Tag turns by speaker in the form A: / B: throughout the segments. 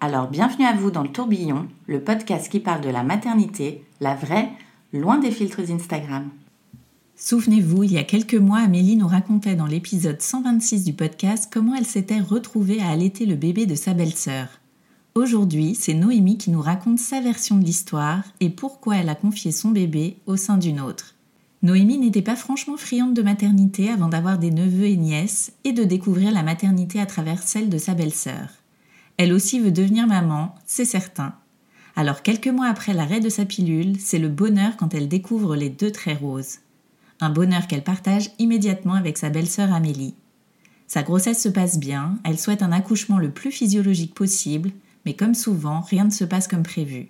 A: Alors bienvenue à vous dans le tourbillon, le podcast qui parle de la maternité, la vraie, loin des filtres Instagram. Souvenez-vous, il y a quelques mois, Amélie nous racontait dans l'épisode 126 du podcast comment elle s'était retrouvée à allaiter le bébé de sa belle-sœur. Aujourd'hui, c'est Noémie qui nous raconte sa version de l'histoire et pourquoi elle a confié son bébé au sein d'une autre. Noémie n'était pas franchement friande de maternité avant d'avoir des neveux et nièces et de découvrir la maternité à travers celle de sa belle-sœur. Elle aussi veut devenir maman, c'est certain. Alors quelques mois après l'arrêt de sa pilule, c'est le bonheur quand elle découvre les deux traits roses. Un bonheur qu'elle partage immédiatement avec sa belle-sœur Amélie. Sa grossesse se passe bien, elle souhaite un accouchement le plus physiologique possible, mais comme souvent, rien ne se passe comme prévu.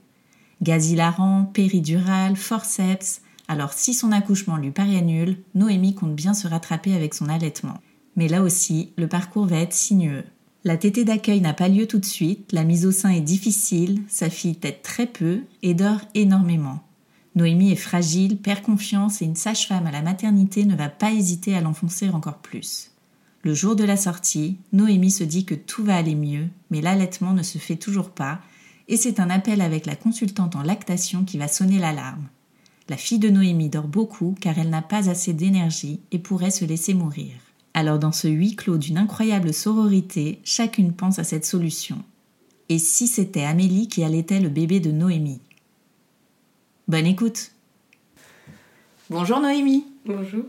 A: Gaz hilarant, péridurale, forceps, alors si son accouchement lui paraît nul, Noémie compte bien se rattraper avec son allaitement. Mais là aussi, le parcours va être sinueux. La tétée d'accueil n'a pas lieu tout de suite, la mise au sein est difficile, sa fille tète très peu et dort énormément. Noémie est fragile, perd confiance et une sage-femme à la maternité ne va pas hésiter à l'enfoncer encore plus. Le jour de la sortie, Noémie se dit que tout va aller mieux, mais l'allaitement ne se fait toujours pas, et c'est un appel avec la consultante en lactation qui va sonner l'alarme. La fille de Noémie dort beaucoup car elle n'a pas assez d'énergie et pourrait se laisser mourir. Alors dans ce huis clos d'une incroyable sororité, chacune pense à cette solution. Et si c'était Amélie qui allaitait le bébé de Noémie? Bonne écoute Bonjour Noémie
B: Bonjour.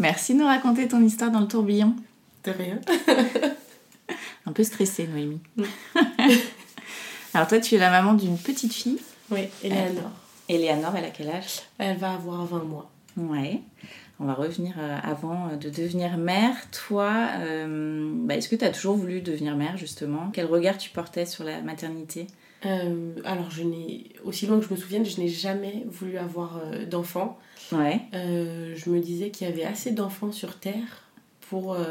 A: Merci de nous raconter ton histoire dans le tourbillon.
B: De rien.
A: Un peu stressée Noémie. Alors toi tu es la maman d'une petite fille.
B: Oui, Eleanor.
A: Eleanor, elle a quel âge?
B: Elle va avoir 20 mois.
A: Ouais. On va revenir euh, avant de devenir mère. Toi, euh, bah, est-ce que tu as toujours voulu devenir mère, justement? Quel regard tu portais sur la maternité?
B: Euh, alors, je n'ai, aussi loin que je me souvienne, je n'ai jamais voulu avoir euh, d'enfants.
A: Ouais.
B: Euh, je me disais qu'il y avait assez d'enfants sur Terre pour, euh,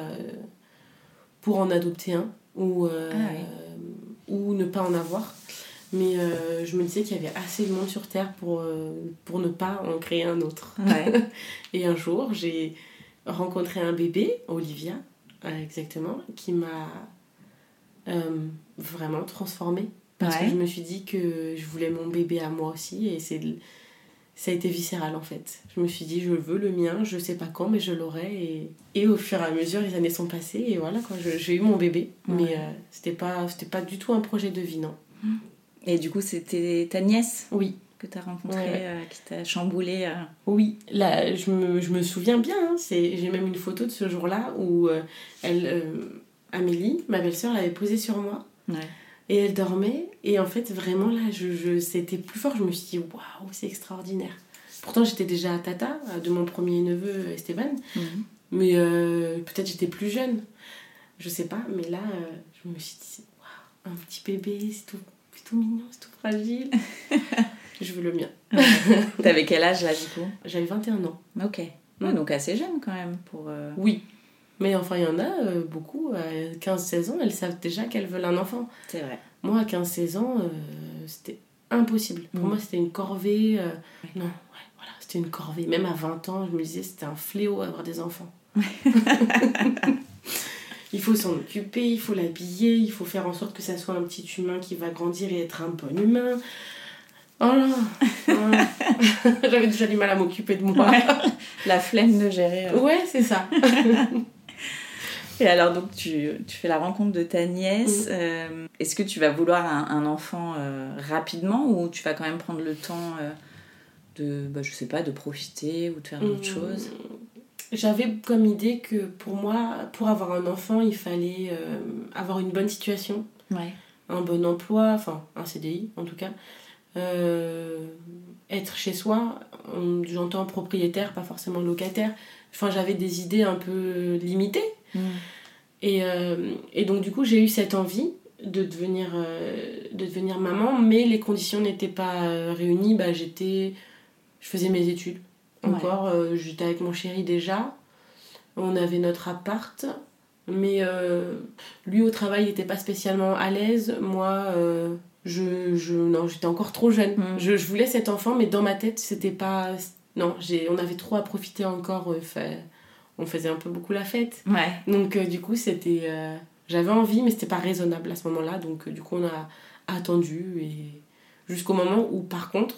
B: pour en adopter un ou, euh,
A: Ah ouais.
B: ou ne pas en avoir. Mais euh, je me disais qu'il y avait assez de monde sur Terre pour, euh, pour ne pas en créer un autre.
A: Ouais.
B: Et un jour, j'ai rencontré un bébé, Olivia, euh, exactement, qui m'a vraiment transformée. Parce
A: Ouais.
B: que je me suis dit que je voulais mon bébé à moi aussi. Et c'est, ça a été viscéral en fait. Je me suis dit, je veux le mien, je sais pas quand, mais je l'aurai. Et, et au fur et à mesure, les années sont passées. Et voilà, j'ai eu mon bébé.
A: Ouais.
B: Mais c'était, pas, pas du tout un projet de vie, non.
A: Et du coup, c'était ta nièce
B: Oui,
A: que tu as rencontrée,
B: Ouais.
A: euh, qui t'a chamboulée. euh.
B: Oui, là, je me, je me souviens bien. hein, j'ai même une photo de ce jour-là où euh, elle, Amélie, ma belle-sœur, l'avait posée sur moi
A: Ouais.
B: et elle dormait. Et en fait, vraiment, là, je, je, c'était plus fort. Je me suis dit, waouh, c'est extraordinaire. Pourtant, j'étais déjà tata euh, de mon premier neveu, Esteban.
A: Mhm.
B: Mais peut-être j'étais plus jeune. Je sais pas. Mais là, je me suis dit, waouh, un petit bébé, c'est tout, tout mignon, c'est tout fragile. je veux le mien.
A: T'avais quel âge là, du coup?
B: J'avais 21 ans.
A: Ok. Ouais, donc assez jeune quand même pour. euh,
B: Oui. Mais enfin, il y en a euh, beaucoup, à 15-16 ans, elles savent déjà qu'elles veulent un enfant.
A: C'est vrai.
B: Moi, à 15-16 ans, euh, c'était impossible. Pour
A: Mm.
B: moi, c'était une corvée. euh, Non, ouais, voilà, c'était une corvée. Même à 20 ans, je me disais, c'était un fléau avoir des enfants. il faut s'en occuper, il faut l'habiller, il faut faire en sorte que ça soit un petit humain qui va grandir et être un bon humain. Oh là voilà. J'avais déjà du mal à m'occuper de moi.
A: La flemme de gérer. euh.
B: Ouais, c'est ça.
A: Et alors, donc, tu, tu, fais la rencontre de ta nièce. Euh, est-ce que tu vas vouloir un, enfant euh, rapidement ou tu vas quand même prendre le temps euh, de, bah, je sais pas, de profiter ou de faire d'autres mmh. choses?
B: J'avais comme idée que pour moi, pour avoir un enfant, il fallait avoir une bonne situation,
A: ouais.
B: un bon emploi, enfin un CDI en tout cas. être chez soi, j'entends propriétaire, pas forcément locataire. Enfin, j'avais des idées un peu limitées. Mm. Et, euh, et, donc, du coup, j'ai eu cette envie de devenir, euh, de devenir maman, mais les conditions n'étaient pas euh, réunies. Bah, j'étais, je faisais mes études encore. j'étais avec mon chéri déjà. On avait notre appart. Mais lui, au travail, il n'était pas spécialement à l'aise. Moi, je, je, non, j'étais encore trop jeune. Mm. Je, je, voulais cet enfant, mais dans ma tête, c'était pas non, j'ai, on avait trop à profiter encore. Euh, fait, on faisait un peu beaucoup la fête.
A: Ouais.
B: Donc, euh, du coup, c'était. Euh, j'avais envie, mais c'était pas raisonnable à ce moment-là. Donc, du coup, on a attendu. Et jusqu'au moment où, par contre,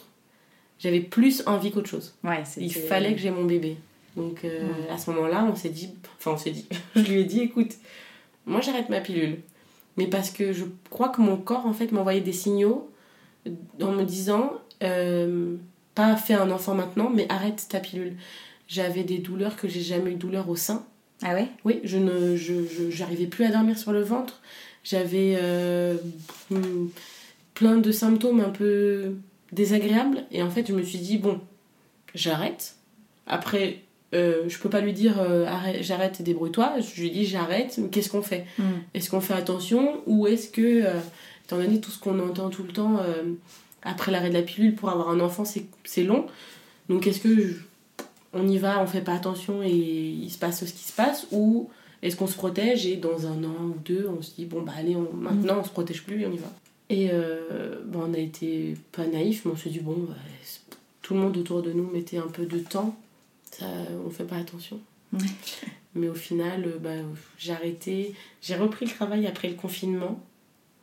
B: j'avais plus envie qu'autre chose.
A: Ouais,
B: Il fallait que j'ai mon bébé. Donc, à ce moment-là, on s'est dit. Enfin, on s'est dit. je lui ai dit écoute, moi, j'arrête ma pilule. Mais parce que je crois que mon corps, en fait, m'envoyait des signaux en me disant pas fait un enfant maintenant, mais arrête ta pilule. J'avais des douleurs que j'ai jamais eu de douleur au sein.
A: Ah ouais?
B: Oui, je ne je, j'arrivais plus à dormir sur le ventre. J'avais euh, plein de symptômes un peu désagréables. Et en fait, je me suis dit, bon, j'arrête. Après, euh, je peux pas lui dire euh, arrête, j'arrête, débrouille-toi. Je lui dis j'arrête, mais qu'est-ce qu'on fait?
A: Hmm.
B: Est-ce qu'on fait attention? Ou est-ce que, étant donné tout ce qu'on entend tout le temps, après l'arrêt de la pilule, pour avoir un enfant, c'est long? Donc est-ce que on y va, on fait pas attention et il se passe ce qui se passe? Ou est-ce qu'on se protège et dans un an ou deux, on se dit, bon bah allez, on, maintenant on se protège plus et on y va? Et euh, on a été pas naïf, mais on s'est dit, bon, bah, tout le monde autour de nous mettait un peu de temps, ça, on fait pas attention. Mais au final, euh, bah, j'ai arrêté. J'ai repris le travail après le confinement,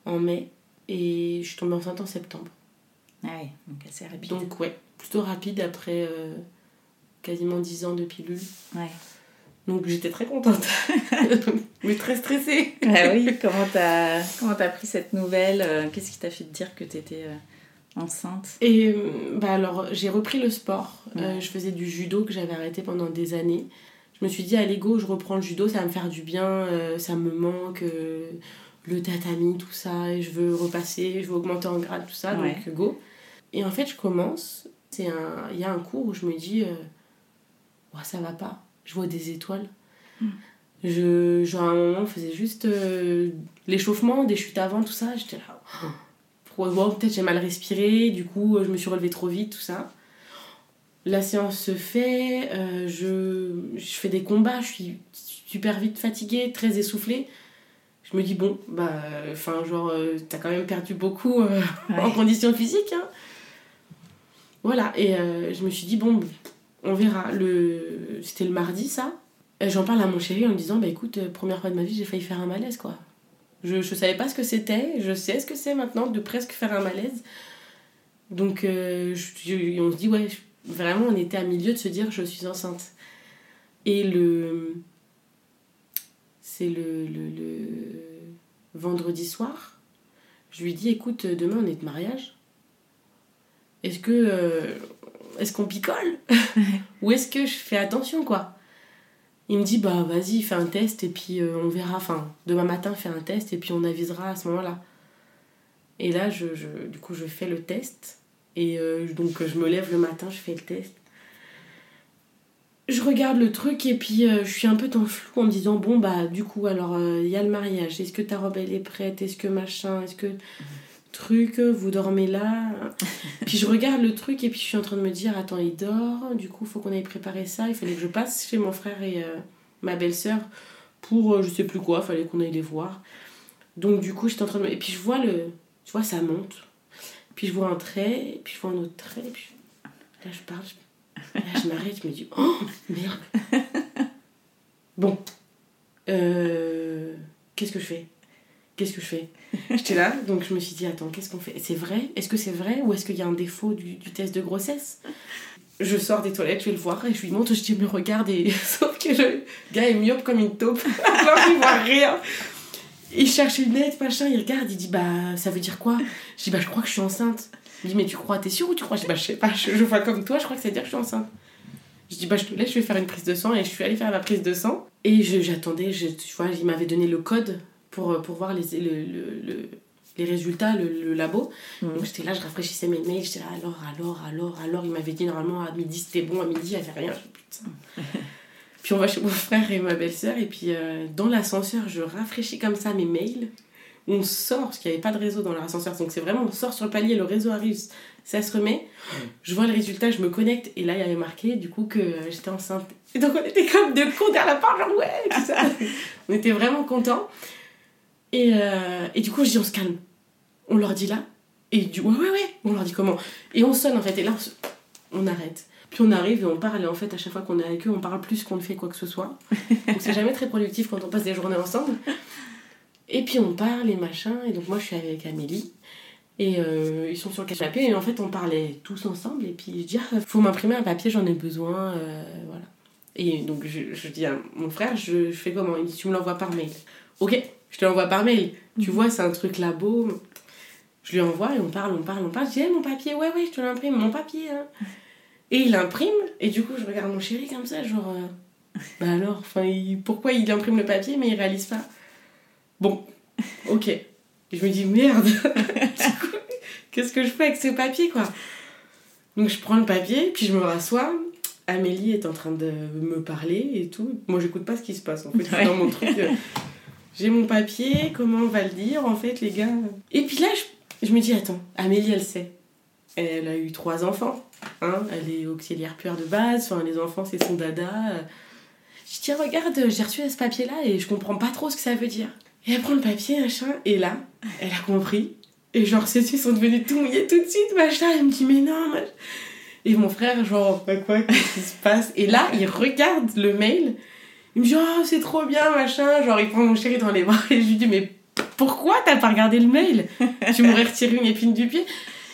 B: en mai, et je suis tombée enceinte en septembre.
A: Ah oui, donc assez rapide.
B: Donc ouais, plutôt rapide après euh, quasiment 10 ans de pilule.
A: Ouais.
B: Donc j'étais très contente, mais très stressée.
A: ah oui, comment t'as comment as pris cette nouvelle euh, Qu'est-ce qui t'a fait te dire que t'étais euh, enceinte?
B: Et bah alors j'ai repris le sport. je faisais du judo que j'avais arrêté pendant des années. Je me suis dit à l'ego, je reprends le judo, ça va me faire du bien, ça me manque le tatami, tout ça, et je veux repasser, je veux augmenter en grade, tout ça, donc go. Et en fait, je commence, il y a un cours où je me dis, euh, ça va pas, je vois des étoiles. Hmm. Je, genre à un moment, on faisait juste euh, l'échauffement, des chutes avant, tout ça, j'étais là, oh, peut-être j'ai mal respiré, du coup, je me suis relevée trop vite, tout ça. La séance se fait, euh, je, je fais des combats, je suis super vite fatiguée, très essoufflée. Je me dis bon bah enfin genre euh, t'as quand même perdu beaucoup en conditions physiques hein. Voilà, et euh, je me suis dit, bon, on verra. C'était le mardi, ça. J'en parle à mon chéri en me disant, bah écoute, euh, première fois de ma vie, j'ai failli faire un malaise, quoi. Je, je savais pas ce que c'était, je sais ce que c'est maintenant de presque faire un malaise. Donc, euh, on se dit, ouais, vraiment, on était à milieu de se dire, je suis enceinte. Et le. C'est le, le, le vendredi soir, je lui dis, écoute, demain on est de mariage est-ce que euh, est-ce qu'on picole ou est-ce que je fais attention quoi il me dit bah vas-y fais un test et puis euh, on verra. Enfin demain matin fais un test et puis on avisera à ce moment-là. Et là je, du coup je fais le test et euh, donc je me lève le matin je fais le test. Je regarde le truc et puis je suis un peu dans le flou en me disant bon bah du coup alors il y a le mariage. Est-ce que ta robe elle est prête? Est-ce que machin? Est-ce que truc, vous dormez là. puis je regarde le truc et puis je suis en train de me dire, attends, il dort, du coup, il faut qu'on aille préparer ça. Il fallait que je passe chez mon frère et euh, ma belle-sœur pour euh, je sais plus quoi, il fallait qu'on aille les voir. Donc du coup, j'étais en train de... Et puis je vois le... Tu vois, ça monte. Puis je vois un trait, et puis je vois un autre trait, et puis là je parle, là je m'arrête, je me dis, oh merde. bon. Euh... Qu'est-ce que je fais? Qu'est-ce que je fais J'étais là, donc je me suis dit, attends, qu'est-ce qu'on fait? C'est vrai? Est-ce que c'est vrai ou est-ce qu'il y a un défaut du, test de grossesse? Je sors des toilettes, je vais le voir et je lui montre, je dis, mais regarde, et sauf que le gars est myope comme une taupe, alors il voit rien. Il cherche une lettre, machin, il regarde, il dit, bah, ça veut dire quoi? Je dis, bah, je crois que je suis enceinte. Il dit, mais tu crois, t'es sûr ou tu crois? Je dis, bah, je sais pas, je, je vois comme toi, je crois que ça veut dire que je suis enceinte. Je dis, bah, je te laisse, je vais faire une prise de sang. Et je suis allée faire ma prise de sang. Et j'attendais, tu vois, il m'avait donné le code pour, pour voir les, le, le- le- les résultats, le, le labo. Donc j'étais là, je rafraîchissais mes mails, j'étais là, alors, alors, alors, alors. Il m'avait dit normalement à midi c'était bon, à midi il n'y avait rien. Je putain. puis on va chez mon frère et ma belle-sœur, et puis euh, dans l'ascenseur, je rafraîchis comme ça mes mails. On sort, parce qu'il n'y avait pas de réseau dans l'ascenseur, donc c'est vraiment, on sort sur le palier, le réseau arrive, ça se remet. Je vois le résultat, je me connecte, et là il y avait marqué du coup que euh, j'étais enceinte. Et donc on était comme deux cons derrière la porte, genre ouais, tout ça. on était vraiment contents. Et, euh, et du coup, je dis on se calme. On leur dit là. Et du ouais, ouais, ouais. On leur dit comment. Et on sonne en fait. Et là, on, se- on arrête. Puis on arrive et on parle. Et en fait, à chaque fois qu'on est avec eux, on parle plus qu'on ne fait quoi que ce soit. Donc c'est jamais très productif quand on passe des journées ensemble. Et puis on parle et machin. Et donc moi, je suis avec Amélie. Et euh, ils sont sur le canapé. Et en fait, on parlait tous ensemble. Et puis je dis ah, faut m'imprimer un papier, j'en ai besoin. euh, voilà. Et donc je, je dis à mon frère je, je fais comment? Il me dit tu me l'envoies par mail. Ok, je te l'envoie par mail. Tu vois, c'est un truc labo. Je lui envoie et on parle, on parle, on parle. Je dis, Eh, mon papier, ouais, ouais, je te l'imprime, mon papier. hein. Et il imprime, et du coup, je regarde mon chéri comme ça, genre, euh, bah alors, enfin, il- pourquoi il imprime le papier mais il réalise pas Bon, ok. Et je me dis, merde, qu'est-ce que je fais avec ce papier, quoi? Donc je prends le papier, puis je me rassois. Amélie est en train de me parler et tout. Moi, j'écoute pas ce qui se passe, en fait, dans mon truc. euh, j'ai mon papier, comment on va le dire en fait les gars Et puis là je, je me dis attends, Amélie elle sait. Elle a eu trois enfants, hein, elle est auxiliaire puère de base, enfin les enfants c'est son dada. Je dis regarde, j'ai reçu ce papier là et je comprends pas trop ce que ça veut dire. Et elle prend le papier machin et là elle a compris. Et genre ses yeux sont devenus tout mouillés tout de suite machin. Elle me dit mais non machin. Et mon frère genre bah quoi qu'est-ce qui se passe? Et là il regarde le mail il me dit, oh, c'est trop bien, machin. Genre, il prend mon chéri dans les bras et je lui dis, mais pourquoi t'as pas regardé le mail? Tu m'aurais retiré une épine du pied.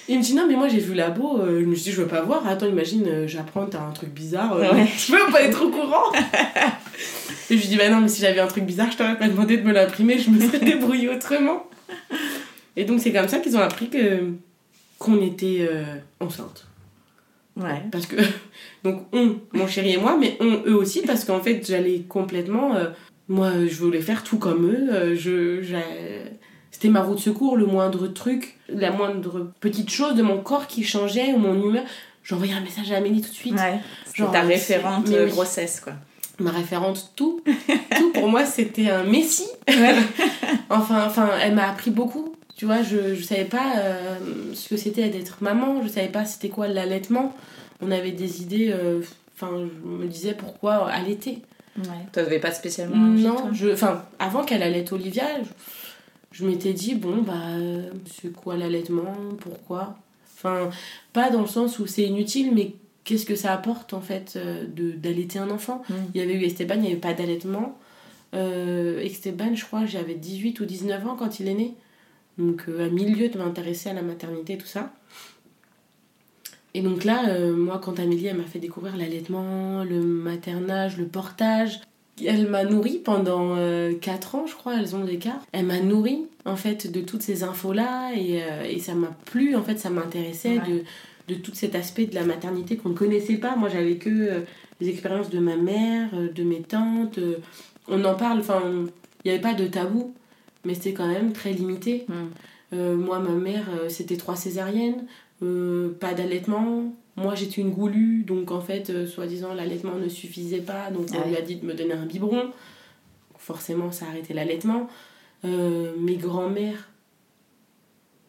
B: Il me dit, non, mais moi j'ai vu labo. euh, je me suis dit, je veux pas voir. Attends, imagine, euh, j'apprends, t'as un truc bizarre. euh,
A: Ouais.
B: Je veux pas être au courant? et je lui dis, bah non, mais si j'avais un truc bizarre, je t'aurais pas demandé de me l'imprimer. Je me serais débrouillée autrement. Et donc, c'est comme ça qu'ils ont appris que qu'on était euh, enceinte.
A: Ouais.
B: Parce que, donc on, mon chéri et moi, mais on, eux aussi, parce qu'en fait, j'allais complètement. euh, moi, je voulais faire tout comme eux. euh, je, c'était ma roue de secours, le moindre truc, la moindre petite chose de mon corps qui changeait ou mon humeur. J'envoyais un message à Amélie tout de suite.
A: Ouais. Genre
B: Genre,
A: ta référente
B: mais
A: euh,
B: oui.
A: grossesse, quoi.
B: Ma référente, tout. tout pour moi, c'était un messie. enfin, enfin, elle m'a appris beaucoup. Tu vois, je, je savais pas euh, ce que c'était d'être maman, je savais pas c'était quoi l'allaitement. On avait des idées, euh, enfin, je me disais pourquoi allaiter.
A: Ouais. T'avais pas spécialement toi
B: Non, enfin, avant qu'elle allaite Olivia, je, je m'étais dit, bon, bah, c'est quoi l'allaitement Pourquoi? Enfin, pas dans le sens où c'est inutile, mais qu'est-ce que ça apporte en fait euh, de d'allaiter un enfant?
A: Mm.
B: Il y avait eu Esteban, il n'y avait pas d'allaitement. Euh, Esteban, je crois, j'avais 18 ou 19 ans quand il est né. Donc, euh, à milieu de m'intéresser à la maternité et tout ça. Et donc là, euh, moi, quand Amélie, elle m'a fait découvrir l'allaitement, le maternage, le portage, elle m'a nourrie pendant 4 ans, je crois, elles ont l'écart. Elle m'a nourrie, en fait, de toutes ces infos-là, et, euh, et ça m'a plu, en fait, ça m'intéressait
A: Ouais.
B: de, de tout cet aspect de la maternité qu'on ne connaissait pas. Moi, j'avais que euh, les expériences de ma mère, euh, de mes tantes. euh, on en parle, enfin, il n'y avait pas de tabou, mais c'était quand même très limité.
A: Mm.
B: Euh, moi, ma mère, euh, c'était trois césariennes, euh, pas d'allaitement. Moi, j'étais une goulue, donc en fait, euh, soi-disant, l'allaitement ne suffisait pas, donc on lui a dit de me donner un biberon. Forcément, ça a arrêté l'allaitement. Mes grands-mères,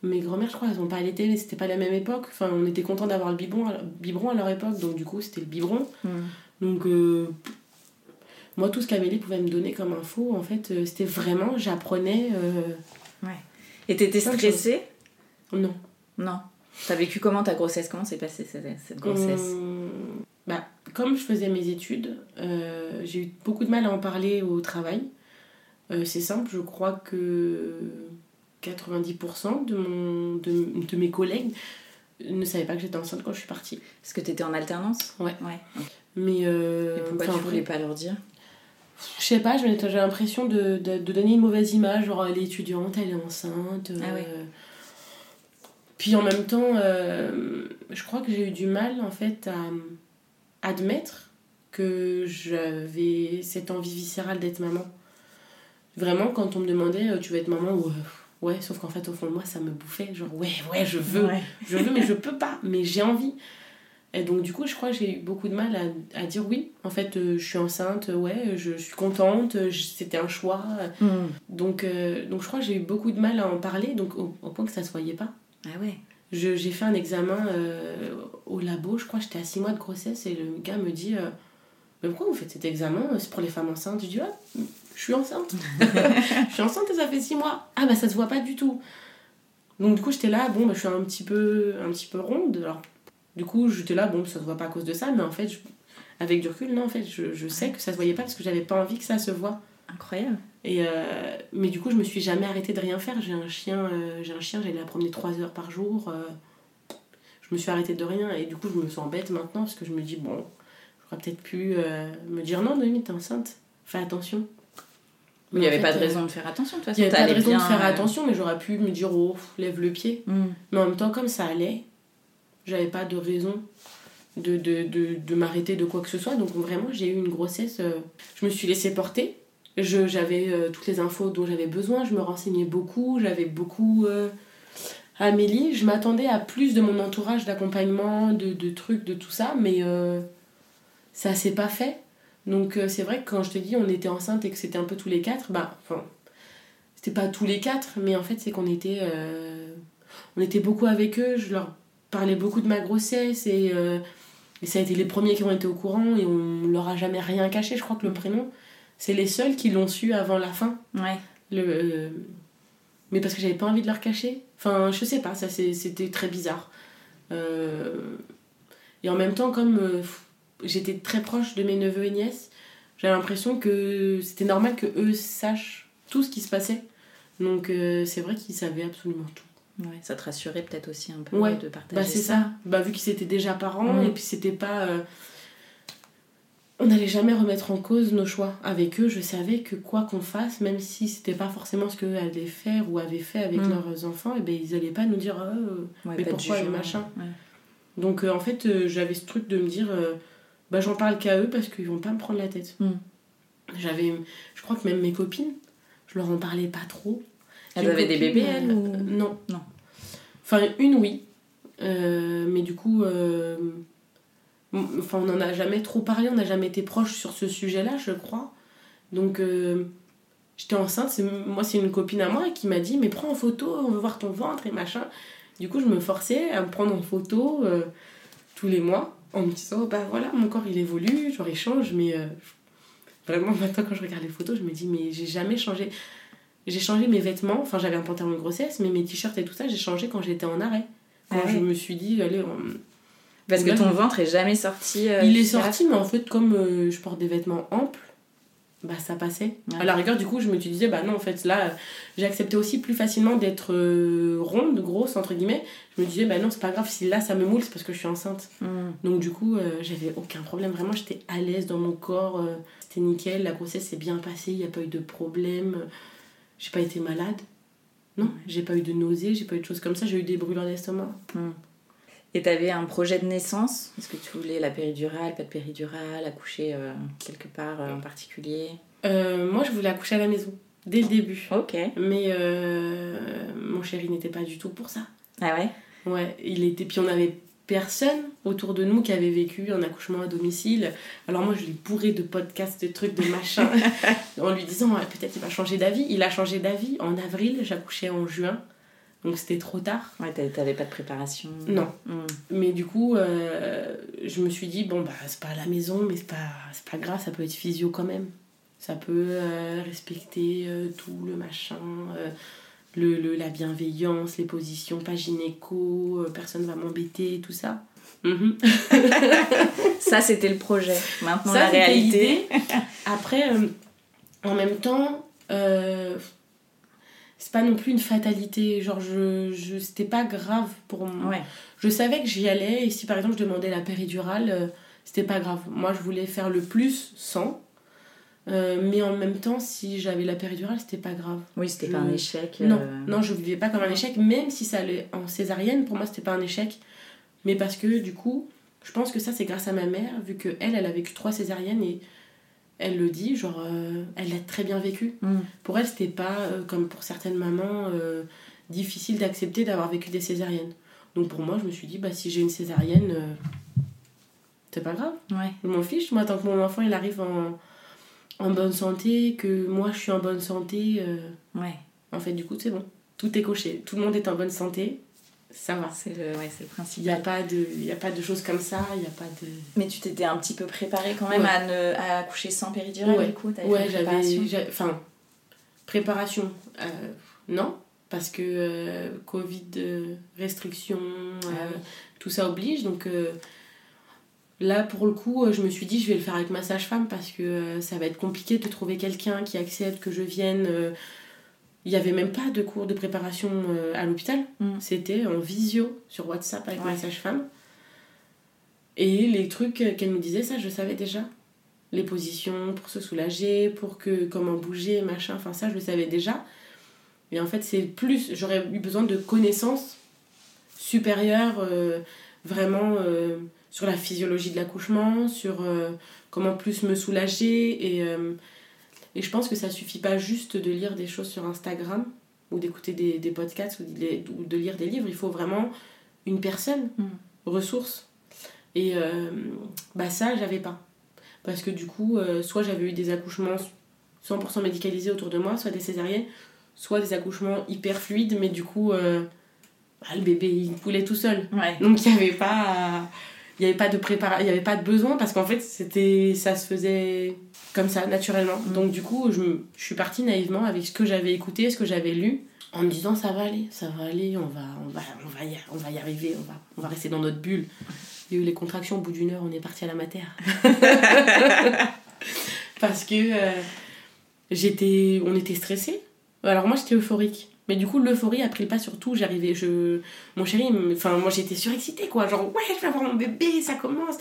B: mes grands-mères, je crois, elles n'ont pas allaité, mais c'était pas la même époque. Enfin, on était content d'avoir le biberon à, biberon à leur époque, donc du coup, c'était le biberon.
A: Mm.
B: Donc, moi, tout ce qu'Amélie pouvait me donner comme info, en fait, euh, c'était vraiment, j'apprenais. euh,
A: Et t'étais stressée
B: non.
A: Non. T'as vécu comment ta grossesse? Comment s'est passée cette, cette grossesse?
B: Hum, bah, comme je faisais mes études, euh, j'ai eu beaucoup de mal à en parler au travail. C'est simple, je crois que 90% de, mon, de, de mes collègues ne savait pas que j'étais enceinte quand je suis partie.
A: Parce que t'étais en alternance?
B: Ouais.
A: Ouais.
B: Mais euh,
A: Et pourquoi tu voulais pas leur dire?
B: Je sais pas, j'ai l'impression de, de, de donner une mauvaise image, genre elle est étudiante, elle est enceinte.
A: Ah ouais.
B: euh. Puis en même temps, euh, je crois que j'ai eu du mal en fait à admettre que j'avais cette envie viscérale d'être maman. Vraiment, quand on me demandait euh, tu veux être maman ou ouais, sauf qu'en fait au fond de moi ça me bouffait, genre ouais, ouais, je veux,
A: Ouais.
B: je veux, mais je peux pas, mais j'ai envie. Et donc, du coup, je crois que j'ai eu beaucoup de mal à, à dire oui. En fait, euh, je suis enceinte, euh, ouais, je suis contente, euh, c'était un choix.
A: Hmm.
B: Donc, euh, donc, je crois que j'ai eu beaucoup de mal à en parler, donc au, au point que ça se voyait pas.
A: Ah ouais.
B: J'ai fait un examen euh, au labo, je crois, j'étais à 6 mois de grossesse, et le gars me dit Mais pourquoi vous faites cet examen? C'est pour les femmes enceintes. Je dis Ah, je suis enceinte. je suis enceinte et ça fait 6 mois. Ah, bah ça se voit pas du tout. Donc, du coup, j'étais là, bon, bah, je suis un petit peu, un petit peu ronde. Alors, du coup, j'étais là, bon, ça se voit pas à cause de ça, mais en fait, je- avec du recul, non, en fait, je, je sais que ça se voyait pas parce que j'avais pas envie que ça se voit.
A: Incroyable.
B: Et euh, mais du coup, je me suis jamais arrêtée de rien faire. J'ai un chien, euh, j'ai un chien, j'allais la promener 3 heures par jour. euh, je me suis arrêtée de rien et du coup, je me sens bête maintenant parce que je me dis, bon, j'aurais peut-être pu me dire non, Noémie, t'es enceinte, fais attention.
A: Il n'y
B: Mais
A: avait
B: fait,
A: pas de raison de faire attention de toute façon.
B: Il n'y avait pas de raison de faire attention, mais j'aurais pu me dire, oh, lève le pied.
A: hmm.
B: Mais en même temps, comme ça allait, j'avais pas de raison de, de, de, de m'arrêter de quoi que ce soit. Donc vraiment, j'ai eu une grossesse. euh, je me suis laissée porter. J'avais euh, toutes les infos dont j'avais besoin. Je me renseignais beaucoup. J'avais beaucoup. Euh, Amélie, je m'attendais à plus de mon entourage d'accompagnement, de, de trucs, de tout ça, mais euh, ça s'est pas fait. Donc c'est vrai que quand je te dis on était enceinte et que c'était un peu tous les quatre, bah, enfin, c'était pas tous les quatre, mais en fait c'est qu'on était, on était beaucoup avec eux, je leur parlais beaucoup de ma grossesse et, euh, et ça a été les premiers qui ont été au courant et on leur a jamais rien caché. Je crois que le prénom, c'est les seuls qui l'ont su avant la fin.
A: Ouais.
B: Le, euh, mais parce que j'avais pas envie de leur cacher. Enfin, je sais pas, ça c'était très bizarre. Euh, et en même temps, comme j'étais très proche de mes neveux et nièces, j'avais l'impression que c'était normal que eux sachent tout ce qui se passait. Donc c'est vrai qu'ils savaient absolument tout.
A: Ouais, ça te rassurait peut-être aussi un peu
B: Ouais,
A: de partager
B: Bah c'est ça. Bah vu qu'ils étaient déjà parents
A: Mm.
B: et puis c'était pas euh, on n'allait jamais remettre en cause nos choix avec eux, je savais que quoi qu'on fasse, même si c'était pas forcément ce qu'eux allaient faire ou avaient fait avec
A: Mm.
B: leurs enfants, et ben ils allaient pas nous dire
A: Ouais,
B: mais pourquoi machin. Donc euh, en fait, euh, j'avais ce truc de me dire bah j'en parle qu'à eux parce qu'ils vont pas me prendre la tête.
A: Mm.
B: J'avais je crois que même mes copines, je leur en parlais pas trop.
A: Elles avaient des bébés, elles, ou-
B: Non.
A: Non.
B: Enfin, une, oui. Euh, mais du coup, euh, on n'en a jamais trop parlé, on n'a jamais été proche sur ce sujet-là, je crois. Donc, euh, j'étais enceinte, moi, c'est une copine à moi qui m'a dit Mais prends en photo, on veut voir ton ventre et machin. Du coup, je me forçais à me prendre en photo tous les mois en me disant Bah voilà, mon corps il évolue, genre il change, mais vraiment maintenant, quand je regarde les photos, je me dis Mais j'ai jamais changé. J'ai changé mes vêtements, enfin j'avais un pantalon de grossesse, mais mes t-shirts et tout ça, j'ai changé quand j'étais en arrêt. Quand
A: Ah
B: je me suis dit, allez, on-
A: Parce que ton ventre est jamais sorti. euh,
B: il est sorti, mais en fait, comme euh, je porte des vêtements amples, bah ça passait.
A: Ouais.
B: À la rigueur, du coup, je me suis disais, bah non, en fait, là, j'ai accepté aussi plus facilement d'être euh, ronde, grosse, entre guillemets. Je me disais, bah non, c'est pas grave, si là ça me moule, c'est parce que je suis enceinte.
A: Hmm.
B: Donc, du coup, j'avais aucun problème. Vraiment, j'étais à l'aise dans mon corps. C'était nickel. La grossesse s'est bien passée. Il n'y a pas eu de problème. J'ai pas été malade. Non, j'ai pas eu de nausées. J'ai pas eu de choses comme ça. J'ai eu des brûlures d'estomac.
A: Et t'avais un projet de naissance? Est-ce que tu voulais la péridurale, pas de péridurale, accoucher euh, quelque part euh, en particulier?
B: Euh, moi, je voulais accoucher à la maison. Dès le début.
A: Ok.
B: Mais mon chéri n'était pas du tout pour ça.
A: Ah ouais?
B: Ouais, il était. Puis on avait personne autour de nous qui avait vécu un accouchement à domicile. Alors moi, je l'ai bourré de podcasts, de trucs, de machins, en lui disant ouais, peut-être il va changer d'avis. Il a changé d'avis en avril, j'accouchais en juin. Donc c'était trop tard.
A: Ouais, t'a- t'avais pas de préparation
B: Non.
A: Hmm.
B: Mais du coup, euh, je me suis dit, bon, bah, c'est pas à la maison, mais c'est pas, c'est pas grave, ça peut être physio quand même. Ça peut euh, respecter euh, tout le machin, le, le- la bienveillance, les positions, pas gynéco, euh, personne va m'embêter, tout ça. Mhm.
A: Ça, c'était le projet. Maintenant,
B: Ça,
A: la réalité.
B: Après, euh, en même temps, euh, c'est pas non plus une fatalité. Genre, je, je, c'était pas grave pour moi.
A: Ouais.
B: Je savais que j'y allais et si par exemple je demandais la péridurale, euh, c'était pas grave. Moi, je voulais faire le plus sans. Euh, mais en même temps, si j'avais la péridurale, c'était pas grave.
A: Oui, c'était
B: Je-
A: pas un échec.
B: Non,
A: euh,
B: non, je vivais pas comme un échec, même si ça allait en césarienne, pour moi c'était pas un échec. Mais parce que du coup, je pense que ça c'est grâce à ma mère, vu que elle, elle a vécu trois césariennes et elle le dit, genre, euh, elle l'a très bien vécu.
A: Mm.
B: Pour elle, c'était pas comme pour certaines mamans difficile d'accepter d'avoir vécu des césariennes. Donc pour moi, je me suis dit, bah si j'ai une césarienne, c'est pas grave.
A: Ouais.
B: Je m'en fiche, moi, tant que mon enfant il arrive en, en bonne santé, que moi je suis en bonne santé. euh,
A: Ouais.
B: en fait, du coup, c'est bon. Tout est coché. Tout le monde est en bonne santé. Ça va.
A: C'est le, ouais, le
B: Il
A: principe.
B: n'y a, pas de- y a pas de choses comme ça. Il n'y a pas de...
A: Mais tu t'étais un petit peu préparée quand même
B: Ouais.
A: à, ne, à accoucher sans péridurale
B: Ouais.
A: du coup
B: Ouais, j'avais... Enfin, préparation. euh, non. Parce que euh, Covid, restrictions,
A: Ah oui.
B: tout ça oblige. Donc là, pour le coup, je me suis dit, je vais le faire avec ma sage-femme parce que euh, ça va être compliqué de trouver quelqu'un qui accepte que je vienne. euh. Il n'y avait même pas de cours de préparation euh, à l'hôpital.
A: Mm.
B: C'était en visio sur WhatsApp avec ma
A: Ouais.
B: sage-femme. Et les trucs qu'elle nous disait, ça, je savais déjà. Les positions pour se soulager, pour que comment bouger, machin, enfin ça, je le savais déjà. Et en fait, c'est plus, j'aurais eu besoin de connaissances supérieures, euh, vraiment euh, sur la physiologie de l'accouchement, sur euh, comment plus me soulager. Et, euh, et je pense que ça suffit pas juste de lire des choses sur Instagram ou d'écouter des, des podcasts ou de, ou de lire des livres. Il faut vraiment une personne,
A: Mm.
B: ressource. Et euh, bah ça, j'avais pas. Parce que du coup, euh, soit j'avais eu des accouchements 100% médicalisés autour de moi, soit des césariennes, soit des accouchements hyper fluides, mais du coup, bah, le bébé il coulait tout seul.
A: Ouais.
B: Donc il n'y avait pas. Il n'y avait pas de préparation, il n'y avait pas de besoin parce qu'en fait c'était ça se faisait comme ça naturellement.
A: Mm.
B: Donc du coup je, suis partie naïvement avec ce que j'avais écouté, ce que j'avais lu, en me disant ça va aller, ça va aller, on va, on va, on va, y, on va y arriver, on va, on va rester dans notre bulle. Il y a eu les contractions au bout d'une heure, on est parti à la matière. parce que euh, j'étais, on était stressés. Alors moi j'étais euphorique. Mais du coup, l'euphorie a pris le pas sur tout. J'arrivais, je... Mon chéri, enfin, moi j'étais surexcitée quoi. Genre, ouais, je vais avoir mon bébé, ça commence.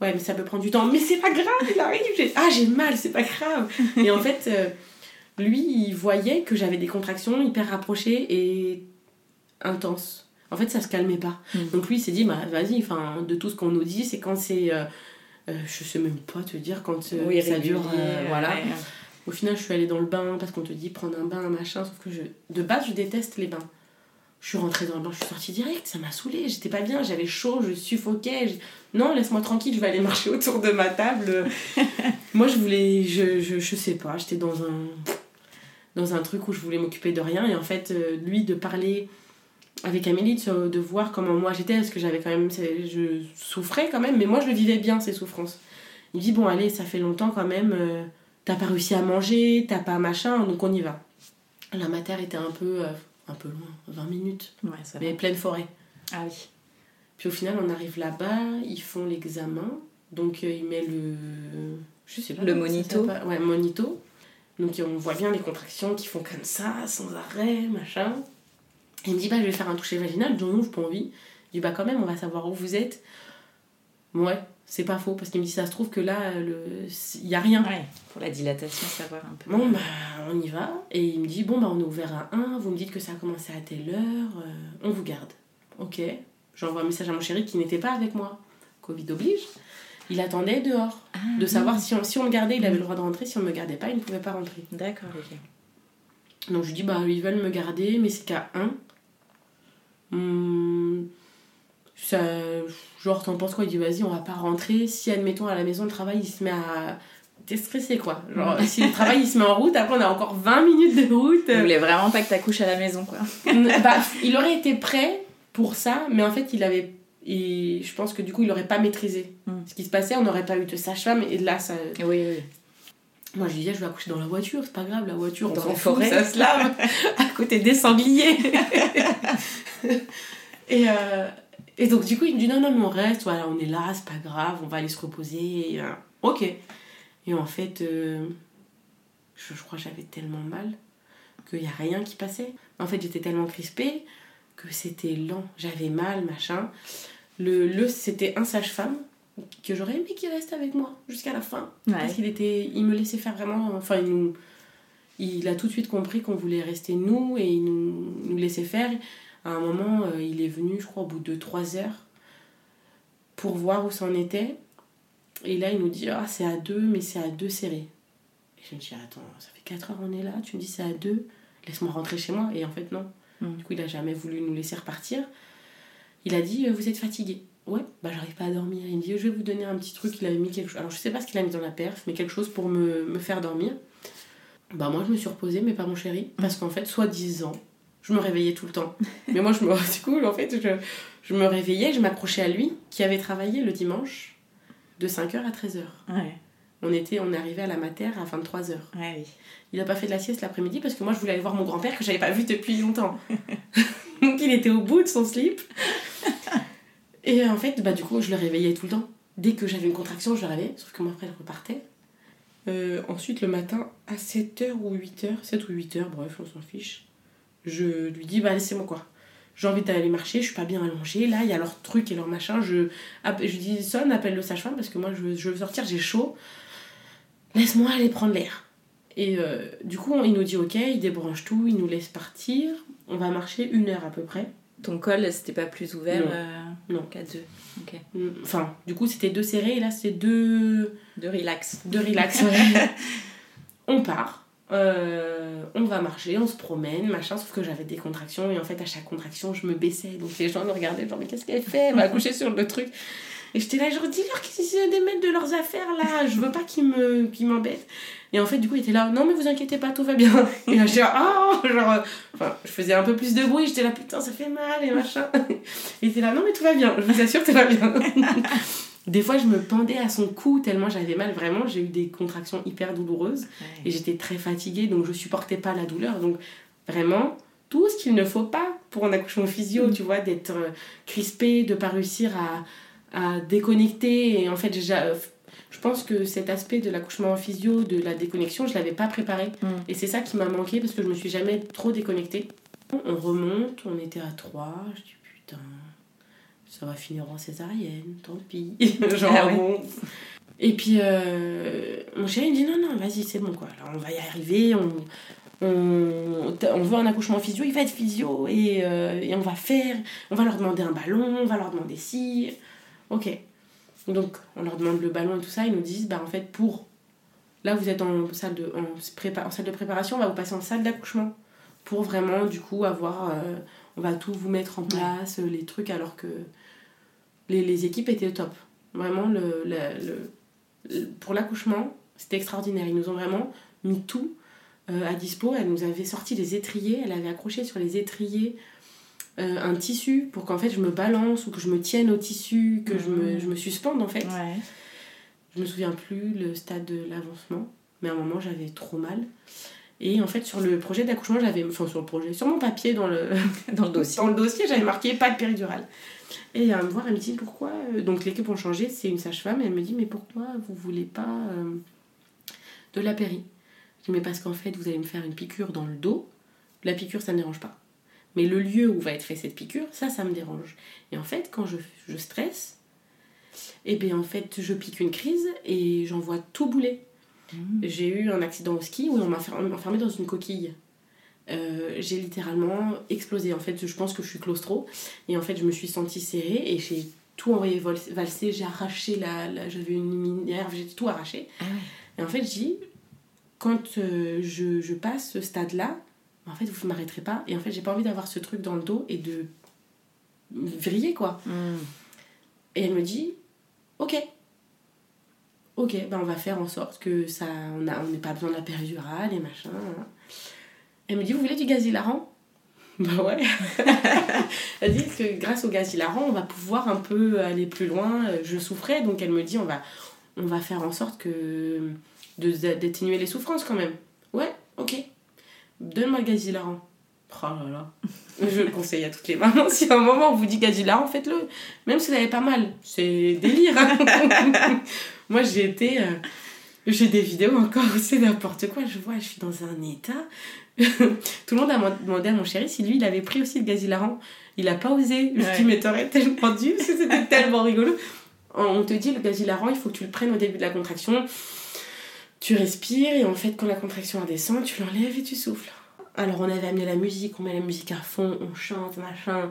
B: Ouais, mais ça peut prendre du temps. Mais c'est pas grave, il arrive. Ah, j'ai mal, c'est pas grave. Et en fait, euh, lui, il voyait que j'avais des contractions hyper rapprochées et intenses. En fait, ça se calmait pas.
A: Mm.
B: Donc lui, il s'est dit, bah vas-y, enfin, de tout ce qu'on nous dit, c'est quand c'est. euh, euh, je sais même pas te dire quand
A: Oui,
B: ça dure. voilà.
A: ouais.
B: Au final, je suis allée dans le bain parce qu'on te dit prendre un bain, machin. Sauf que je, de base, je déteste les bains. Je suis rentrée dans le bain, je suis sortie direct, ça m'a saoulée, j'étais pas bien, j'avais chaud, je suffoquais. je- Non, laisse-moi tranquille, je vais aller marcher autour de ma table. Moi, je voulais, je, je, je sais pas, j'étais dans un, dans un truc où je voulais m'occuper de rien. Et en fait, euh, lui, de parler avec Amélie, de, de voir comment moi j'étais, parce que j'avais quand même, je souffrais quand même, mais moi je le vivais bien, ces souffrances. Il me dit, bon, allez, ça fait longtemps quand même, euh, t'as pas réussi à manger, t'as pas machin, donc on y va. La matière était un peu, euh, un peu loin, 20 minutes,
A: Ouais, ça va.
B: mais pleine forêt.
A: Ah oui.
B: Puis au final, on arrive là-bas, ils font l'examen. Donc euh, il met le. Je sais pas.
A: Le monito.
B: Ouais, monito. Donc on voit bien les contractions qui font comme ça, sans arrêt, machin. Et il me dit, bah je vais faire un toucher vaginal. Je dis, non, j'ai pas envie. Je dis, bah quand même, on va savoir où vous êtes. Ouais, c'est pas faux, parce qu'il me dit, ça se trouve que là, le... il y a rien.
A: Ouais, pour la dilatation, savoir un peu.
B: Bon, bah, on y va. Et il me dit, bon, bah, on est ouvert à 1, vous me dites que ça a commencé à telle heure, euh, on vous garde. Ok. J'envoie un message à mon chéri qui n'était pas avec moi. Covid oblige. Il attendait dehors.
A: Ah,
B: de savoir si on, si on le gardait, il avait le droit de rentrer. Si on ne me gardait pas, il ne pouvait pas rentrer.
A: D'accord, ok.
B: Donc je lui dis, bah, ils veulent me garder, mais c'est qu'à 1. Hum, ça, genre, t'en penses quoi? Il dit, vas-y, on va pas rentrer. Si, admettons, à la maison, le travail, il se met à. T'es stressé, quoi. Genre, si le travail, il se met en route, après, on a encore 20 minutes de route.
A: Il voulait vraiment pas que t'accouches à la maison, quoi.
B: bah, il aurait été prêt pour ça, mais en fait, il avait. Et je pense que du coup, il aurait pas maîtrisé
A: Mm.
B: ce qui se passait. On n'aurait pas eu de sage-femme, et là, ça.
A: Oui, oui.
B: Moi, je lui disais, je vais accoucher dans la voiture, c'est pas grave, la voiture, on
A: Dans la forêt.
B: ça se lave, à côté des sangliers. et, euh, et donc, du coup, il me dit, non, non, mais on reste, voilà, on est là, c'est pas grave, on va aller se reposer. Et, euh, ok. Et en fait, euh, je, je crois que j'avais tellement mal. qu'il n'y a rien qui passait. En fait, j'étais tellement crispée que c'était lent. J'avais mal, machin. Le, le c'était un sage-femme que j'aurais aimé qu'il reste avec moi jusqu'à la fin. Parce qu'il était, il me laissait faire vraiment. Enfin, il, nous, il a tout de suite compris qu'on voulait rester nous et il nous, nous laissait faire. À un moment, euh, il est venu, je crois, au bout de trois heures pour voir où ça en était. Et là, il nous dit Ah, c'est à deux, mais c'est à deux serrés. Et je me dis Attends, ça fait quatre heures on est là, tu me dis c'est à deux, laisse-moi rentrer chez moi. Et en fait, non.
A: Mm.
B: Du coup, il a jamais voulu nous laisser repartir. Il a dit euh, Vous êtes fatigué. Ouais, bah j'arrive pas à dormir. Il me dit Je vais vous donner un petit truc. Il avait mis quelque chose. Alors, je sais pas ce qu'il a mis dans la perf, mais quelque chose pour me, me faire dormir. Bah, moi, je me suis reposée, mais pas mon chéri. Parce qu'en fait, soi-disant, je me réveillais tout le temps. Mais moi, je me. Du coup, en fait, je, je me réveillais, je m'accrochais à lui, qui avait travaillé le dimanche de 5h à 13h.
A: Ouais.
B: On, était, on est arrivé à la mater à 23h.
A: Ouais, oui.
B: Il a pas fait de la sieste l'après-midi parce que moi je voulais aller voir mon grand-père que j'avais pas vu depuis longtemps. Donc il était au bout de son slip. Et en fait, bah du coup, je le réveillais tout le temps. Dès que j'avais une contraction, je le réveillais, sauf que moi après je repartais. Euh, ensuite, le matin, à 7h ou 8h, 7 ou 8h, bref, on s'en fiche, je lui dis, bah laissez-moi quoi. J'ai envie d'aller marcher, je suis pas bien allongée, là il y a leur truc et leur machin. Je, je dis, sonne, appelle le sage-femme parce que moi je veux, je veux sortir, j'ai chaud. Laisse-moi aller prendre l'air. Et euh, du coup, il nous dit ok, il débranche tout, il nous laisse partir. On va marcher une heure à peu près.
A: Ton col, c'était pas plus ouvert
B: Non.
A: euh,
B: Non.
A: qu'à deux. Ok.
B: Mm, Enfin, du coup, c'était deux serrés et là, c'était deux,
A: De relax.
B: deux relax. ouais. on part. Euh, on va marcher, on se promène, machin, sauf que j'avais des contractions et en fait à chaque contraction je me baissais. Donc les gens me regardaient genre mais qu'est-ce qu'elle fait? Elle m'a couché sur le truc. Et j'étais là genre dis-leur qu'ils de mettre de leurs affaires là, je veux pas qu'ils me qu'ils m'embêtent. Et en fait du coup il était là non mais vous inquiétez pas tout va bien. Et là j'étais là oh genre enfin je faisais un peu plus de bruit. J'étais là putain ça fait mal et machin. Il était là non mais tout va bien. Je vous assure tout va bien des fois je me pendais à son cou tellement j'avais mal. Vraiment j'ai eu des contractions hyper douloureuses et j'étais très fatiguée donc je supportais pas la douleur. Donc vraiment tout ce qu'il ne faut pas pour un accouchement physio tu vois d'être euh, crispé de pas réussir à, à déconnecter. Et en fait euh, je pense que cet aspect de l'accouchement en physio de la déconnexion je l'avais pas préparé.
A: Mm.
B: et c'est ça qui m'a manqué parce que je me suis jamais trop déconnectée. On remonte on était à 3 je dis putain ça va finir en césarienne tant pis genre
A: Ah ouais.
B: bon et puis euh, mon chéri me dit non non vas-y c'est bon quoi alors on va y arriver on on, on veut un accouchement physio, il va être physio et, euh, et on va faire, on va leur demander un ballon, on va leur demander si. Ok. Donc on leur demande le ballon et tout ça, ils nous disent bah en fait pour. Là vous êtes en salle de, en, prépa- en salle de préparation, on va vous passer en salle d'accouchement pour vraiment du coup avoir. euh, on va tout vous mettre en place, les trucs alors que les, les équipes étaient au top. Vraiment le, le- le- le- pour l'accouchement c'était extraordinaire, ils nous ont vraiment mis tout euh, à dispo. Elle nous avait sorti les étriers, elle avait accroché sur les étriers euh, un tissu pour qu'en fait je me balance ou que je me tienne au tissu, que je, me,
A: Mhm.
B: je me suspende en fait.
A: Ouais.
B: Je me souviens plus le stade de l'avancement, mais à un moment j'avais trop mal. Et en fait sur le projet d'accouchement, j'avais, enfin sur le projet, sur mon papier dans le,
A: Dans le dossier.
B: dans le dossier, j'avais marqué pas de péridurale. Et elle vient me voir, elle me dit pourquoi. euh, Donc l'équipe ont changé, c'est une sage-femme. Elle me dit mais pourquoi vous voulez pas euh, de la péri? Je dis mais parce qu'en fait vous allez me faire une piqûre dans le dos. La piqûre ça ne dérange pas. Mais le lieu où va être fait cette piqûre, ça, ça me dérange. Et en fait, quand je, je stresse, et bien en fait je pique une crise et j'envoie tout bouler. J'ai eu un accident au ski où on m'a fer- enfermé dans une coquille. Euh, j'ai littéralement explosé. En fait, je pense que je suis claustro. Et en fait, je me suis sentie serrée et j'ai tout envoyé valser. J'ai arraché la. la- J'avais une minerve, j'ai tout arraché.
A: Ah ouais.
B: Et en fait, je dis, quand euh, je, je passe ce stade-là, en fait, vous ne m'arrêterez pas. Et en fait, j'ai pas envie d'avoir ce truc dans le dos et de vriller, quoi.
A: Mm.
B: Et elle me dit, ok. Ok, ben on va faire en sorte que ça, on a- on pas besoin de la péridurale et machin. hein. Elle me dit, vous voulez du gaz hilarant Bah ouais. elle dit que grâce au gaz hilarant, on va pouvoir un peu aller plus loin. Je souffrais, donc elle me dit, on va, on va faire en sorte que d'atténuer les souffrances quand même. Ouais, ok. Donne-moi le gaz hilarant. Oh là là. Je le conseille à toutes les mamans. Si à un moment on vous dit gaz hilarant, faites-le. Même si vous n'avez pas mal. C'est délire. hein. Moi j'ai été. euh, J'ai des vidéos encore où c'est n'importe quoi. Je vois, je suis dans un état. Tout le monde a demandé à mon chéri si lui, il avait pris aussi le gaz hilarant. Il a pas osé. Je me suis dit, mais t'aurais tellement dû, parce que c'était tellement rigolo. On te dit, le gaz hilarant, il faut que tu le prennes au début de la contraction. Tu respires, et en fait, quand la contraction redescend, tu l'enlèves et tu souffles. Alors, on avait amené la musique, on met la musique à fond, on chante, machin.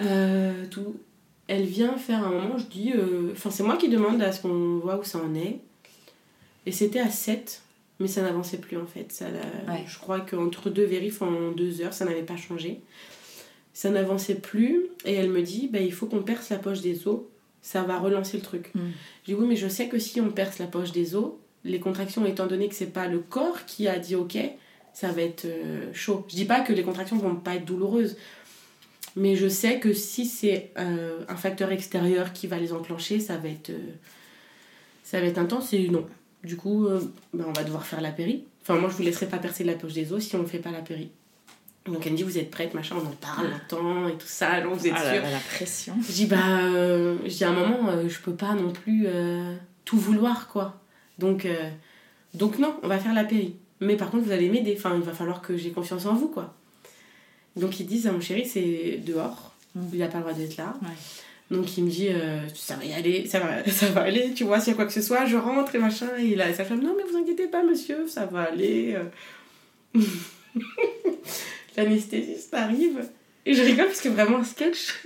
B: Euh, tout. Elle vient faire un moment, je dis. euh, Enfin, c'est moi qui demande à ce qu'on voit où ça en est. Et c'était à 7, mais ça n'avançait plus en fait. Ça,
A: Ouais.
B: Je crois qu'entre deux vérifs en deux heures, ça n'avait pas changé. Ça n'avançait plus, et elle me dit bah, il faut qu'on perce la poche des os, ça va relancer le truc.
A: Mm.
B: Je dis oui, mais je sais que si on perce la poche des os, les contractions, étant donné que c'est pas le corps qui a dit ok, ça va être euh, chaud. Je dis pas que les contractions vont pas être douloureuses, mais je sais que si c'est euh, un facteur extérieur qui va les enclencher, ça va être, euh, ça va être intense et non. Du coup, euh, ben, on va devoir faire la péri. Enfin, moi, je vous laisserai pas percer la poche des os si on ne fait pas la péri. Donc, elle me dit, vous êtes prête, machin, on en parle longtemps et tout ça, donc vous êtes
A: Ah là
B: sûre
A: là, la pression.
B: je dis, bah, euh, je dis à un moment, euh, je peux pas non plus euh, tout vouloir, quoi. Donc, donc, non, on va faire la péri. Mais par contre, vous allez m'aider. Enfin, il va falloir que j'ai confiance en vous, quoi. Donc, ils disent à mon chéri, c'est dehors.
A: Mm.
B: Il n'a pas le droit d'être là.
A: Ouais.
B: Donc, il me dit, euh, ça va y aller, ça va, ça va aller, tu vois, s'il y a quoi que ce soit, je rentre et machin. Et là, sa femme, non, mais vous inquiétez pas, monsieur, ça va aller. euh. L'anesthésiste arrive. Et je rigole parce que vraiment un sketch.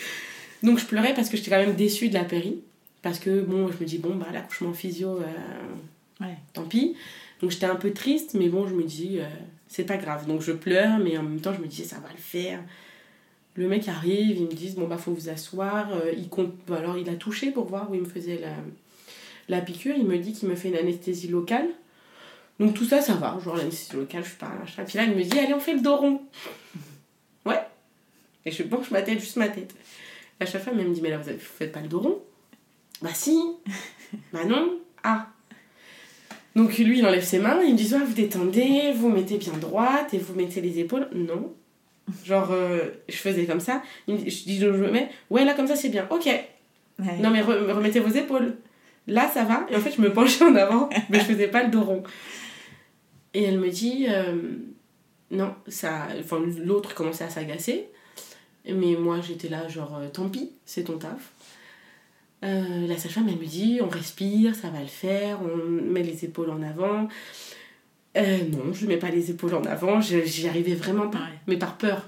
B: Donc je pleurais parce que j'étais quand même déçue de la péri. Parce que bon, je me dis, bon, bah l'accouchement physio, euh,
A: Ouais.
B: tant pis. Donc j'étais un peu triste, mais bon, je me dis, euh, c'est pas grave. Donc je pleure, mais en même temps, je me dis, ça va le faire. Le mec arrive, ils me disent, bon, bah faut vous asseoir. Euh, il compte, bon, alors il a touché pour voir où il me faisait la, la piqûre. Il me dit qu'il me fait une anesthésie locale. Donc tout ça, ça va. Genre l'anesthésie locale, je suis pas machin. Puis là, il me dit, allez, on fait le dos rond. Ouais. Et je penche ma tête, juste ma tête. La femme elle me dit, mais là, vous, faites pas le dos rond? Bah si. bah non. Ah. Donc lui, il enlève ses mains, il me dit, ouais, vous détendez, vous mettez bien droite et vous mettez les épaules. Non. Genre, euh, je faisais comme ça. Je dis, je me mets, ouais, là, comme ça, c'est bien. Ok.
A: Ouais.
B: Non, mais re- remettez vos épaules. Là, ça va. Et en fait, je me penchais en avant, mais je faisais pas le dos rond. Et elle me dit, euh, non, ça. Enfin, l'autre commençait à s'agacer. Mais moi, j'étais là, genre, euh, tant pis, c'est ton taf. Euh, la sage-femme, elle me dit, on respire, ça va le faire, on met les épaules en avant. Euh, non, je mets pas les épaules en avant, j'y arrivais vraiment pas,
A: Ouais.
B: mais par peur.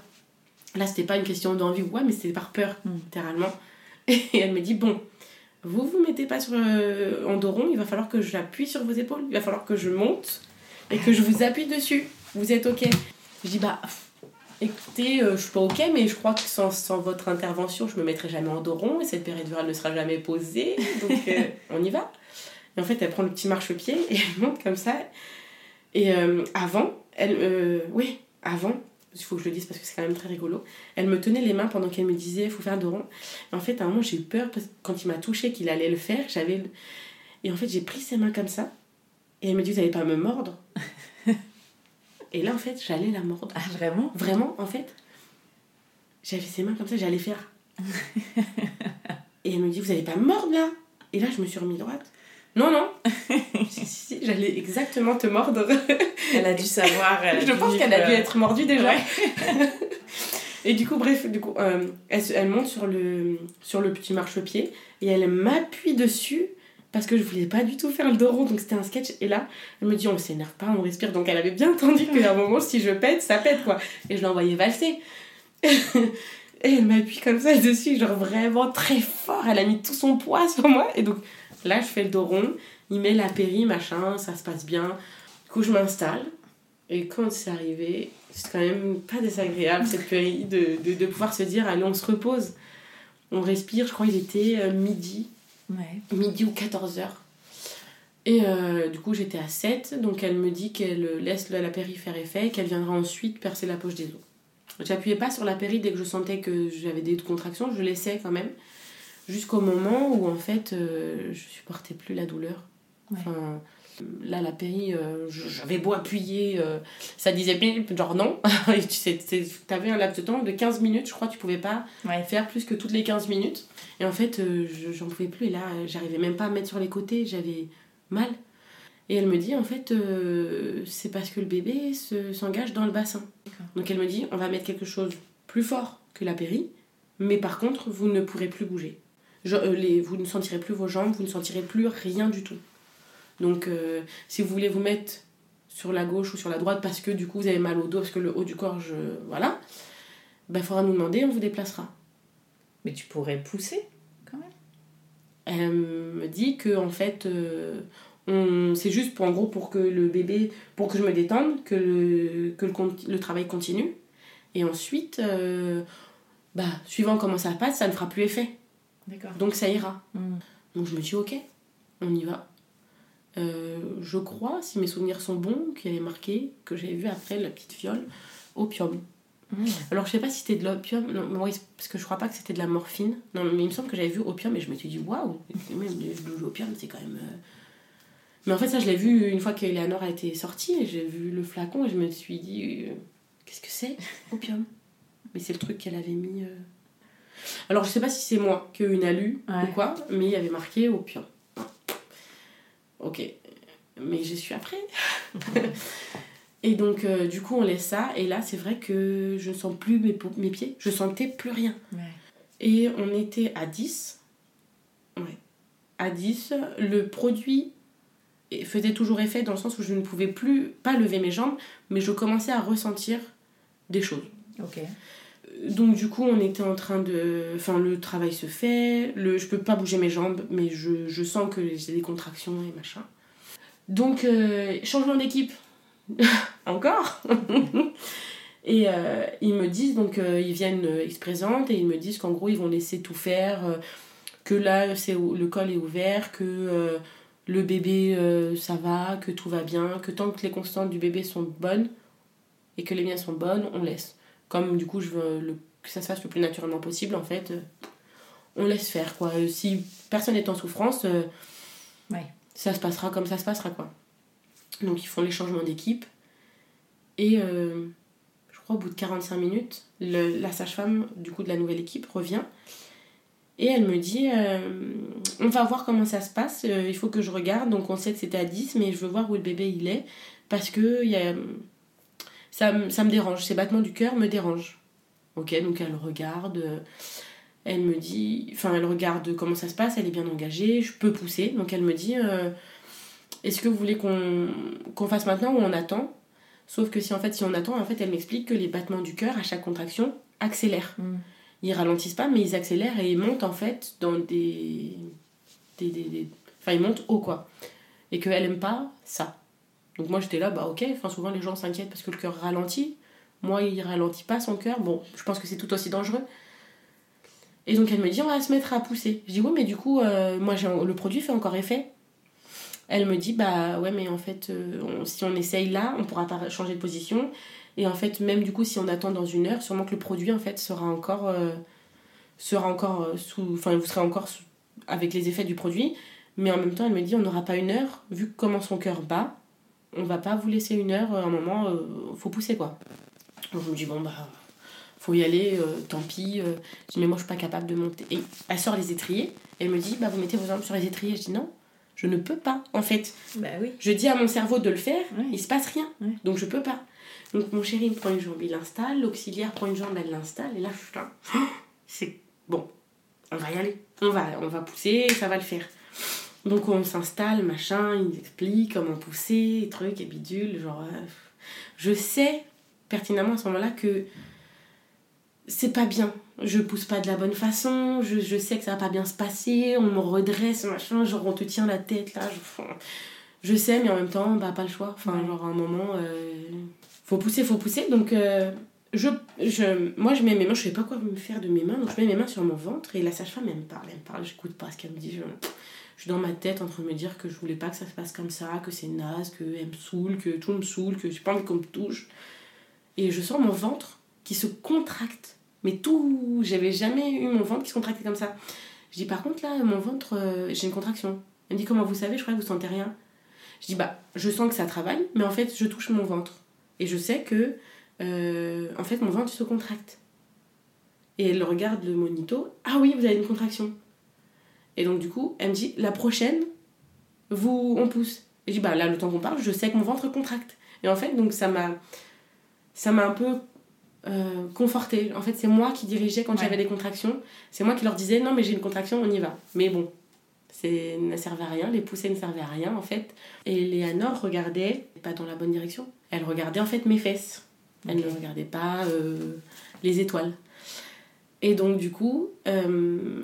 B: Là, c'était pas une question d'envie ou quoi, mais c'était par peur,
A: Mm.
B: littéralement. Et elle me dit, bon, vous vous mettez pas sur, euh, en dos rond, il va falloir que j'appuie sur vos épaules, il va falloir que je monte et que je vous appuie dessus. Vous êtes ok Je dis, bah, écoutez, euh, je suis pas ok, mais je crois que sans, sans votre intervention, je me mettrai jamais en dos rond et cette péridurale ne sera jamais posée, donc euh, on y va. Et en fait, elle prend le petit marchepied et elle monte comme ça. Et euh, avant, elle, euh, oui, avant, il faut que je le dise parce que c'est quand même très rigolo, elle me tenait les mains pendant qu'elle me disait, il faut faire dos rond. Et en fait, à un moment, j'ai eu peur parce que quand il m'a touché qu'il allait le faire, j'avais. Et en fait, j'ai pris ses mains comme ça. Et elle me dit, vous n'allez pas me mordre? Et là, en fait, j'allais la mordre.
A: Ah, vraiment?
B: Vraiment, en fait, j'avais ses mains comme ça, j'allais faire. Et elle me dit, vous allez pas me mordre là? Et là, je me suis remis droite. Non, non. si, si, si, j'allais exactement te mordre.
A: Elle a dû savoir. elle a
B: je
A: dû
B: pense qu'elle a dû
A: euh,
B: être mordue déjà.
A: Ouais.
B: et du coup, bref, du coup, euh, elle, elle monte sur le, sur le petit marchepied et elle m'appuie dessus parce que je voulais pas du tout faire le dos rond, donc c'était un sketch. Et là, elle me dit, on s'énerve pas, on respire. Donc elle avait bien entendu qu'à un moment, si je pète, ça pète quoi. Et je l'envoyais valser. et elle m'appuie comme ça dessus, genre vraiment très fort. Elle a mis tout son poids sur moi. Et donc là, je fais le dos rond, il met la péri, machin, ça se passe bien. Du coup, je m'installe. Et quand c'est arrivé, c'est quand même pas désagréable cette péri de, de, de pouvoir se dire, allez, on se repose. On respire, je crois qu'il était euh, midi
A: Ouais.
B: midi ou 14 heures. Et euh, du coup, j'étais à 7, donc elle me dit qu'elle laisse la, la péri faire effet et qu'elle viendra ensuite percer la poche des os. J'appuyais pas sur la péri dès que je sentais que j'avais des contractions, je laissais quand même, jusqu'au moment où en fait euh, je supportais plus la douleur.
A: Ouais.
B: Enfin, là, la péri, euh, j'avais beau appuyer, euh, ça disait genre non. Et tu sais, t'avais un laps de temps de 15 minutes, je crois, tu pouvais pas
A: Ouais.
B: faire plus que toutes les 15 minutes. Et en fait, euh, je- j'en pouvais plus. Et là, euh, j'arrivais même pas à me mettre sur les côtés. J'avais mal. Et elle me dit, en fait, euh, c'est parce que le bébé se- s'engage dans le bassin. Donc elle me dit, on va mettre quelque chose plus fort que la péri, mais par contre, vous ne pourrez plus bouger. Je- euh, les, vous ne sentirez plus vos jambes, vous ne sentirez plus rien du tout. Donc euh, si vous voulez vous mettre sur la gauche ou sur la droite parce que du coup vous avez mal au dos, parce que le haut du corps, je... voilà, il faudra nous demander, on vous déplacera.
A: Mais tu pourrais pousser quand même.
B: Elle me dit que en fait, euh, on- c'est juste pour en gros pour que le bébé, pour que je me détende, que le, que le, travail continue. Et ensuite, euh, bah, suivant comment ça passe, ça ne fera plus effet. Donc ça ira.
A: Mm.
B: Donc je me dis ok, on y va. Euh, je crois, si mes souvenirs sont bons, qu'il y avait marqué, que j'avais vu après la petite fiole, opium.
A: Mm.
B: Alors je sais pas si c'était de l'opium, non, mais oui, parce que je crois pas que c'était de la morphine. Non, mais il me semble que j'avais vu opium et je me suis dit waouh, même de l'opium c'est quand même. euh. Mais en fait, ça je l'ai vu une fois qu'Eleanor a été sortie et j'ai vu le flacon et je me suis dit euh, qu'est-ce que c'est Opium? Mais c'est le truc qu'elle avait mis. euh. Alors je sais pas si c'est moi qui ai eu une alu
A: Ouais.
B: ou quoi, mais il y avait marqué opium. Ok, mais je suis après. Et donc, euh, du coup, on laisse ça. Et là, c'est vrai que je ne sens plus mes, pieds. Je sentais plus rien.
A: Ouais.
B: Et on était à 10. Ouais. À 10. Le produit faisait toujours effet dans le sens où je ne pouvais plus, pas lever mes jambes, mais je commençais à ressentir des choses.
A: Ok.
B: Donc du coup, on était en train de... Enfin, le travail se fait, le... je peux pas bouger mes jambes, mais je, sens que j'ai des contractions et machin. Donc, euh, changement d'équipe. Encore Et euh, ils me disent, donc euh, ils viennent, ils se présentent et ils me disent qu'en gros, ils vont laisser tout faire, que là, le col est ouvert, que le bébé, ça va, que tout va bien, que tant que les constantes du bébé sont bonnes et que les miennes sont bonnes, on laisse comme du coup je veux le- que ça se fasse le plus naturellement possible en fait euh, on laisse faire quoi. Euh, si personne n'est en souffrance euh,
A: Ouais.
B: ça se passera comme ça se passera quoi. Donc ils font les changements d'équipe et euh, je crois au bout de 45 minutes le- la sage-femme du coup de la nouvelle équipe revient et elle me dit euh, on va voir comment ça se passe il faut que je regarde. Donc on sait que c'était à 10 mais je veux voir où le bébé il est parce que il y a ça, me- ça me dérange, ces battements du cœur me dérangent. Ok, donc elle regarde, euh, elle me dit, enfin elle regarde comment ça se passe, elle est bien engagée, je peux pousser. Donc elle me dit, euh, est-ce que vous voulez qu'on qu'on fasse maintenant ou on attend? Sauf que si en fait si on attend, en fait elle m'explique que les battements du cœur à chaque contraction accélèrent.
A: Mm.
B: Ils ralentissent pas, mais ils accélèrent et ils montent en fait dans des, des, des- des- enfin ils montent haut quoi. Et qu'elle aime pas ça. Donc moi j'étais là, bah ok, enfin souvent les gens s'inquiètent parce que le cœur ralentit. Moi il ralentit pas son cœur, bon je pense que c'est tout aussi dangereux. Et donc elle me dit on va se mettre à pousser. Je dis oui mais du coup euh, moi le produit fait encore effet. Elle me dit bah ouais mais en fait euh, si on essaye là on pourra pas changer de position. Et en fait même du coup si on attend dans une heure sûrement que le produit en fait sera encore euh, sera encore sous enfin vous serez encore avec les effets du produit. Mais en même temps elle me dit on n'aura pas une heure vu comment son cœur bat on va pas vous laisser une heure, à un moment, euh, faut pousser quoi. Donc je me dis, bon bah, faut y aller, euh, tant pis. euh. Je dis, mais moi je suis pas capable de monter. Et elle sort les étriers, et elle me dit, bah vous mettez vos jambes sur les étriers. Je dis, non, je ne peux pas en fait.
A: Bah oui.
B: Je dis à mon cerveau de le faire,
A: Ouais.
B: il se passe rien. Donc je peux pas. Donc mon chéri me prend une jambe, il l'installe, l'auxiliaire prend une jambe, elle l'installe, et là, putain, c'est bon, on va y aller. On va, on va pousser, ça va le faire. Donc on s'installe, machin, il explique comment pousser, trucs et bidule, genre. euh, je sais pertinemment à ce moment-là que c'est pas bien. Je pousse pas de la bonne façon, je, sais que ça va pas bien se passer, on me redresse, machin, genre on te tient la tête là. Je, je sais, mais en même temps, bah pas le choix. Enfin, genre à un moment, euh, faut pousser, faut pousser. Donc, euh, je, je, moi je mets mes mains, je sais pas quoi me faire de mes mains, donc je mets mes mains sur mon ventre et la sage-femme elle me parle, elle me parle, j'écoute pas ce qu'elle me dit. Je suis dans ma tête en train de me dire que je voulais pas que ça se passe comme ça, que c'est naze, qu'elle me saoule, que tout me saoule, que j'ai pas envie qu'on me touche. Et je sens mon ventre qui se contracte. Mais tout. J'avais jamais eu mon ventre qui se contractait comme ça. Je dis par contre là, mon ventre, euh, j'ai une contraction. Elle me dit comment vous savez, je crois que vous sentez rien. Je dis bah, je sens que ça travaille, mais en fait, je touche mon ventre. Et je sais que, euh, en fait, mon ventre se contracte. Et elle regarde le monito. Ah oui, vous avez une contraction. Et donc, du coup, elle me dit la prochaine, vous, on pousse. Et je dis, bah là, le temps qu'on parle, je sais que mon ventre contracte. Et en fait, donc ça m'a ça m'a un peu euh, confortée. En fait, c'est moi qui dirigeais quand
A: Ouais.
B: j'avais des contractions. C'est moi qui leur disais, non, mais j'ai une contraction, on y va. Mais bon, c'est ne servait à rien, les poussées ne servaient à rien, en fait. Et Léanor regardait, pas dans la bonne direction, elle regardait en fait mes fesses. Elle ne regardait pas euh, les étoiles. Et donc, du coup, euh,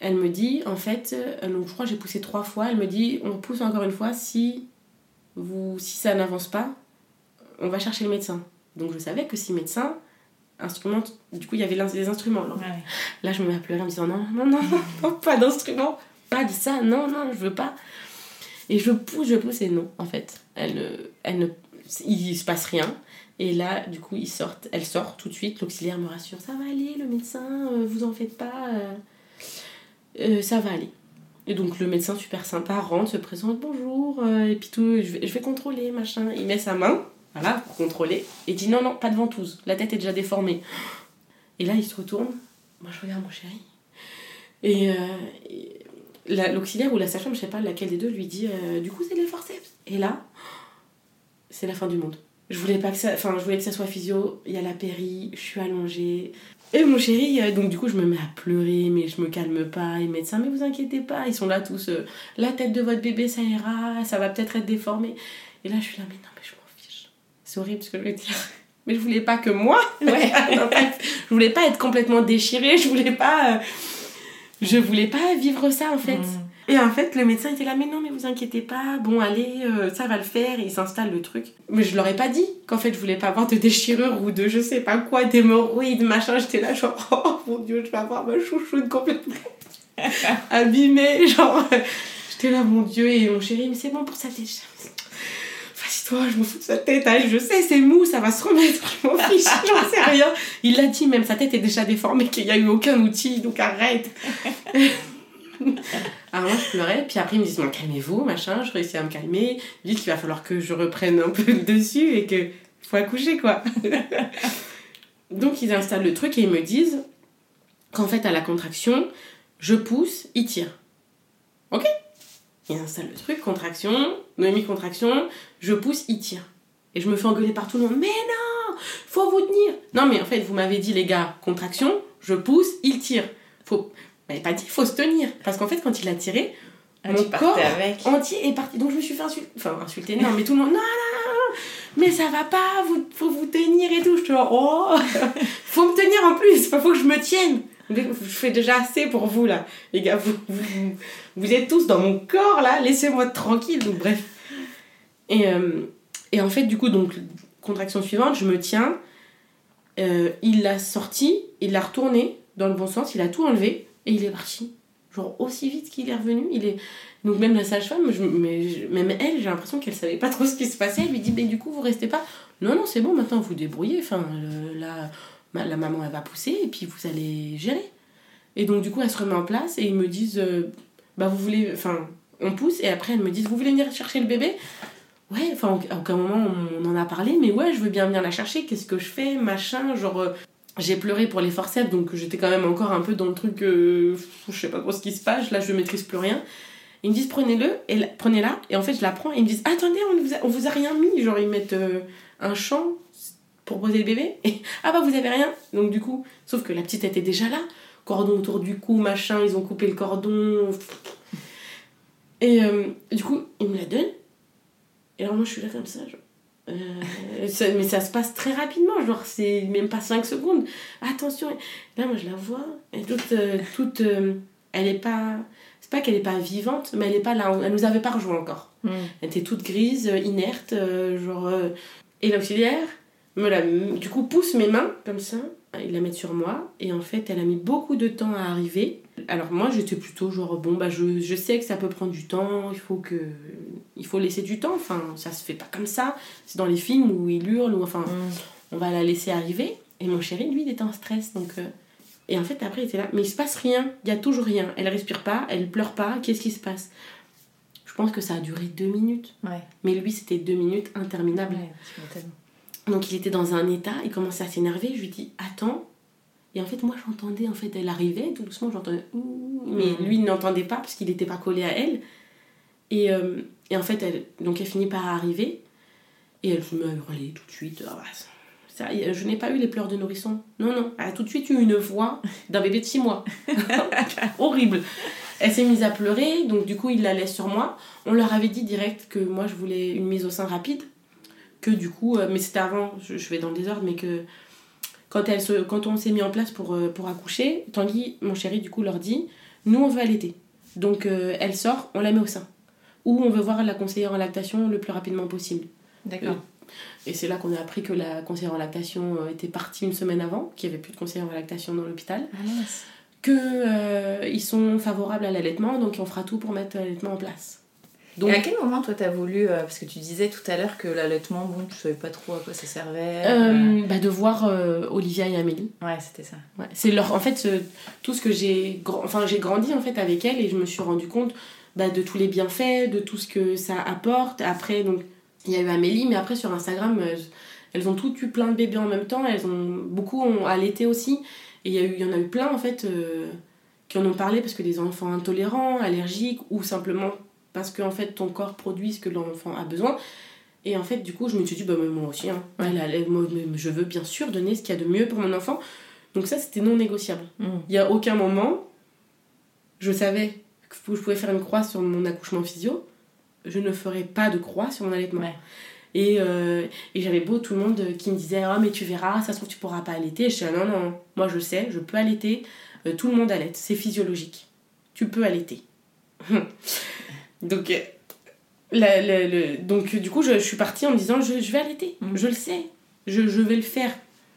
B: elle me dit, en fait, euh, donc je crois que j'ai poussé trois fois, elle me dit, on pousse encore une fois, si, vous, si ça n'avance pas, on va chercher le médecin. Donc je savais que si médecin, instrument, du coup il y avait des instruments. Là.
A: Ouais.
B: Là, je me mets à pleurer en me disant non, non, non, non, pas d'instrument, pas de ça, non, non, je veux pas. Et je pousse, je pousse, et non, en fait. Elle, ne- elle ne, il se passe rien. Et là, du coup, ils sortent, elle sort tout de suite. L'auxiliaire me rassure ça va aller, le médecin, euh, vous en faites pas, euh, euh, ça va aller. Et donc, le médecin, super sympa, rentre, se présente bonjour, euh, et puis tout, je vais, contrôler, machin. Il met sa main, voilà, pour contrôler, et dit non, non, pas de ventouse, la tête est déjà déformée. Et là, il se retourne. Moi, je regarde mon chéri. Et, euh, l'auxiliaire ou la sage-femme, je sais pas laquelle des deux, lui dit euh, Du coup, c'est les forceps. Et là, c'est la fin du monde. Je voulais pas que ça, enfin, je voulais que ça soit physio. Il y a la péri, je suis allongée. Et mon chéri, euh, donc du coup, je me mets à pleurer, mais je me calme pas. Et médecin, mais vous inquiétez pas, ils sont là tous. euh, la tête de votre bébé, ça ira, ça va peut-être être déformé. Et là, je suis là, mais non, mais je m'en fiche. C'est horrible ce que je veux dire. Mais je voulais pas que moi,
A: Ouais.
B: en fait, je voulais pas être complètement déchirée, je voulais pas. euh, je voulais pas vivre ça en fait.
A: Mm.
B: Et en fait, le médecin était là, mais non, mais vous inquiétez pas, bon, allez, euh, ça va le faire, et il s'installe le truc. Mais je leur ai pas dit qu'en fait, je voulais pas avoir de déchirure ou de je sais pas quoi, d'hémorroïdes, machin. J'étais là, genre, oh mon dieu, je vais avoir ma chouchoute complètement abîmée, genre. J'étais là, mon dieu, et mon chéri, mais c'est bon pour sa tête. Vas-y-toi, je me fous de sa tête, allez, je sais, c'est mou, ça va se remettre, je m'en fiche, j'en sais rien. Il l'a dit, même sa tête est déjà déformée, qu'il n'y a eu aucun outil, donc arrête. Alors moi je pleurais, puis après ils me disent calmez-vous, machin, je réussis à me calmer, disent qu'il va falloir que je reprenne un peu le dessus et que faut accoucher quoi. Donc ils installent le truc et ils me disent qu'en fait à la contraction, je pousse, il tire. Ok Ils installent le truc, contraction, demi-contraction, je pousse, il tire. Et je me fais engueuler par tout le monde. Mais non Faut vous tenir Non mais en fait vous m'avez dit les gars, contraction, je pousse, il tire. Faut... M'avez pas dit faut se tenir. Parce qu'en fait quand il a tiré,
A: Ah,
B: Mon corps
A: avec.
B: entier est parti. Donc je me suis fait insulter. Enfin, insulter, non, mais tout le monde, non, non, non, non, mais ça va pas, vous, faut vous tenir et tout. Je te vois, oh, faut me tenir en plus, faut faut que je me tienne. Je fais déjà assez pour vous là. Les gars, vous, vous, vous êtes tous dans mon corps là, laissez-moi tranquille. Donc bref. Et, euh, et en fait, du coup, donc, contraction suivante, je me tiens. Euh, il l'a sorti, il l'a retourné dans le bon sens, il a tout enlevé et il est parti. Genre aussi vite qu'il est revenu, il est donc même la sage-femme, mais même elle, j'ai l'impression qu'elle savait pas trop ce qui se passait. Elle lui dit, mais du coup, vous restez pas. Non, non, c'est bon, maintenant vous débrouillez. Enfin, la, ma- la maman, elle va pousser et puis vous allez gérer. Et donc, du coup, elle se remet en place et ils me disent, euh, bah vous voulez, enfin, on pousse. Et après, elles me disent, vous voulez venir chercher le bébé? Ouais, enfin, à aucun moment on en a parlé, mais ouais, je veux bien venir la chercher. Qu'est-ce que je fais? Machin, genre. J'ai pleuré pour les forceps, donc j'étais quand même encore un peu dans le truc, euh, je sais pas trop ce qui se passe, là je maîtrise plus rien. Ils me disent prenez-le, et la- prenez-la, et en fait je la prends, et ils me disent attendez, on vous a, on vous a rien mis, genre ils mettent euh, un champ pour poser le bébé, et ah bah vous avez rien, donc du coup, sauf que la petite était déjà là, cordon autour du cou, machin, ils ont coupé le cordon, et euh, du coup ils me la donnent, et alors moi je suis là comme ça, genre. Euh, ça- mais ça se passe très rapidement, genre c'est même pas 5 secondes. Attention, là moi je la vois, elle est toute, euh, toute euh, elle est pas, c'est pas qu'elle est pas vivante, mais elle est pas là, elle nous avait pas rejoint encore.
A: Mm.
B: Elle était toute grise, inerte, genre. et l'auxiliaire me la, du coup pousse mes mains comme ça, il la met sur moi, et en fait elle a mis beaucoup de temps à arriver. Alors moi j'étais plutôt genre bon bah je, je sais que ça peut prendre du temps, il faut que il faut laisser du temps, enfin ça se fait pas comme ça. C'est dans les films où il hurle ou enfin
A: Mm.
B: on va la laisser arriver. Et mon chéri lui il était en stress donc euh, et en fait après il était là mais il se passe rien, il y a toujours rien. Elle respire pas, elle pleure pas, qu'est-ce qui se passe? Je pense que ça a duré deux minutes,
A: Ouais.
B: mais lui c'était deux minutes interminables.
A: Ouais.
B: Donc il était dans un état, il commençait à s'énerver, je lui dis attends. Et en fait moi j'entendais, en fait elle arrivait, tout doucement j'entendais mais
A: Mhm.
B: lui il n'entendait pas parce qu'il n'était pas collé à elle. Et, euh, et en fait, elle, donc elle finit par arriver. Et elle se met à hurler tout de suite. Ah, bah, ça, est, je n'ai pas eu les pleurs de nourrisson. Non, non. Elle a tout de suite eu une voix d'un bébé de 6 mois. Horrible. Elle s'est mise à pleurer, donc du coup, il la laisse sur moi. On leur avait dit direct que moi, je voulais une mise au sein rapide. Que du coup, euh, mais c'était avant, je, je vais dans le désordre, mais que quand, elle se, quand on s'est mis en place pour, euh, pour accoucher, Tanguy, mon chéri, du coup, leur dit Nous, on veut allaiter. Donc, euh, elle sort, on la met au sein. Ou on veut voir la conseillère en lactation le plus rapidement possible.
A: D'accord.
B: Et c'est là qu'on a appris que la conseillère en lactation euh, était partie une semaine avant, qu'il n'y avait plus de conseillère en lactation dans l'hôpital.
A: Ah.
B: Que euh, ils sont favorables à l'allaitement, donc on fera tout pour mettre l'allaitement en place. Donc,
A: Et à quel moment, toi, t'as voulu. euh, parce que tu disais tout à l'heure que l'allaitement, bon, tu savais pas trop à quoi ça servait.
B: euh, bah, de voir euh, Olivia et Amélie.
A: Ouais, c'était ça.
B: Ouais, c'est leur en fait ce- tout ce que j'ai enfin j'ai grandi en fait avec elle et je me suis rendu compte bah, de tous les bienfaits de tout ce que ça apporte après donc il y a eu Amélie mais après sur Instagram elles ont toutes eu plein de bébés en même temps elles ont beaucoup ont allaité aussi et il y a eu y en a eu plein en fait qui en ont parlé parce que des enfants intolérants allergiques ou simplement parce que en fait ton corps produit ce que l'enfant a besoin et en fait du coup je me suis dit bah moi aussi hein. Elle moi, je veux bien sûr donner ce qu'il y a de mieux pour mon enfant donc ça, c'était non négociable.
A: Mm.
B: Il n'y a aucun moment, je savais que je pouvais faire une croix sur mon accouchement physio, je ne ferai pas de croix sur mon allaitement.
A: Ouais.
B: Et, euh, et j'avais beau tout le monde qui me disait Ah, mais tu verras, ça se trouve, tu pourras pas allaiter. Je disais Non, non, moi je sais, je peux allaiter. Euh, tout le monde allaite, c'est physiologique. Tu peux allaiter. donc, euh, la- la- le- donc, du coup, je, je suis partie en me disant Je, je vais allaiter,
A: Mm.
B: je le sais, je, je vais le faire.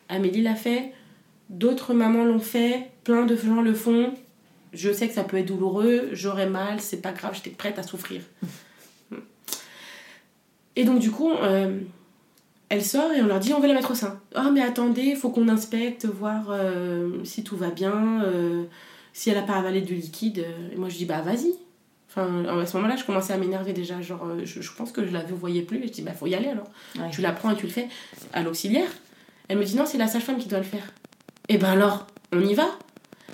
B: Amélie l'a fait, d'autres mamans l'ont fait, plein de gens le font. Je sais que ça peut être douloureux, j'aurai mal, c'est pas grave, j'étais prête à souffrir. Et donc, du coup, euh, elle sort et on leur dit on veut la mettre au sein. Ah, mais attendez, faut qu'on inspecte, voir euh, si tout va bien, euh, si elle a pas avalé du liquide. Et moi, je dis bah vas-y. Enfin, à ce moment-là, je commençais à m'énerver déjà. Genre, euh, je, je pense que je la voyais plus. Et je dis bah faut y aller alors.
A: Ouais.
B: Tu la prends et tu le fais à l'auxiliaire. Elle me dit non, c'est la sage-femme qui doit le faire. Et ben alors, on y va?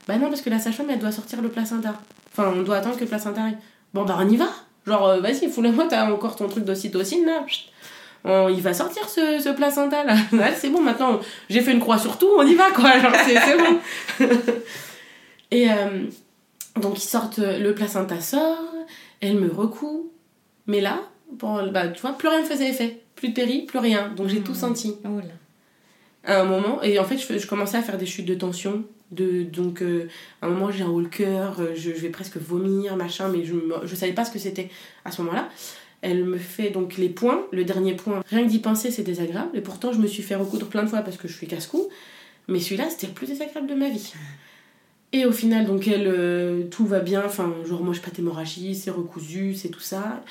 B: Bah non, parce que la sage-femme, elle doit sortir le placenta. Enfin, on doit attendre que le placenta arrive. Bon, bah on y va Genre, euh, vas-y, fous-le-moi, t'as encore ton truc d'ocytocine là. Chut. On, il va sortir ce, ce placenta là. C'est bon, maintenant, j'ai fait une croix sur tout, on y va quoi. Genre, c'est bon. et euh, donc, ils sortent, le placenta sort, elle me recoue. Mais là, bon, bah, tu vois, plus rien ne faisait effet. Plus de péri, plus rien. Donc, j'ai tout senti.
A: Oh là.
B: à un moment et en fait je, je commençais à faire des chutes de tension. De donc euh, à un moment j'ai un haut le cœur euh, je, je vais presque vomir machin mais je je savais pas ce que c'était à ce moment là elle me fait donc les points. Le dernier point rien que d'y penser c'est désagréable. Et pourtant je me suis fait recoudre plein de fois parce que je suis casse-cou. Mais celui-là c'était le plus désagréable de ma vie et au final donc elle euh, tout va bien enfin genre moi j'ai pas d'hémorragie c'est recousu c'est tout ça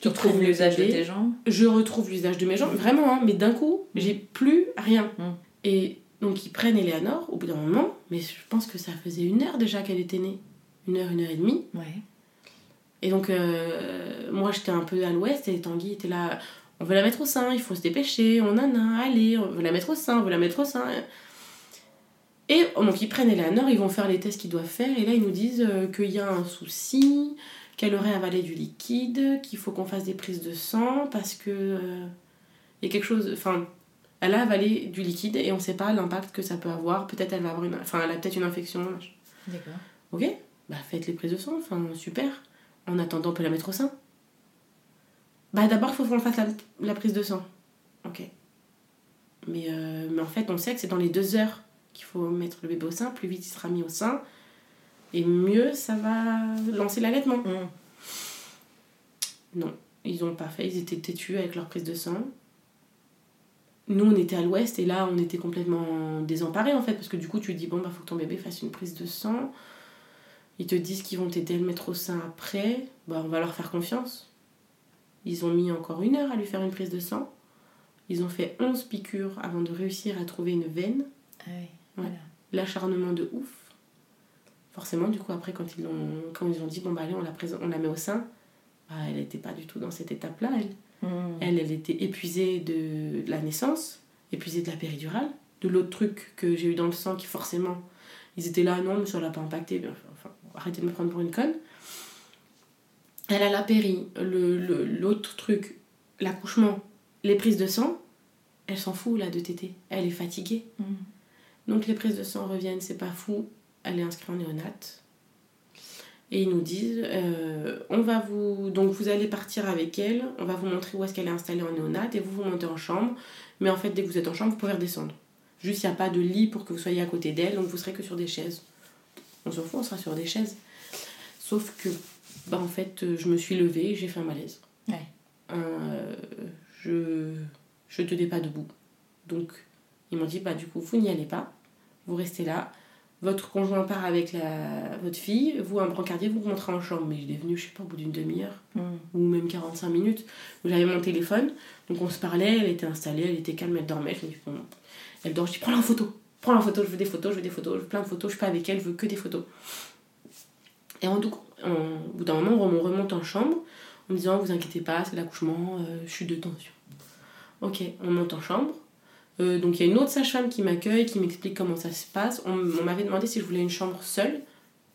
A: Tu
B: Ils
A: retrouves l'usage de tes jambes?
B: Je retrouve l'usage de mes jambes, vraiment, hein, mais d'un coup, j'ai plus rien.
A: Mm.
B: Et donc, ils prennent Eleanor au bout d'un moment, mais je pense que ça faisait une heure déjà qu'elle était née. Une heure, une heure et demie.
A: Ouais.
B: Et donc, euh, moi, j'étais un peu à l'ouest et Tanguy était là. On veut la mettre au sein, il faut se dépêcher, on en a, allez, on veut la mettre au sein, on veut la mettre au sein. Et donc, ils prennent Eleanor, ils vont faire les tests qu'ils doivent faire, et là, ils nous disent euh, qu'il y a un souci, qu'elle aurait avalé du liquide, qu'il faut qu'on fasse des prises de sang parce que euh, il y a quelque chose. Enfin, elle a avalé du liquide et on sait pas l'impact que ça peut avoir. Peut-être elle va avoir une. Enfin, elle a peut-être une infection.
A: D'accord.
B: Ok, bah faites les prises de sang, enfin super. En attendant, on peut la mettre au sein. Bah d'abord, il faut qu'on fasse la, la prise de sang. Ok. Mais, euh, mais en fait, on sait que c'est dans les deux heures qu'il faut mettre le bébé au sein. Plus vite il sera mis au sein, et mieux ça va lancer l'allaitement.
A: Mm.
B: Non, ils ont pas fait, ils étaient têtus avec leur prise de sang. Nous, on était à l'ouest et là, on était complètement désemparés en fait, parce que du coup, tu dis, bon, bah, faut que ton bébé fasse une prise de sang. Ils te disent qu'ils vont t'aider à le mettre au sein après. Bah, on va leur faire confiance. Ils ont mis encore une heure à lui faire une prise de sang. Ils ont fait 11 piqûres avant de réussir à trouver une veine.
A: Ah oui. Voilà.
B: L'acharnement de ouf. Forcément, du coup, après, quand ils ont, quand ils ont dit, bon, bah, allez, on la, prés- on la met au sein, bah, elle n'était pas du tout dans cette étape-là, elle.
A: Mm.
B: Elle, elle était épuisée de la naissance, épuisée de la péridurale, de l'autre truc que j'ai eu dans le sang qui forcément, ils étaient là, non, mais ça l'a pas impacté. Enfin, arrêtez de me prendre pour une conne. Elle a la péri, le- l'autre truc, l'accouchement, les prises de sang, elle s'en fout là de tété. Elle est fatiguée. Donc les prises de sang reviennent, c'est pas fou. Elle est inscrite en néonate. Et ils nous disent, euh, on va vous, donc vous allez partir avec elle, on va vous montrer où est-ce qu'elle est installée en néonate et vous vous montez en chambre. Mais en fait, dès que vous êtes en chambre, vous pouvez redescendre. Juste, il n'y a pas de lit pour que vous soyez à côté d'elle, donc vous serez que sur des chaises. On s'en fout, on sera sur des chaises. Sauf que, bah en fait, je me suis levée, j'ai fait un malaise.
A: Ouais.
B: Euh, je je tenais pas debout. Donc, ils m'ont dit, bah du coup, vous n'y allez pas, vous restez là. Votre conjoint part avec la, votre fille, vous, un brancardier, vous rentrez en chambre. Mais il est venu, je sais pas, au bout d'une demi-heure, ou même 45 minutes. où J'avais mon téléphone, donc on se parlait, elle était installée, elle était calme, elle dormait. Je me dis, bon, elle dort, je dis, prends-la en photo, prends-la en photo, je veux des photos, je veux des photos, je veux plein de photos, je suis pas avec elle, je veux que des photos. Et en, donc, en- au bout d'un moment, on remonte en chambre en me disant, vous inquiétez pas, c'est l'accouchement, euh, chute de tension. Ok, on monte en chambre. Euh, donc il y a une autre sage-femme qui m'accueille, qui m'explique comment ça se passe. On, on m'avait demandé si je voulais une chambre seule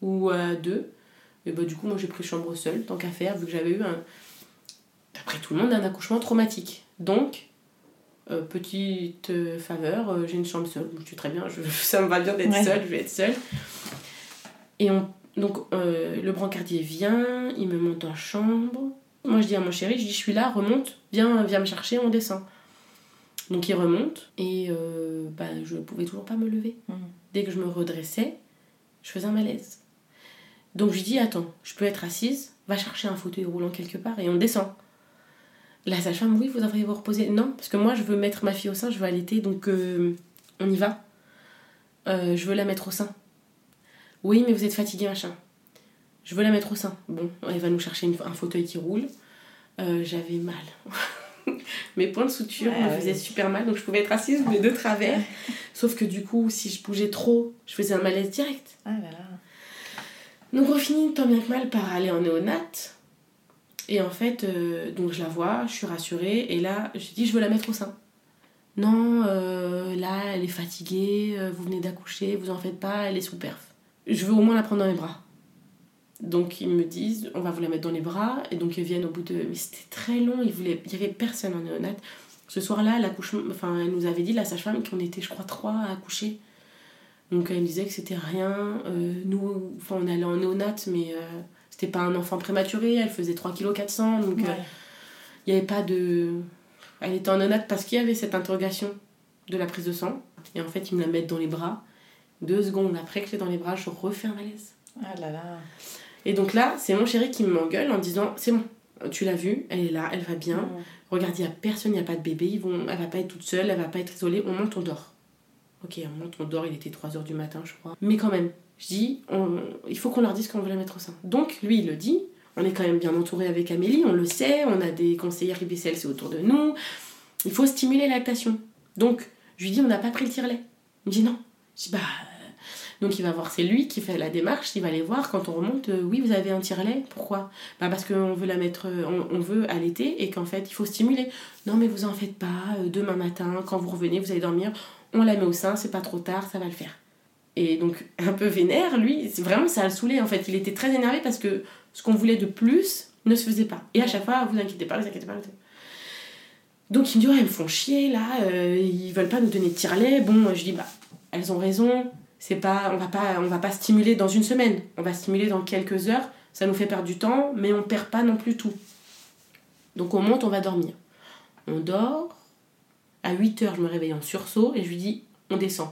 B: ou à deux. Et bah du coup moi j'ai pris chambre seule, tant qu'à faire, vu que j'avais eu un, d'après tout le monde, un accouchement traumatique. Donc, euh, petite euh, faveur, euh, j'ai une chambre seule. Je suis très bien, je- ça me va bien d'être
A: Ouais.
B: seule, je vais être seule. Et on, donc euh, le brancardier vient, il me monte en chambre. Moi je dis à mon chéri, je dis je suis là, remonte, viens, viens me chercher, on descend. Donc il remonte et euh, bah, je pouvais toujours pas me lever.
A: Mhm.
B: Dès que je me redressais, je faisais un malaise. Donc je dis attends, je peux être assise, va chercher un fauteuil roulant quelque part et on descend. La sage-femme, oui, vous devriez vous reposer. Non, parce que moi je veux mettre ma fille au sein, je veux allaiter, donc euh, on y va. Euh, je veux la mettre au sein. Oui, mais vous êtes fatiguée, machin. Je veux la mettre au sein. Bon, elle va nous chercher une- un fauteuil qui roule. Euh, J'avais mal. Mes points de suture
A: Ouais,
B: me
A: ouais.
B: faisaient super mal, donc je pouvais être assise, mais de travers. Sauf que du coup, si je bougeais trop, je faisais un malaise direct.
A: Ah là là.
B: Donc on finit tant bien que mal par aller en néonate. Et en fait, euh, donc je la vois, je suis rassurée, et là, je dis je veux la mettre au sein. Non, euh, là, elle est fatiguée, euh, vous venez d'accoucher, vous en faites pas, elle est sous perf. Je veux au moins la prendre dans les bras. Donc ils me disent, on va vous la mettre dans les bras, et donc ils viennent au bout de... Mais c'était très long, ils voulaient... il y avait personne en néonate. Ce soir-là, l'accouchement, enfin, elle nous avait dit, la sage-femme, qu'on était, je crois, trois à accoucher. Donc elle me disait que c'était rien. Euh, nous, enfin, on allait en néonate, mais euh, c'était pas un enfant prématuré, elle faisait 3 kg 400, donc euh,
A: Ouais.
B: il n'y avait pas de... Elle était en néonate parce qu'il y avait cette interrogation de la prise de sang. Et en fait, ils me la mettent dans les bras. Deux secondes après que j'ai dans les bras, je refais un malaise.
A: Ah là là.
B: Et donc là, c'est mon chéri qui m'engueule en disant C'est bon, tu l'as vue, elle est là, elle va bien. Regarde, il n'y a personne, il n'y a pas de bébé, ils vont, elle va pas être toute seule, elle va pas être isolée, on monte, on dort. Ok, on monte, on dort, il était 3h du matin, je crois. Mais quand même, je dis on- Il faut qu'on leur dise qu'on veut la mettre au sein. Donc lui, il le dit on est quand même bien entouré avec Amélie, on le sait, on a des conseillères IBCLC autour de nous. Il faut stimuler la lactation. Donc, je lui dis On n'a pas pris le tire-lait. Il me dit Non. Je dis Bah. Donc il va voir, c'est lui qui fait la démarche, il va aller voir quand on remonte, euh, oui vous avez un tire-lait, pourquoi? Bah parce qu'on veut la mettre, euh, on, veut allaiter et qu'en fait il faut stimuler. Non mais vous en faites pas, euh, demain matin quand vous revenez, vous allez dormir, on la met au sein, c'est pas trop tard, ça va le faire. Et donc un peu vénère, lui, vraiment ça a saoulé en fait, il était très énervé parce que ce qu'on voulait de plus ne se faisait pas. Et à chaque fois, vous inquiétez pas, vous inquiétez pas. vous inquiétez. Donc il me dit, ouais, elles me font chier là, ils veulent pas nous donner de tire-lait. Bon, je dis, bah, elles ont raison, c'est pas, on va pas, on va pas stimuler dans une semaine, on va stimuler dans quelques heures, ça nous fait perdre du temps, mais on perd pas non plus tout. Donc on monte, on va dormir. On dort, à 8 heures, je me réveille en sursaut et je lui dis, on descend.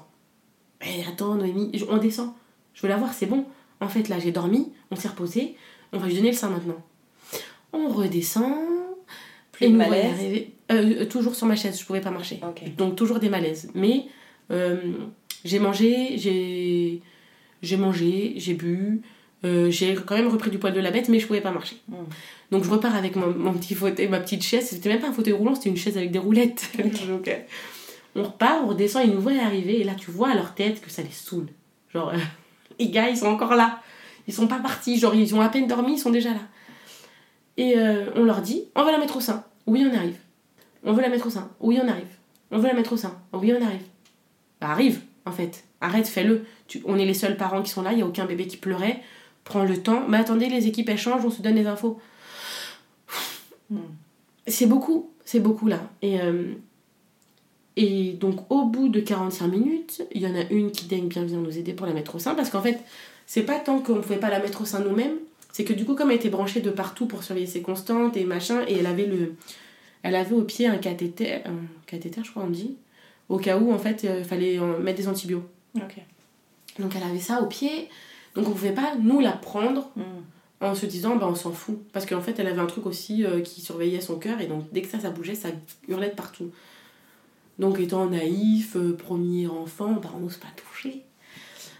B: Eh, attends, Noémie, on descend, je veux la voir, c'est bon. En fait, là, j'ai dormi, on s'est reposé, on va lui donner le sein maintenant. On redescend,
A: Plus
B: et
A: de malaise.
B: euh, euh, toujours sur ma chaise, je pouvais pas marcher. Donc toujours des malaises. Mais euh, j'ai mangé, j'ai j'ai mangé, j'ai bu, euh, j'ai quand même repris du poil de la bête, mais je pouvais pas marcher.
A: Mm.
B: Donc je repars avec mon, mon petit fauteuil, ma petite chaise. C'était même pas un fauteuil roulant, c'était une chaise avec des roulettes. Donc euh, on repart, on redescend, ils nous voient arriver, et là tu vois à leur tête que ça les saoule. Genre, euh, les gars, ils sont encore là. Ils sont pas partis, genre ils ont à peine dormi, ils sont déjà là. Et on leur dit, on va la mettre au sein. Oui, on arrive. On veut la mettre au sein. Oui, on arrive. On veut la mettre au sein. Oui, on arrive. Bah, arrive, en fait. Arrête, fais-le. On est les seuls parents qui sont là, il n'y a aucun bébé qui pleurait. Prends le temps. Mais attendez, les équipes, elles changent, on se donne les infos. C'est beaucoup, c'est beaucoup là. Et, euh, et donc au bout de 45 minutes, il y en a une qui daigne bien venir nous aider pour la mettre au sein. Parce qu'en fait, c'est pas tant qu'on ne pouvait pas la mettre au sein nous-mêmes, c'est que du coup, comme elle était branchée de partout pour surveiller ses constantes et machin, et elle avait, le, elle avait au pied un cathéter, un cathéter je crois on dit, au cas où en fait il fallait en mettre des antibiotiques. Donc elle avait ça au pied, donc on pouvait pas nous la prendre en se disant bah on s'en fout. Parce qu'en fait elle avait un truc aussi euh, qui surveillait son cœur et donc dès que ça, ça bougeait, ça hurlait de partout. Donc étant naïf, euh, premier enfant, bah on n'ose pas toucher.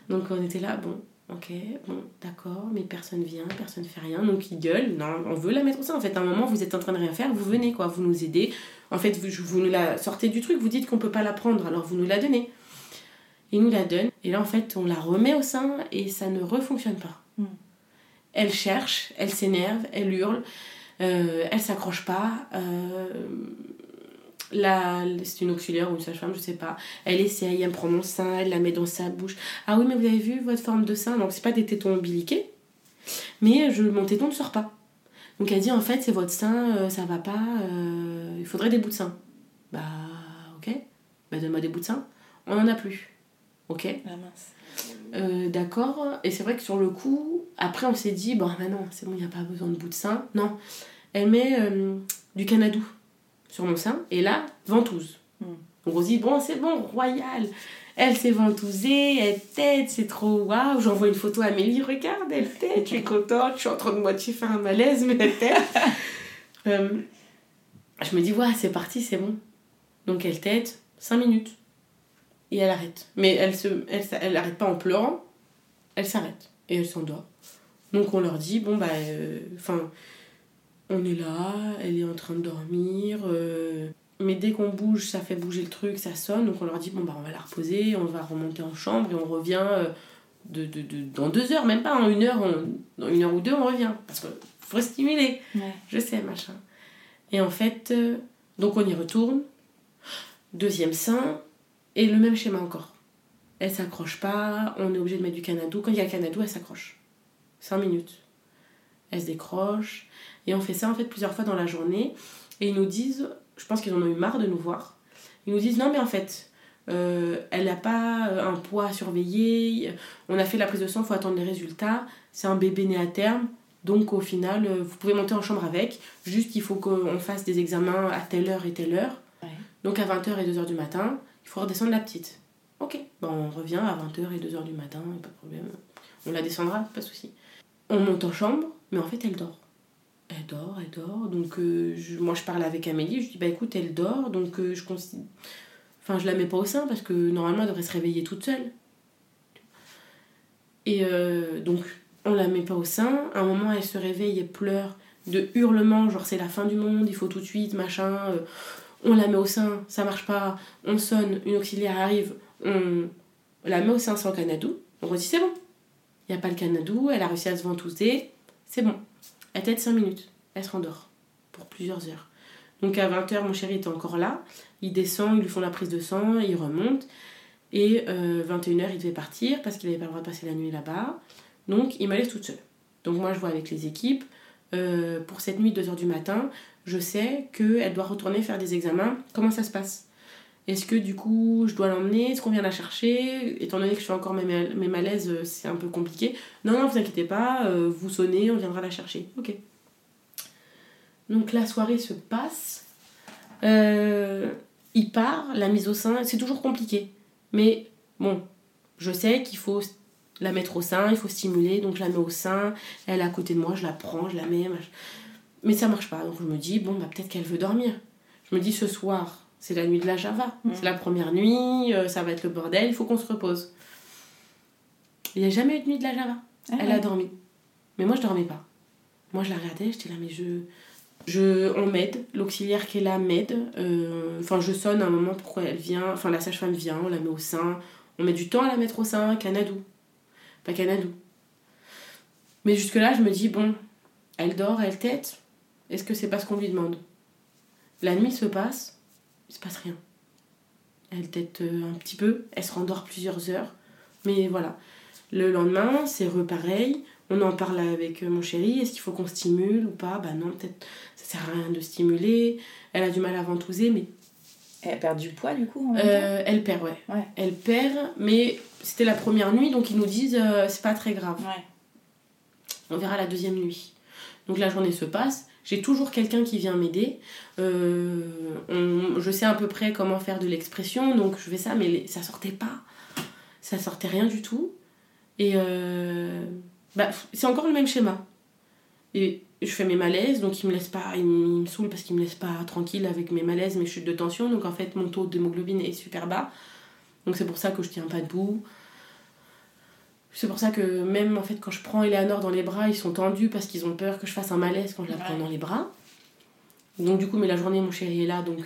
B: Donc on était là, bon, ok, bon, d'accord, mais personne vient, personne fait rien, donc il gueule, non, on veut la mettre au sein. En fait, à un moment, vous êtes en train de rien faire, vous venez, quoi, vous nous aidez. En fait, vous, vous nous la sortez du truc, vous dites qu'on peut pas la prendre, alors vous nous la donnez. Il nous la donne, et là, en fait, on la remet au sein, et ça ne refonctionne pas.
A: Mm.
B: Elle cherche, elle s'énerve, elle hurle, euh, elle s'accroche pas. Euh, la, c'est une auxiliaire ou une sage-femme, je sais pas. Elle essaye, elle prend mon sein, elle la met dans sa bouche. Ah oui, mais vous avez vu votre forme de sein? Donc c'est pas des tétons ombiliqués, mais je, mon téton ne sort pas. Donc elle dit en fait c'est votre sein, euh, ça va pas, euh, il faudrait des bouts de sein. Bah ok, bah donne-moi des bouts de sein. On en a plus. Ok.
A: Ah.
B: Euh, D'accord. Et c'est vrai que sur le coup, après on s'est dit, bon, bah non, c'est bon, il n'y a pas besoin de bout de sein. Non. Elle met du canadou sur mon sein et là, ventouse.
A: Mm.
B: Donc on se dit, bon, c'est bon, royal. Elle s'est ventousée, elle tête, c'est trop waouh. J'envoie une photo à Amélie, regarde, elle tête, je suis contente, je suis en train de moitié faire un malaise, mais elle tête. Euh, je me dis, ouais, c'est parti, c'est bon. Donc elle tête 5 minutes. Et elle arrête. Mais elle se, elle, elle arrête pas en pleurant, elle s'arrête. Et elle s'endort. Donc on leur dit, bon, bah, enfin, on est là, elle est en train de dormir. euh, mais dès qu'on bouge, ça fait bouger le truc, ça sonne. Donc on leur dit, bon, bah, on va la reposer, on va remonter en chambre et on revient euh, de, de, de- dans deux heures, même pas en une heure, on- dans une heure ou deux, on revient. Parce qu'il faut stimuler.
A: Ouais.
B: Je sais, machin. Et en fait, euh, donc on y retourne. Deuxième sein, et le même schéma encore. Elle s'accroche pas, on est obligé de mettre du canadou. Quand il y a canadou, elle s'accroche. 5 minutes. Elle se décroche. Et on fait ça en fait plusieurs fois dans la journée. Et ils nous disent, je pense qu'ils en ont eu marre de nous voir. Ils nous disent non mais en fait, euh, elle n'a pas euh, un poids à surveiller. On a fait la prise de sang, il faut attendre les résultats. C'est un bébé né à terme. Donc au final, euh, vous pouvez monter en chambre avec. Juste il faut qu'on fasse des examens à telle heure et telle heure.
A: Ouais.
B: Donc à 20h et 2h du matin, il faut redescendre la petite. Ok, bon, on revient à 20h et 2h du matin, pas de problème. On la descendra, pas de souci. On monte en chambre, mais en fait elle dort. Elle dort, elle dort. Donc euh, moi je parle avec Amélie, je dis bah écoute, elle dort, donc euh, je considère. Enfin, je la mets pas au sein parce que normalement elle devrait se réveiller toute seule. Et euh, donc on la met pas au sein. À un moment elle se réveille et pleure de hurlements, genre c'est la fin du monde, il faut tout de suite, machin. on la met au sein, ça marche pas, on sonne, une auxiliaire arrive, on la met au sein sans canadou. On redit c'est bon. Il n'y a pas le canadou, elle a réussi à se ventouser, c'est bon. Elle tête 5 minutes, elle se rendort pour plusieurs heures. Donc à 20h, mon chéri était encore là, il descend, ils lui font la prise de sang, il remonte. Et euh, 21h, il devait partir parce qu'il n'avait pas le droit de passer la nuit là-bas. Donc il me laisse toute seule. Donc moi je vois avec les équipes, euh, pour cette nuit 2h du matin, je sais qu'elle doit retourner faire des examens. Comment ça se passe? Est-ce que du coup je dois l'emmener? Est-ce qu'on vient la chercher? Étant donné que je fais encore mes, mal- mes malaises, euh, c'est un peu compliqué. Non, non, vous inquiétez pas, euh, vous sonnez, on viendra la chercher. Ok. Donc la soirée se passe. Euh, il part, la mise au sein, c'est toujours compliqué. Mais bon, je sais qu'il faut la mettre au sein, il faut stimuler, donc je la mets au sein, elle est à côté de moi, je la prends, je la mets, mais ça marche pas. Donc je me dis, bon, bah peut-être qu'elle veut dormir. Je me dis, ce soir, c'est la nuit de la Java, c'est la première nuit, euh, ça va être le bordel, il faut qu'on se repose. Il n'y a jamais eu de nuit de la Java.
A: Ah
B: elle
A: ouais.
B: a dormi. Mais moi, je dormais pas. Moi, je la regardais, j'étais là, mais je. je on m'aide, l'auxiliaire qui est là m'aide. euh, Enfin, je sonne à un moment pourquoi elle vient. Enfin, la sage-femme vient, on la met au sein. On met du temps à la mettre au sein, canadou. Pas canadou. Mais jusque-là, je me dis, bon, elle dort, elle tête. Est-ce que c'est pas ce qu'on lui demande? La nuit se passe, il se passe rien. Elle tête euh, un petit peu, elle se rendort plusieurs heures. Mais voilà. Le lendemain, c'est repareil. On en parle avec mon chéri, est-ce qu'il faut qu'on stimule ou pas? Bah non, peut-être ça sert à rien de stimuler. Elle a du mal à ventouser, mais
A: Elle perd du poids du coup en
B: euh, elle perd, ouais.
A: Ouais.
B: Elle perd, mais c'était la première nuit, donc ils nous disent euh, c'est pas très grave.
A: Ouais.
B: On verra la deuxième nuit. Donc la journée se passe. J'ai toujours quelqu'un qui vient m'aider. Euh, je sais à peu près comment faire de l'expression, donc je fais ça, mais ça sortait pas. Ça sortait rien du tout. Et euh, bah, c'est encore le même schéma. Et je fais mes malaises, donc il me laisse pas, il me saoule parce qu'il me laisse pas tranquille avec mes malaises, mes chutes de tension. Donc en fait, mon taux d'hémoglobine est super bas. Donc c'est pour ça que je tiens pas debout. C'est pour ça que même en fait quand je prends Eleanor dans les bras, ils sont tendus parce qu'ils ont peur que je fasse un malaise quand je la prends
A: Ouais.
B: dans les bras. Donc du coup, mais la journée, mon chéri est là, donc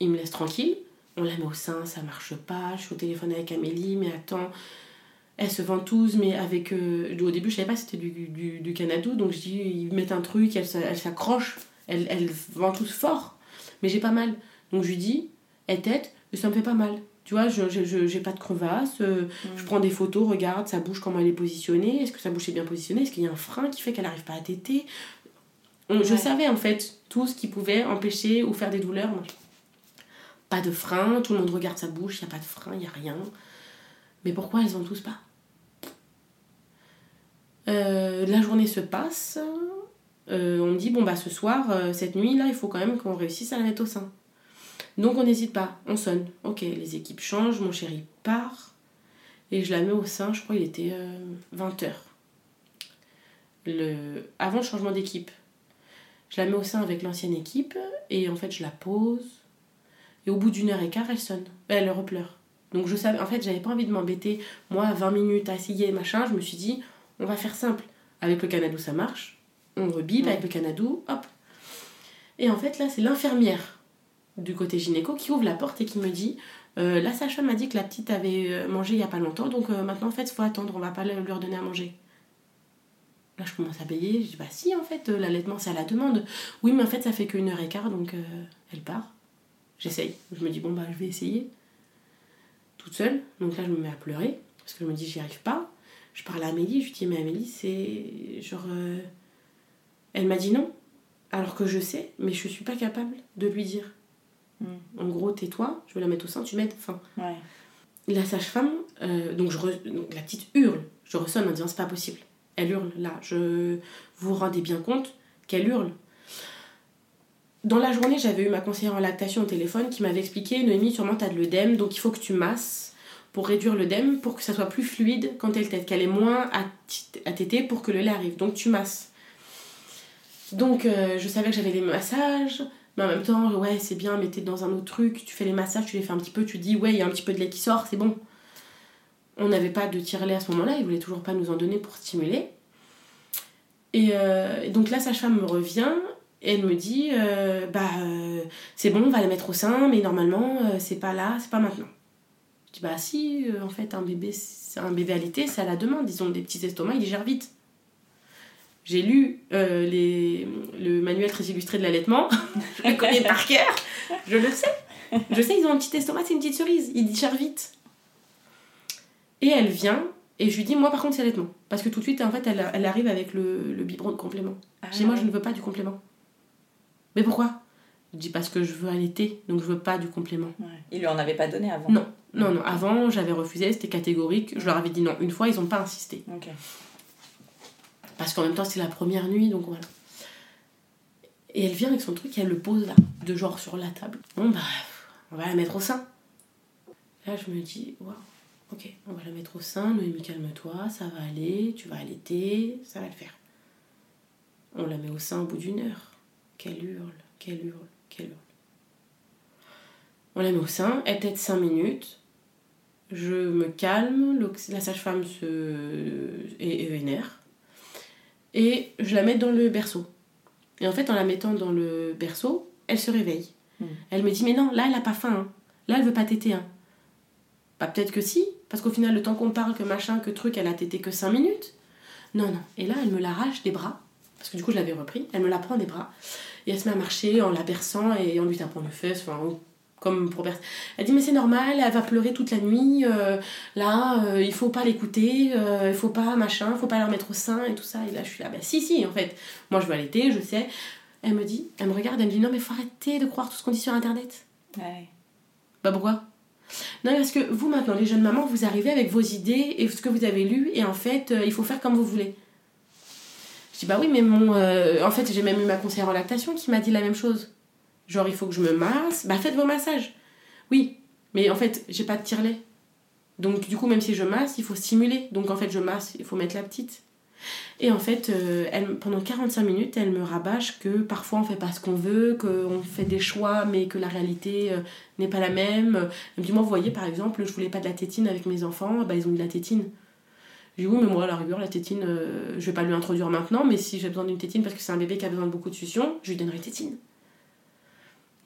B: il me laisse tranquille. On la met au sein, ça marche pas. Je suis au téléphone avec Amélie, mais attends, elle se ventouse, mais avec... euh, au début, je savais pas si c'était du, du, du Canadou, donc je dis, ils mettent un truc, elle, elle s'accroche, elle, elle ventouse fort, mais j'ai pas mal. Donc je lui dis, elle tête, ça me fait pas mal. Tu vois, je je- je- j'ai pas de crevasse, euh, je prends des photos, regarde sa bouche, comment elle est positionnée, est-ce que sa bouche est bien positionnée, est-ce qu'il y a un frein qui fait qu'elle arrive pas à téter? On- Je savais en fait tout ce qui pouvait empêcher ou faire des douleurs. Moi, Pas de frein, tout le monde regarde sa bouche, il n'y a pas de frein, il n'y a rien. Mais pourquoi elles en tous pas? Euh, La journée se passe, euh, on me dit bon bah ce soir, cette nuit là, il faut quand même qu'on réussisse à la mettre au sein. Donc on n'hésite pas, on sonne. Ok, les équipes changent, mon chéri part. Et je la mets au sein, je crois il était 20h. Le... Avant le changement d'équipe. Je la mets au sein avec l'ancienne équipe et en fait je la pose. Et au bout d'une heure et quart, elle sonne. Elle repleure. Donc je savais, en fait j'avais pas envie de m'embêter. Moi, 20 minutes à essayer machin, je me suis dit, on va faire simple. Avec le Canadou ça marche. On rebip avec le Canadou, hop. Et en fait là c'est l'infirmière du côté gynéco qui ouvre la porte et qui me dit euh, la sage-femme m'a dit que la petite avait euh, mangé il y a pas longtemps donc euh, maintenant en fait faut attendre on va pas lui redonner à manger. Là je commence à payer je dis bah si en fait euh, l'allaitement c'est à la demande. Oui mais en fait ça fait qu'une heure et quart donc elle part. J'essaye. Je me dis bon bah je vais essayer. Toute seule. Donc là je me mets à pleurer parce que je me dis j'y arrive pas. Je parle à Amélie je dis mais Amélie c'est genre elle m'a dit non alors que je sais mais je suis pas capable de lui dire
A: Mm.
B: en gros, tais-toi, je vais la mettre au sein, tu m'aides. Enfin,
A: Ouais.
B: la sage-femme, euh, donc, je re- donc la petite hurle. Je ressonne en disant c'est pas possible. Elle hurle là. Je vous vous rendez bien compte qu'elle hurle. Dans la journée, j'avais eu ma conseillère en lactation au téléphone qui m'avait expliqué Noémie, sûrement t'as de l'œdème, donc il faut que tu masses pour réduire l'œdème, pour que ça soit plus fluide quand elle tète, qu'elle ait moins à téter pour que le lait arrive. Donc tu masses. Donc euh, je savais que j'avais des massages, mais en même temps, ouais, c'est bien, mais t'es dans un autre truc, tu fais les massages, tu les fais un petit peu, tu dis, ouais, il y a un petit peu de lait qui sort, c'est bon. On n'avait pas de tire-lait à ce moment-là, ils voulaient toujours pas nous en donner pour stimuler. Et euh, donc la sage-femme me revient et elle me dit, euh, bah, euh, c'est bon, on va la mettre au sein, mais normalement, c'est pas là, c'est pas maintenant. Je dis, bah si, en fait, un bébé, un bébé c'est à la demande, ils ont des petits estomacs, ils digèrent vite. J'ai lu euh, les, le manuel très illustré de l'allaitement. je le connais par cœur. Je le sais. Je sais, ils ont un petit estomac, c'est une petite cerise. Ils digèrent vite. Et elle vient, et je lui dis, moi par contre, c'est l'allaitement. Parce que tout de suite, en fait, elle, elle arrive avec le, le biberon de complément.
A: Ah,
B: dis, moi, je ne veux pas du complément. Mais pourquoi? Je dis, parce que je veux allaiter, donc je veux pas du complément.
A: Ouais. Il lui en avait pas donné avant
B: Non, non, non. Avant, j'avais refusé, c'était catégorique. Je leur avais dit non. Une fois, ils n'ont pas insisté.
A: Ok.
B: Parce qu'en même temps, c'est la première nuit, donc voilà. Et elle vient avec son truc et elle le pose là, de genre sur la table. Bon, bah, on va la mettre au sein. Là, je me dis, waouh, ok, on va la mettre au sein. Noémie, calme-toi, ça va aller, tu vas allaiter, ça va le faire. On la met au sein au bout d'une heure. Qu'elle hurle, qu'elle hurle, qu'elle hurle. On la met au sein, elle tête 5 minutes. Je me calme, la sage-femme se... est, et je la mets dans le berceau. Et en fait, en la mettant dans le berceau, elle se réveille.
A: Mm.
B: Elle me dit Mais non, là, elle a pas faim. hein. Là, elle veut pas téter. Hein. Bah, peut-être que si, parce qu'au final, le temps qu'on parle, que machin, que truc, elle a tété que 5 minutes. Non, non. Et là, elle me l'arrache des bras, parce que du coup, je l'avais repris. Elle me la prend des bras. Et elle se met à marcher en la berçant et en lui tapant les fesses. Enfin, Comme pour Elle dit, mais c'est normal, elle va pleurer toute la nuit. euh, là, euh, il faut pas l'écouter. euh, il faut pas machin, il faut pas la remettre au sein et tout ça. Et là, je suis là, bah si, si, en fait. Moi, je veux allaiter, je sais. Elle me dit, elle me regarde, elle me dit, non, mais faut arrêter de croire tout ce qu'on dit sur Internet.
A: Ouais.
B: Bah pourquoi? Non, parce que vous maintenant, les jeunes mamans, vous arrivez avec vos idées et ce que vous avez lu, et en fait, euh, il faut faire comme vous voulez. Je dis bah oui, mais mon. en fait, j'ai même eu ma conseillère en lactation qui m'a dit la même chose. Genre, il faut que je me masse. Bah faites vos massages. Oui, mais en fait, j'ai pas de tire-lait. Donc, du coup, même si je masse, il faut stimuler. Donc, en fait, je masse, il faut mettre la petite. Et en fait, euh, elle, pendant 45 minutes, elle me rabâche que parfois on fait pas ce qu'on veut, qu'on fait des choix, mais que la réalité euh, n'est pas la même. Elle me dit, moi, vous voyez, par exemple, je voulais pas de la tétine avec mes enfants, bah ils ont eu de la tétine. Je dis, oui, mais moi, à la rigueur, la tétine, euh, je vais pas lui introduire maintenant, mais si j'ai besoin d'une tétine parce que c'est un bébé qui a besoin de beaucoup de succion, je lui donnerai tétine.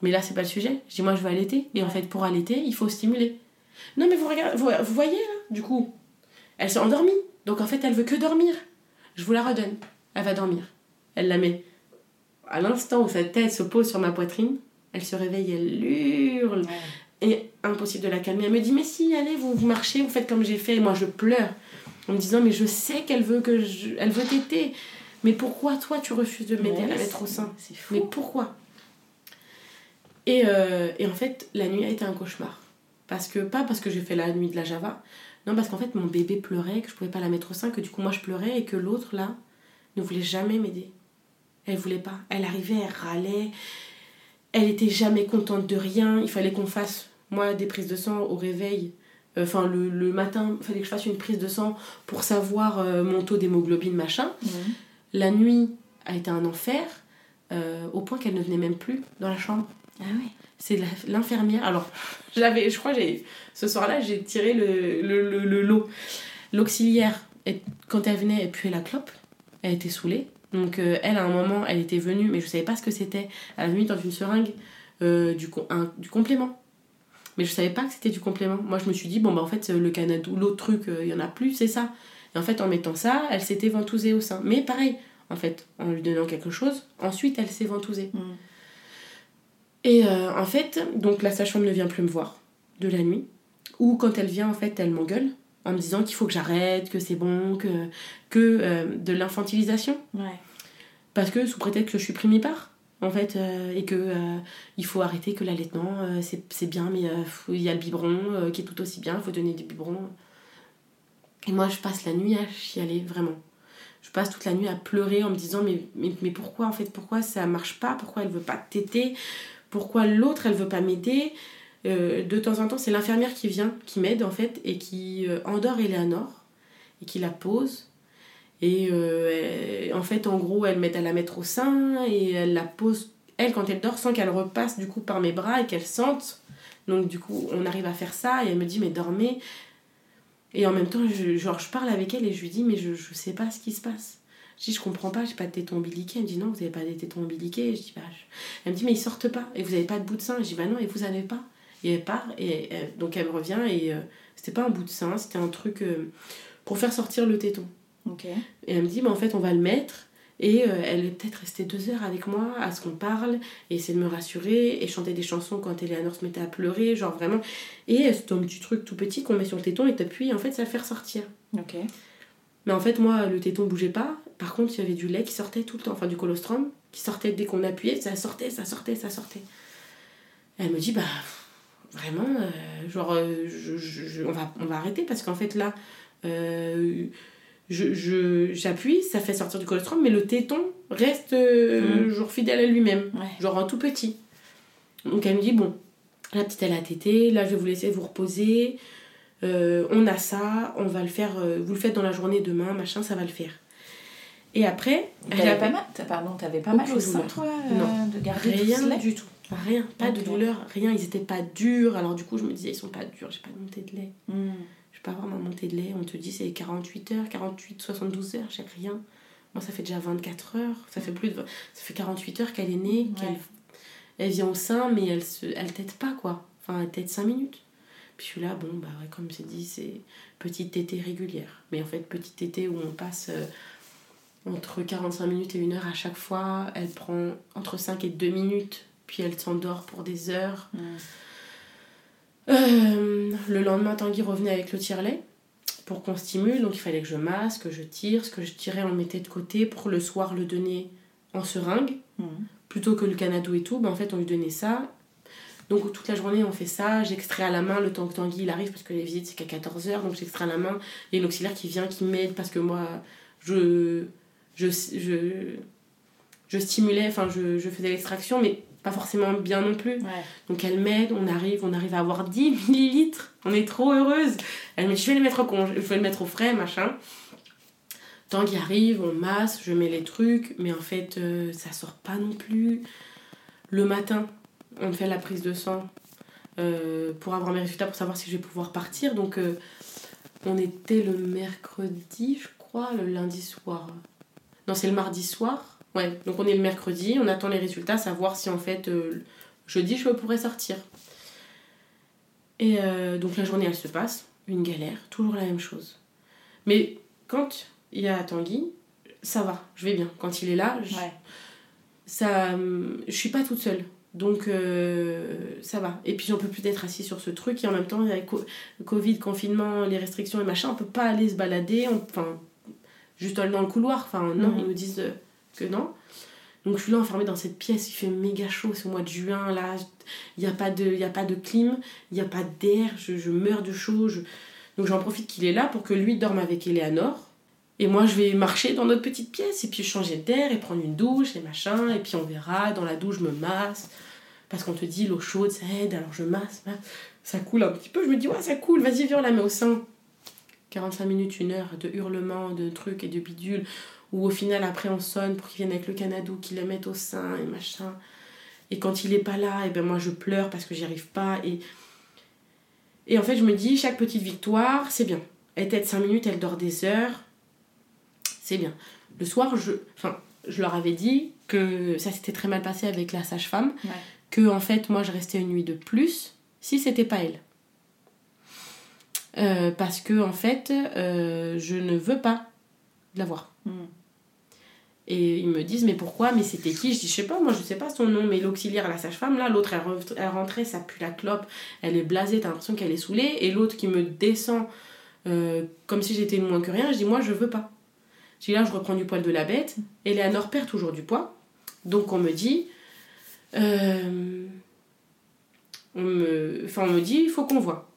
B: Mais là, c'est pas le sujet. Je dis, moi, je veux allaiter. Et en fait, pour allaiter, il faut stimuler. Non, mais vous, regardez, vous, vous voyez, là, du coup, elle s'est endormie. Donc, en fait, elle veut que dormir. Je vous la redonne. Elle va dormir. Elle la met. À l'instant où sa tête se pose sur ma poitrine, elle se réveille, elle hurle. Et impossible de la calmer. Elle me dit, mais si, allez, vous, vous marchez, vous faites comme j'ai fait. Et moi, je pleure. En me disant, mais je sais qu'elle veut que je... Elle veut téter. Mais pourquoi, toi, tu refuses de m'aider? À la mettre au sein
A: C'est fou.
B: mais pourquoi? Et, euh, et en fait, la nuit a été un cauchemar. Parce que, pas parce que j'ai fait la nuit de la Java, non, parce qu'en fait, mon bébé pleurait, que je pouvais pas la mettre au sein, que du coup, moi, je pleurais et que l'autre, là, ne voulait jamais m'aider. Elle voulait pas. Elle arrivait, elle râlait. Elle était jamais contente de rien. Il fallait qu'on fasse, moi, des prises de sang au réveil. Euh, Enfin, le, le matin, il fallait que je fasse une prise de sang pour savoir euh, mon taux d'hémoglobine, machin. La nuit a été un enfer, au point qu'elle ne venait même plus dans la chambre.
A: Ah ouais.
B: C'est la- l'infirmière. Alors, j'avais, je crois, j'ai, ce soir-là, j'ai tiré le, le, le, le lot. L'auxiliaire, quand elle venait, elle puait la clope. Elle était saoulée. Donc, euh, elle, à un moment, elle était venue, mais je savais pas ce que c'était. Elle avait mis dans une seringue euh, du, un- du complément. Mais je savais pas que c'était du complément. Moi, je me suis dit, bon, bah, en fait, le Canadou, l'autre truc, euh, il y en a plus, c'est ça. Et en fait, en mettant ça, elle s'était ventousée au sein. Mais pareil, en fait, en lui donnant quelque chose, ensuite, elle s'est ventousée.
A: Mhm.
B: Et euh, en fait, donc la sage-femme ne vient plus me voir de la nuit. Ou quand elle vient, en fait, elle m'engueule en me disant qu'il faut que j'arrête, que c'est bon, que, que euh, de l'infantilisation.
A: Ouais.
B: Parce que sous prétexte que je suis primipare, en fait, euh, et que il faut arrêter que l'allaitement, c'est c'est bien, mais il y a le biberon qui est tout aussi bien, il faut donner des biberons. Et moi, je passe la nuit à chialer, vraiment. Je passe toute la nuit à pleurer en me disant mais, mais, mais pourquoi en fait pourquoi ça marche pas? Pourquoi elle veut pas téter? Pourquoi l'autre elle veut pas m'aider. Euh, de temps en temps c'est l'infirmière qui vient qui m'aide en fait et qui euh, endort Eleanor et qui la pose. Et euh, en fait en gros elle m'aide à la mettre au sein et elle la pose elle quand elle dort sans qu'elle repasse du coup par mes bras et qu'elle sente. Donc du coup on arrive à faire ça et elle me dit mais dormez. Et en même temps, je, genre, je parle avec elle et je lui dis, mais je, je sais pas ce qui se passe. Je dis, je comprends pas, j'ai pas de tétons ombiliqués. Elle me dit, non, vous avez pas des tétons ombiliqués. Je dis, bah, je- Elle me dit, mais ils sortent pas. Et vous avez pas de bout de sein. Je dis, bah non, et vous avez pas. Et elle part. Et elle- donc elle me revient et euh, c'était pas un bout de sein, c'était un truc euh, pour faire sortir le téton.
A: Ok.
B: Et elle me dit, bah, en fait, on va le mettre. Et euh, elle est peut-être restée deux heures avec moi à ce qu'on parle, et essayer de me rassurer, et chanter des chansons quand Eleanor se mettait à pleurer, genre vraiment. Et euh, c'est un petit truc tout petit qu'on met sur le téton et t'appuies, et en fait, ça le fait ressortir.
A: Ok.
B: Mais en fait, moi, le téton bougeait pas. Par contre, il y avait du lait qui sortait tout le temps, enfin du colostrum, qui sortait dès qu'on appuyait, ça sortait, ça sortait, ça sortait. Elle me dit, bah, vraiment, euh, genre, euh, je, je- je- on, va, on va arrêter parce qu'en fait, là, euh, j'appuie, ça fait sortir du colostrum, mais le téton reste,
A: Mhm.
B: genre, fidèle à lui-même,
A: Ouais.
B: genre un tout petit. Donc elle me dit, bon, la petite, elle a tété, là, je vais vous laisser vous reposer. On a ça, on va le faire, vous le faites dans la journée demain, machin, ça va le faire. Et après, elle
A: T'avais
B: avait
A: pas mal, pardon, t'avais pas mal au sein, toi,
B: Non.
A: de garder
B: rien du tout. Rien, pas de douleur, rien, ils étaient pas durs. Alors du coup, je me disais, ils sont pas durs, j'ai pas de montée de lait.
A: Hmm.
B: Je peux avoir ma montée de lait, on te dit c'est 48 heures, 48, 72 heures, j'ai rien. Moi, ça fait déjà 24 heures, ça fait plus de... Ça fait 48 heures qu'elle est née,
A: Ouais.
B: qu'elle elle vient au sein, mais elle se, elle tète pas, quoi. Enfin, elle tète 5 minutes. Puis je suis là, bon, bah ouais, comme c'est dit, c'est petite tétée régulière. Mais en fait, petite tétée où on passe euh, entre 45 minutes et 1 heure à chaque fois. Elle prend entre 5 et 2 minutes, puis elle s'endort pour des heures.
A: Hmm.
B: Euh, le lendemain, Tanguy revenait avec le tire-lait pour qu'on stimule. Donc il fallait que je masse, que je tire. Ce que je tirais, on mettait de côté pour le soir le donner en seringue.
A: Mhm.
B: Plutôt que le canado et tout, ben, en fait, on lui donnait ça. Donc toute la journée, on fait ça. J'extrais à la main le temps que Tanguy il arrive parce que les visites, c'est qu'à 14h. Donc j'extrais à la main. Il y a une auxiliaire qui vient, qui m'aide parce que moi, je, je, je, je stimulais, enfin, je, je faisais l'extraction, mais pas forcément bien non plus.
A: Ouais.
B: Donc elle m'aide, on arrive, on arrive à avoir 10 millilitres. On est trop heureuse. Elle me dit, je vais les mettre au congé, je vais le mettre au frais, machin. Tanguy arrive, on masse, je mets les trucs, mais en fait, euh, ça sort pas non plus. Le matin, on fait la prise de sang euh, pour avoir mes résultats, pour savoir si je vais pouvoir partir. Donc, euh, on était le mercredi, je crois, le lundi soir. Non, c'est le mardi soir. Ouais, donc on est le mercredi, on attend les résultats, savoir si en fait, euh, jeudi, je pourrais sortir. Et euh, donc la journée, elle se passe, une galère, toujours la même chose. Mais quand il y a Tanguy, ça va, je vais bien. Quand il est là, je,
A: Ouais.
B: ça, hum, je suis pas toute seule. Donc euh, ça va. Et puis j'en peux plus d'être assis sur ce truc. Et en même temps, avec co- Covid, confinement, les restrictions et machin, on peut pas aller se balader. on- Enfin, juste dans le couloir. Enfin, non,
A: Mhm.
B: ils nous disent euh, que non. Donc je suis là enfermée dans cette pièce, il fait méga chaud, c'est au mois de juin, là, il n'y a, pas de- il y a pas de clim, il n'y a pas d'air, je, je meurs de chaud. je- Donc j'en profite qu'il est là pour que lui dorme avec Eleanor. Et moi je vais marcher dans notre petite pièce et puis changer d'air et prendre une douche et machin. Et puis on verra, dans la douche je me masse. Parce qu'on te dit l'eau chaude ça aide, alors je masse, masse. ça coule un petit peu. Je me dis ouais ça coule, vas-y viens on la met au sein. 45 minutes, une heure de hurlements, de trucs et de bidules. Où au final après on sonne pour qu'ils viennent avec le canadou, qu'ils le mettent au sein et machin. Et quand il est pas là, et ben moi je pleure parce que j'y arrive pas. Et, et en fait je me dis chaque petite victoire c'est bien. Elle t'aide 5 minutes, elle dort des heures. C'est bien. Le soir, je, enfin, je leur avais dit que ça s'était très mal passé avec la sage-femme.
A: Ouais.
B: Que en fait moi je restais une nuit de plus si c'était pas elle. Euh, parce que en fait euh, je ne veux pas la voir.
A: Mhm.
B: Et ils me disent, mais pourquoi? Mais c'était qui? Je dis, je sais pas, moi je sais pas son nom, mais l'auxiliaire, la sage-femme, là, l'autre, elle, re- elle rentrait, ça pue la clope, elle est blasée, t'as l'impression qu'elle est saoulée, et l'autre qui me descend euh, comme si j'étais moins que rien, je dis, moi je veux pas. Je dis, là, je reprends du poil de la bête, et Léanor perd toujours du poids, donc on me dit, euh, on me, enfin, on me dit, il faut qu'on voit.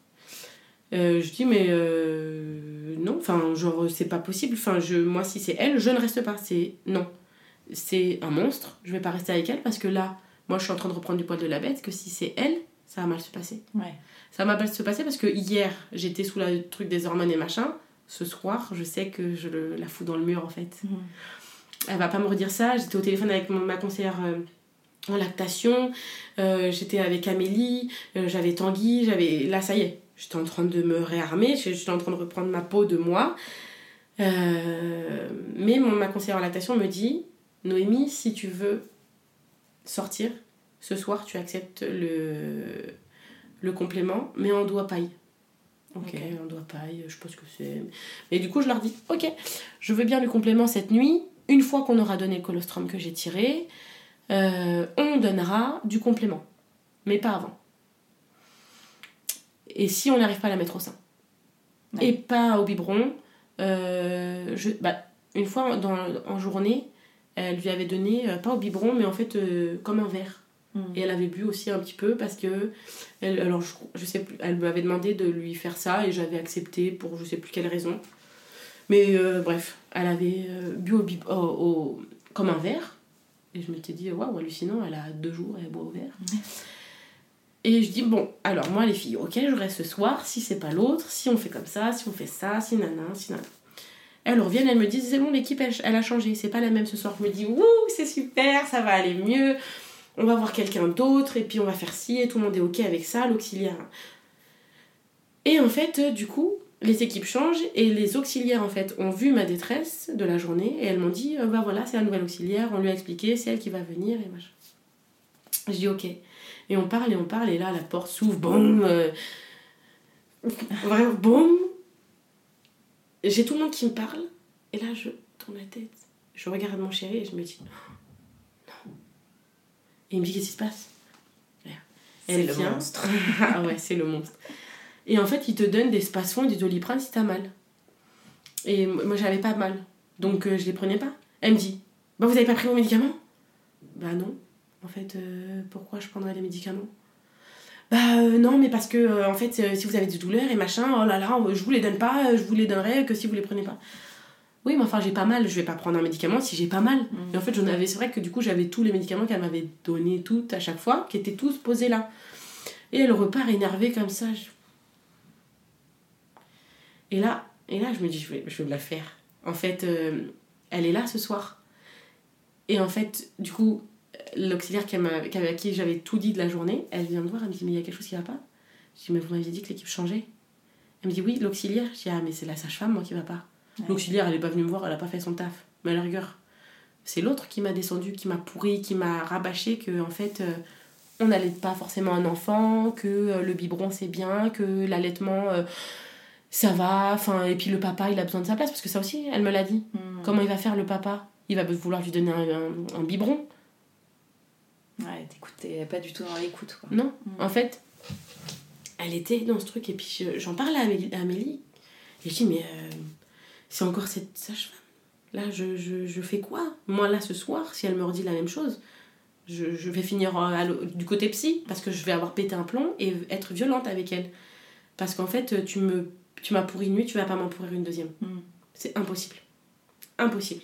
B: Euh, je dis, mais euh, non, enfin, genre, c'est pas possible. Enfin, je, moi, si c'est elle, je ne reste pas. C'est non. C'est un monstre. Je vais pas rester avec elle parce que là, moi, je suis en train de reprendre du poil de la bête. Que si c'est elle, ça va mal se passer.
A: Ouais.
B: Ça va mal se passer parce que hier, j'étais sous le truc des hormones et machin. Ce soir, je sais que je le- la fous dans le mur en fait.
A: Mhm.
B: Elle va pas me redire ça. J'étais au téléphone avec mon- ma conseillère euh, en lactation. Euh, j'étais avec Amélie. euh, j'avais Tanguy. J'avais. Là, ça y est. J'étais en train de me réarmer. J'étais en train de reprendre ma peau de moi. Euh, mais mon, ma conseillère en lactation me dit Noémie, si tu veux sortir, ce soir, tu acceptes le, le complément, mais en doigt paille. Ok,
A: Ok.
B: en doigt paille, je pense que c'est. Mais du coup, je leur dis Ok, je veux bien le complément cette nuit. Une fois qu'on aura donné le colostrum que j'ai tiré, euh, on donnera du complément, mais pas avant. Et si on n'arrive pas à la mettre au sein
A: Ouais.
B: Et pas au biberon. euh, je, bah, une fois dans, en journée, elle lui avait donné, euh, pas au biberon, mais en fait euh, comme un verre.
A: Mhm.
B: Et elle avait bu aussi un petit peu parce que, elle, alors je, je sais plus, elle m'avait demandé de lui faire ça et j'avais accepté pour je sais plus quelle raison. Mais bref, elle avait bu au, bib- au- au- comme un verre. Et je m'étais dit, waouh, hallucinant, elle a deux jours, elle boit au verre. Et je dis, bon, alors moi les filles, ok, je reste ce soir, si c'est pas l'autre, si on fait comme ça, si on fait ça, si nana, si nana. Elles reviennent, elles me disent, c'est bon, l'équipe, elle, elle a changé, c'est pas la même ce soir. Je me dis, wouh, c'est super, ça va aller mieux, on va voir quelqu'un d'autre, et puis on va faire ci, et tout le monde est ok avec ça, l'auxiliaire. Et en fait, euh, du coup, les équipes changent, et les auxiliaires, en fait, ont vu ma détresse de la journée, et elles m'ont dit, euh, bah voilà, c'est la nouvelle auxiliaire, on lui a expliqué, c'est elle qui va venir, et machin. Je dis, ok. Et on parle, et on parle, et là, la porte s'ouvre, boum euh, Vraiment, boum J'ai tout le monde qui me parle, et là, je tourne la tête, je regarde mon chéri, et je me dis, non. Et il me dit, qu'est-ce qui se passe?
A: C'est le
B: vient.
A: monstre.
B: ah ouais, c'est le monstre. Et en fait, il te donne des spasfons et des doliprane si t'as mal. Et moi, j'avais pas mal. Donc, euh, je les prenais pas. Elle me dit Bah, vous avez pas pris vos médicaments? Bah, non. En fait, euh, pourquoi je prendrais les médicaments? Bah, euh, non, mais parce que, euh, en fait, si vous avez des douleurs et machin, oh là là, je vous les donne pas, je vous les donnerai que si vous les prenez pas. Oui, mais enfin, j'ai pas mal, je vais pas prendre un médicament si j'ai pas mal. Et en fait, j'en avais, c'est vrai que du coup, j'avais tous les médicaments qu'elle m'avait donnés toutes à chaque fois, qui étaient tous posés là. Et elle repart énervée comme ça. je- Et là, et là, je me dis, je vais, je vais me la faire. En fait, euh, elle est là ce soir. Et en fait, du coup, l'auxiliaire qui à qui j'avais tout dit de la journée, elle vient me voir, elle me dit, mais il y a quelque chose qui va pas Je dis, mais vous m'aviez dit que l'équipe changeait. Elle me dit, oui, l'auxiliaire. Je dis, ah, mais c'est la sage-femme, moi, qui va pas. L'auxiliaire, elle est pas venue me voir, elle a pas fait son taf. Mais à la rigueur, c'est l'autre qui m'a descendu, qui m'a pourri, qui m'a rabâché que, en fait, euh, on n'allait pas forcément un enfant, que euh, le biberon c'est bien, que l'allaitement euh, ça va, enfin, et puis le papa il a besoin de sa place, parce que ça aussi, elle me l'a dit.
A: Mm.
B: Comment il va faire le papa? Il va vouloir lui donner un, un- un biberon
A: Ouais, t'écoutais pas du tout dans l'écoute, quoi.
B: Non. En fait, elle était dans ce truc, et puis je- j'en parlais à Amélie, à Amélie, et je dis, mais euh, c'est encore cette sage-femme. Là, je, je, je fais quoi? Moi, là, ce soir, si elle me redit la même chose, je, je vais finir euh, à du côté psy, parce que je vais avoir pété un plomb et être violente avec elle. Parce qu'en fait, tu me tu m'as pourri une nuit, tu vas pas m'en pourrir une deuxième.
A: Mm.
B: C'est impossible. Impossible.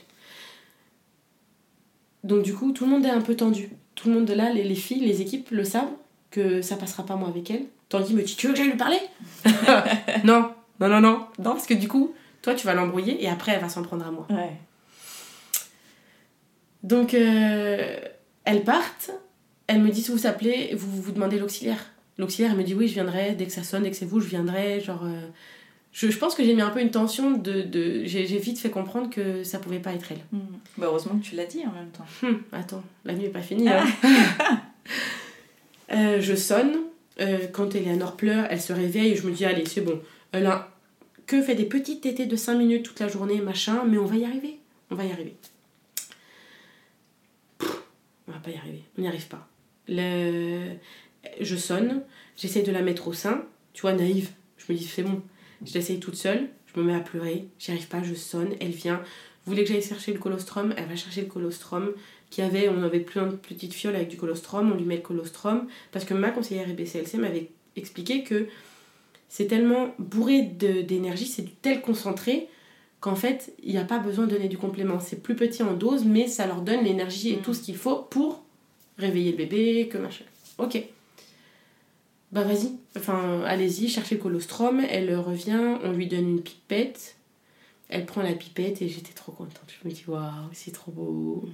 B: Donc du coup, tout le monde est un peu tendu. Tout le monde de là, les, les filles, les équipes le savent que ça passera pas moi avec elle. Tandis me dit, tu veux que j'aille lui parler? Non, non, non, non. Non, parce que du coup, toi, tu vas l'embrouiller et après, elle va s'en prendre à moi.
A: Ouais.
B: Donc, euh, elles partent. Elles me disent, vous vous appelez, vous vous demandez l'auxiliaire. L'auxiliaire, elle me dit, oui, je viendrai, dès que ça sonne, dès que c'est vous, je viendrai. Genre, euh, je, je pense que j'ai mis un peu une tension de... de j'ai vite fait comprendre que ça pouvait pas être elle.
A: Mm. Bah, heureusement que tu l'as dit en même temps.
B: Hum, attends, la nuit est pas finie. hein. Euh, je sonne. Euh, quand Eleanor pleure, elle se réveille. Je me dis, allez, c'est bon. Elle a que fait des petites tétées de 5 minutes toute la journée, machin, mais on va y arriver. On va y arriver. Pff, on va pas y arriver. On n'y arrive pas. Le... Je sonne. J'essaie de la mettre au sein. Tu vois, naïve. Je me dis, c'est bon. Je l'essaye toute seule. Je me mets à pleurer. J'y arrive pas. Je sonne. Elle vient. Vous voulez que j'aille chercher le colostrum? Elle va chercher le colostrum qui avait, on avait plein de petites fioles avec du colostrum, on lui met le colostrum, parce que ma conseillère EBCLC m'avait expliqué que c'est tellement bourré d'énergie, c'est du tel concentré, qu'en fait, il n'y a pas besoin de donner du complément. C'est plus petit en dose, mais ça leur donne l'énergie et tout ce qu'il faut pour réveiller le bébé, que machin. Ok. Bah vas-y, enfin allez-y, cherchez le colostrum, elle revient, on lui donne une pipette, elle prend la pipette et j'étais trop contente. Je me dis waouh, c'est trop beau.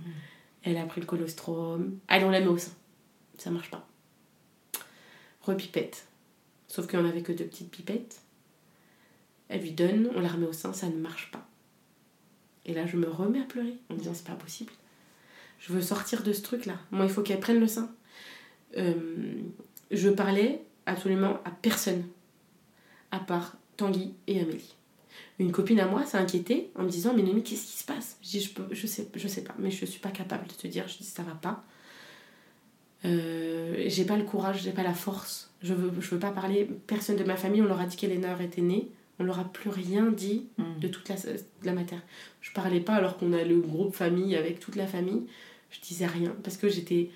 B: Elle a pris le colostrum. Allez, on la met au sein. Ça marche pas. Repipette. Sauf qu'on avait que deux petites pipettes. Elle lui donne, on la remet au sein, ça ne marche pas. Et là, je me remets à pleurer en me disant c'est pas possible. Je veux sortir de ce truc-là. Moi, il faut qu'elle prenne le sein. Euh, je parlais absolument à personne, à part Tanguy et Amélie. Une copine à moi s'est inquiétée en me disant Mais Noémie, qu'est-ce qui se passe? Je dis je, peux, je, sais, je sais pas, mais je suis pas capable de te dire. Je dis Ça va pas. Euh, j'ai pas le courage, j'ai pas la force. Je veux, je veux pas parler. Personne de ma famille, on leur a dit qu'Eléonore était née. On leur a plus rien dit
A: Mm.
B: de toute la, de la matière. Je parlais pas alors qu'on a le groupe famille avec toute la famille. Je disais rien parce que j'étais.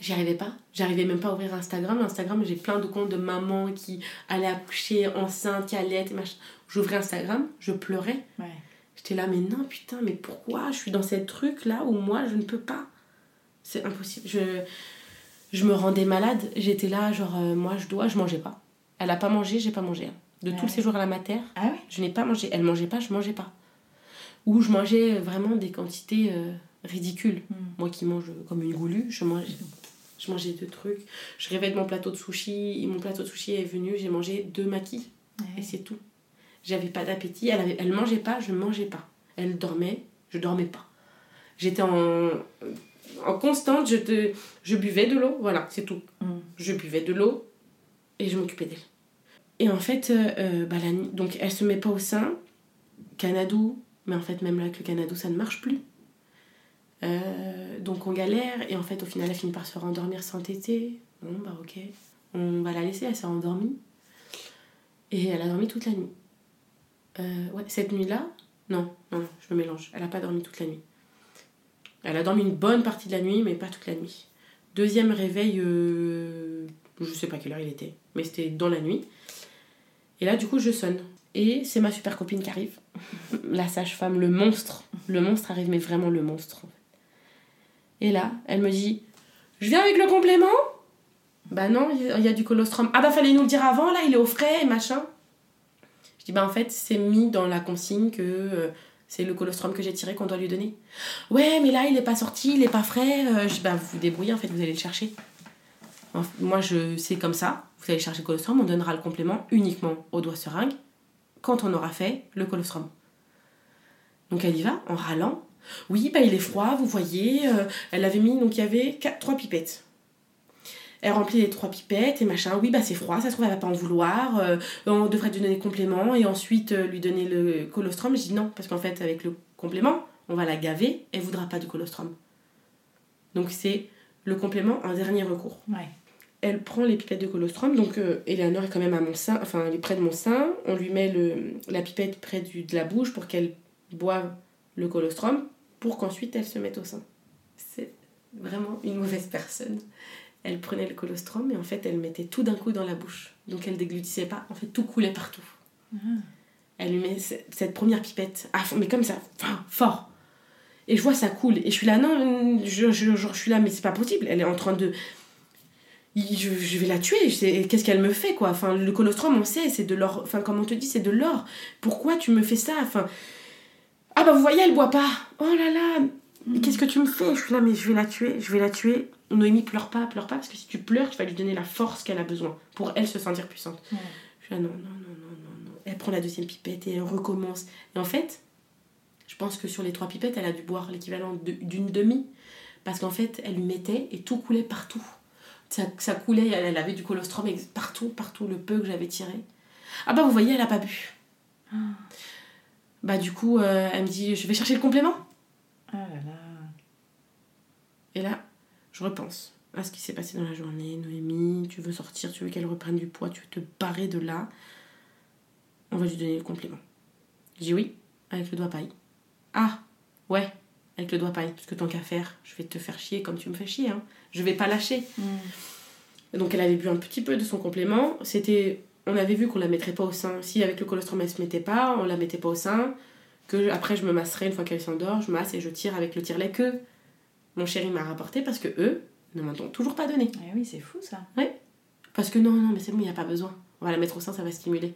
B: J'y arrivais pas. J'arrivais même pas à ouvrir Instagram. Instagram, j'ai plein de comptes de mamans qui allaient accoucher enceinte, qui allaient et machin. J'ouvrais Instagram, je pleurais.
A: Ouais.
B: J'étais là, mais non, putain, mais pourquoi je suis dans ces trucs là où moi je ne peux pas? C'est impossible. Je, je me rendais malade. J'étais là, genre, euh, moi je dois, je mangeais pas. Elle a pas mangé, j'ai pas mangé. hein. De
A: Ouais.
B: tout le séjour à la mater,
A: Ah ouais?
B: je n'ai pas mangé. Elle mangeait pas, je mangeais pas. Ou je mangeais vraiment des quantités euh, ridicules.
A: Mm.
B: Moi qui mange comme une goulue, je mangeais, je mangeais deux trucs. Je rêvais de mon plateau de sushi. et Mon plateau de sushi est venu, j'ai mangé deux maquis. Et c'est tout. J'avais pas d'appétit. Elle, avait, elle mangeait pas, je mangeais pas. Elle dormait, je dormais pas. J'étais en, en constante, je, te, je buvais de l'eau, voilà, c'est tout.
A: Mm.
B: Je buvais de l'eau et je m'occupais d'elle. Et en fait, euh, euh, bah, la donc elle se met pas au sein, Canadou, mais en fait, même là, avec le Canadou, ça ne marche plus. Euh, donc on galère, et en fait, au final, elle finit par se rendormir sans téter. Bon, bah ok. On va la laisser, elle s'est endormie. Et elle a dormi toute la nuit. Euh, ouais, cette nuit-là, non, non, non, je me mélange. Elle n'a pas dormi toute la nuit. Elle a dormi une bonne partie de la nuit, mais pas toute la nuit. Deuxième réveil, euh, je sais pas quelle heure il était, mais c'était dans la nuit. Et là, du coup, je sonne. Et c'est ma super copine qui arrive. La sage-femme, le monstre. Le monstre arrive, mais vraiment le monstre. Et là, elle me dit Je viens avec le complément? Bah non, il y a du colostrum. Ah bah fallait nous le dire avant, là, il est au frais, machin. Je dis Bah en fait, c'est mis dans la consigne que euh, c'est le colostrum que j'ai tiré qu'on doit lui donner. Ouais, mais là, il est pas sorti, il est pas frais. Euh, Bah vous vous débrouillez, en fait, vous allez le chercher. Moi, je c'est comme ça. Vous allez chercher le colostrum, on donnera le complément uniquement au doigt seringue quand on aura fait le colostrum. Donc elle y va en râlant. Oui, bah il est froid, vous voyez. euh, elle avait mis, donc il y avait quatre, trois pipettes. Elle remplit les trois pipettes et machin. Oui, bah c'est froid, ça se trouve, elle va pas en vouloir. euh, on devrait lui donner le complément et ensuite euh, lui donner le colostrum. Je dis non, parce qu'en fait, avec le complément, on va la gaver, elle voudra pas du colostrum. Donc c'est le complément en dernier recours
A: Ouais.
B: elle prend les pipettes de colostrum, donc Eleanor est quand même à mon sein, enfin elle est près de mon sein, on lui met le, la pipette près du, de la bouche pour qu'elle boive le colostrum, pour qu'ensuite elle se mette au sein. C'est vraiment une mauvaise personne. Elle prenait le colostrum et en fait elle mettait tout d'un coup dans la bouche, donc elle déglutissait pas, en fait tout coulait partout. Elle lui met ce- cette première pipette, à fond, mais comme ça, enfin, fort. Et je vois ça coule, et je suis là, non, je, je, je, je suis là, mais c'est pas possible, elle est en train de je, je vais la tuer, qu'est-ce qu'elle me fait quoi? Enfin, le colostrum, on sait, c'est de l'or, enfin, comme on te dit, c'est de l'or. Pourquoi tu me fais ça? Enfin, ah bah vous voyez, elle boit pas. Oh là là, mais qu'est-ce que tu me fais? Je suis là, mais je vais la tuer, je vais la tuer. Noémie, pleure pas, pleure pas, parce que si tu pleures, tu vas lui donner la force qu'elle a besoin pour elle se sentir puissante.
A: Ouais.
B: Je suis là, non, non, non, non, non, non. Elle prend la deuxième pipette et elle recommence. Et en fait, je pense que sur les trois pipettes, elle a dû boire l'équivalent d'une demi. Parce qu'en fait, elle lui mettait et tout coulait partout. Ça, ça coulait, elle, elle avait du colostrum partout, partout, le peu que j'avais tiré. Ah bah vous voyez, elle a pas bu. Bah du coup, euh, elle me dit, je vais chercher le complément.
A: Ah là là.
B: Et là, je repense à ce qui s'est passé dans la journée. Noémie, tu veux sortir, tu veux qu'elle reprenne du poids, tu veux te barrer de là. On va lui donner le complément. Je dis oui, avec le doigt paille. Ah, ouais, avec le doigt paille. Parce que tant qu'à faire, je vais te faire chier comme tu me fais chier. Hein. Je vais pas lâcher. Donc elle avait bu un petit peu de son complément. C'était, on avait vu qu'on la mettrait pas au sein. Si avec le colostrum elle se mettait pas, on la mettait pas au sein. Que après je me masserais une fois qu'elle s'endort, je masse et je tire avec le tire-lait que mon chéri m'a rapporté parce que eux ne m'en ont toujours pas donné.
A: Eh oui, c'est fou ça.
B: Parce que non, non, mais c'est bon, il n'y a pas besoin. On va la mettre au sein, ça va stimuler.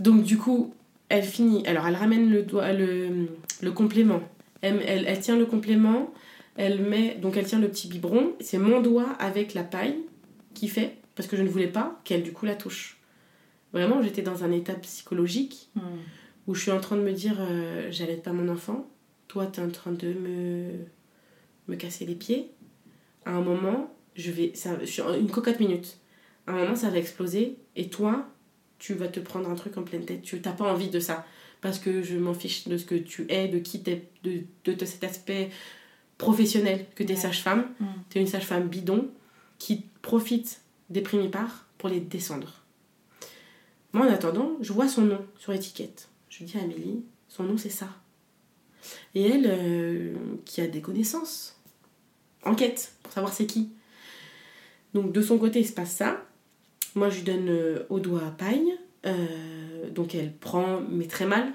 B: Donc du coup, elle finit. Alors elle ramène le, doigt, le, le complément. Elle, elle, elle tient le complément. Elle met. Donc elle tient le petit biberon. C'est mon doigt avec la paille qui fait. Parce que je ne voulais pas qu'elle du coup la touche. Vraiment, j'étais dans un état psychologique
A: Hmm.
B: Où je suis en train de me dire euh, j'allaite pas mon enfant, toi t'es en train de me, me casser les pieds. À un moment, je vais. Ça, je suis en une cocotte minute. À un moment, ça va exploser et toi, tu vas te prendre un truc en pleine tête. Tu n'as pas envie de ça. Parce que je m'en fiche de ce que tu es, de qui t'es, de, de, de cet aspect professionnel que t'es
A: Ouais.
B: sage-femme.
A: Mm.
B: T'es une sage-femme bidon qui profite des primipares pour les descendre. Moi, en attendant, je vois son nom sur l'étiquette. Je dis à Amélie, son nom c'est ça. Et elle, euh, qui a des connaissances, enquête pour savoir c'est qui. Donc de son côté, il se passe ça. Moi, je lui donne euh, au doigt à paille. Euh, donc elle prend, mais très mal.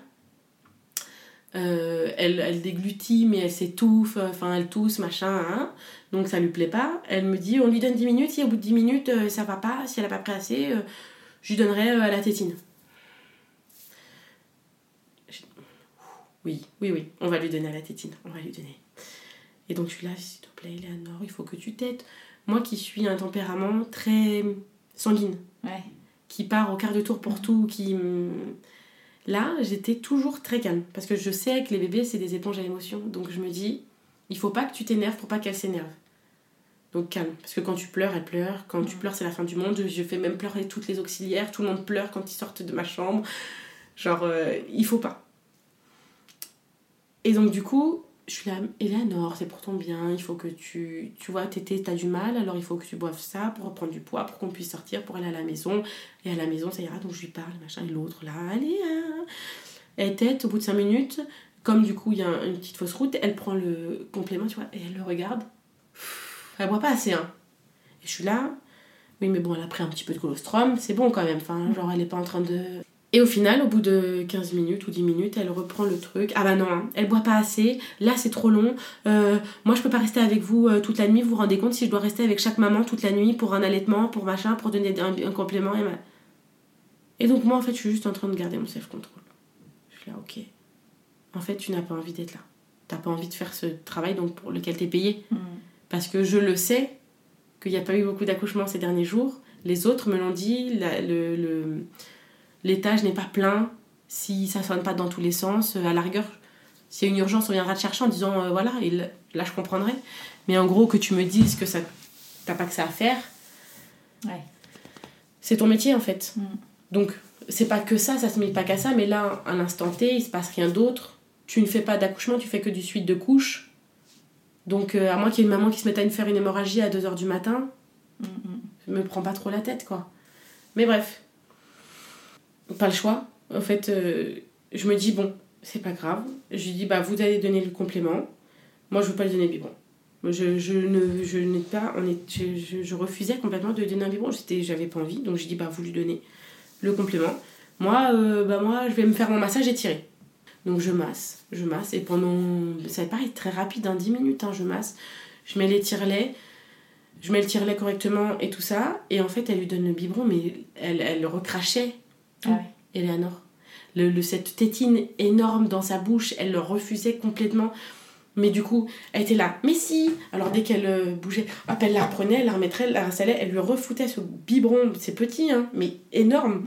B: Elle, elle déglutit, mais elle s'étouffe, enfin elle tousse, machin. hein. Donc ça lui plaît pas. Elle me dit, on lui donne 10 minutes, si au bout de 10 minutes ça va pas, si elle a pas pris assez, je lui donnerai à la tétine. Oui, oui, oui, on va lui donner à la tétine, on va lui donner. Et donc je suis là, s'il te plaît, Eleanor, il faut que tu t'aides. Moi qui suis un tempérament très sanguine,
A: Ouais.
B: qui part au quart de tour pour tout, qui... Là, j'étais toujours très calme, parce que je sais que les bébés, c'est des éponges à émotions. Donc je me dis, il faut pas que tu t'énerves pour pas qu'elle s'énerve. Donc calme, parce que quand tu pleures, elle pleure. Quand tu pleures, c'est la fin du monde. Je fais même pleurer toutes les auxiliaires. Tout le monde pleure quand ils sortent de ma chambre. Genre, euh, il faut pas. Et donc du coup, je suis là, Eleanor, c'est pour ton bien, il faut que tu, tu vois, t'as du mal, alors il faut que tu boives ça pour reprendre du poids, pour qu'on puisse sortir, pour aller à la maison. Et à la maison, ça ira, donc je lui parle, machin, et l'autre, là, allez, hein. Elle tête, au bout de 5 minutes, comme du coup il y a une petite fausse route, elle prend le complément, tu vois, et elle le regarde. Elle boit pas assez, hein. Et je suis là, oui, mais bon, elle a pris un petit peu de colostrum, c'est bon quand même, enfin, genre elle est pas en train de et au final, au bout de 15 minutes ou 10 minutes, elle reprend le truc. Ah bah non, hein, elle boit pas assez, là c'est trop long. Euh, moi je peux pas rester avec vous euh, toute la nuit, vous vous rendez compte si je dois rester avec chaque maman toute la nuit pour un allaitement, pour machin, pour donner un, complément. Et, et donc moi en fait je suis juste en train de garder mon self-control. Je suis là, ok. En fait tu n'as pas envie d'être là. T'as pas envie de faire ce travail donc pour lequel t'es payé. Mm. Parce que je le sais qu'il n'y a pas eu beaucoup d'accouchements ces derniers jours. Les autres me l'ont dit, le, le l'étage n'est pas plein, si ça sonne pas dans tous les sens, euh, à la rigueur, s'il y a une urgence, on viendra te chercher en disant euh, voilà, et là je comprendrai. Mais en gros, que tu me dises que ça t'as pas que ça à faire, ouais. c'est ton métier en fait. Mm. Donc, c'est pas que ça, ça se met pas qu'à ça, mais là, à l'instant T, il se passe rien d'autre. Tu ne fais pas d'accouchement, tu fais que du suite de couches. Donc, euh, à moins qu'il y ait une maman qui se mette à faire une hémorragie à 2h du matin, mm, mm. je me prends pas trop la tête, quoi. Mais bref, pas le choix. En fait, euh, je me dis, bon, c'est pas grave. Je lui dis, bah, vous allez donner le complément. Moi, je veux pas lui donner le biberon. Je, je ne je pas je, je, refusais complètement de donner un biberon j'étais j'avais pas envie donc je dis bah vous lui donnez le complément moi euh, bah moi je vais me faire mon massage étiré donc je masse je masse et pendant ça paraît très rapide hein, 10 minutes hein, je masse je mets les tire-laits je mets le tire-lait correctement et tout ça et en fait elle lui donne le biberon mais elle, elle recrachait ah Eleanor. Le, cette tétine énorme dans sa bouche, elle le refusait complètement. Mais du coup, elle était là, mais si Alors dès qu'elle euh, bougeait, hop, elle la reprenait, elle la remettrait, elle la rassalait, elle lui refoutait ce biberon, c'est petit, hein, mais énorme.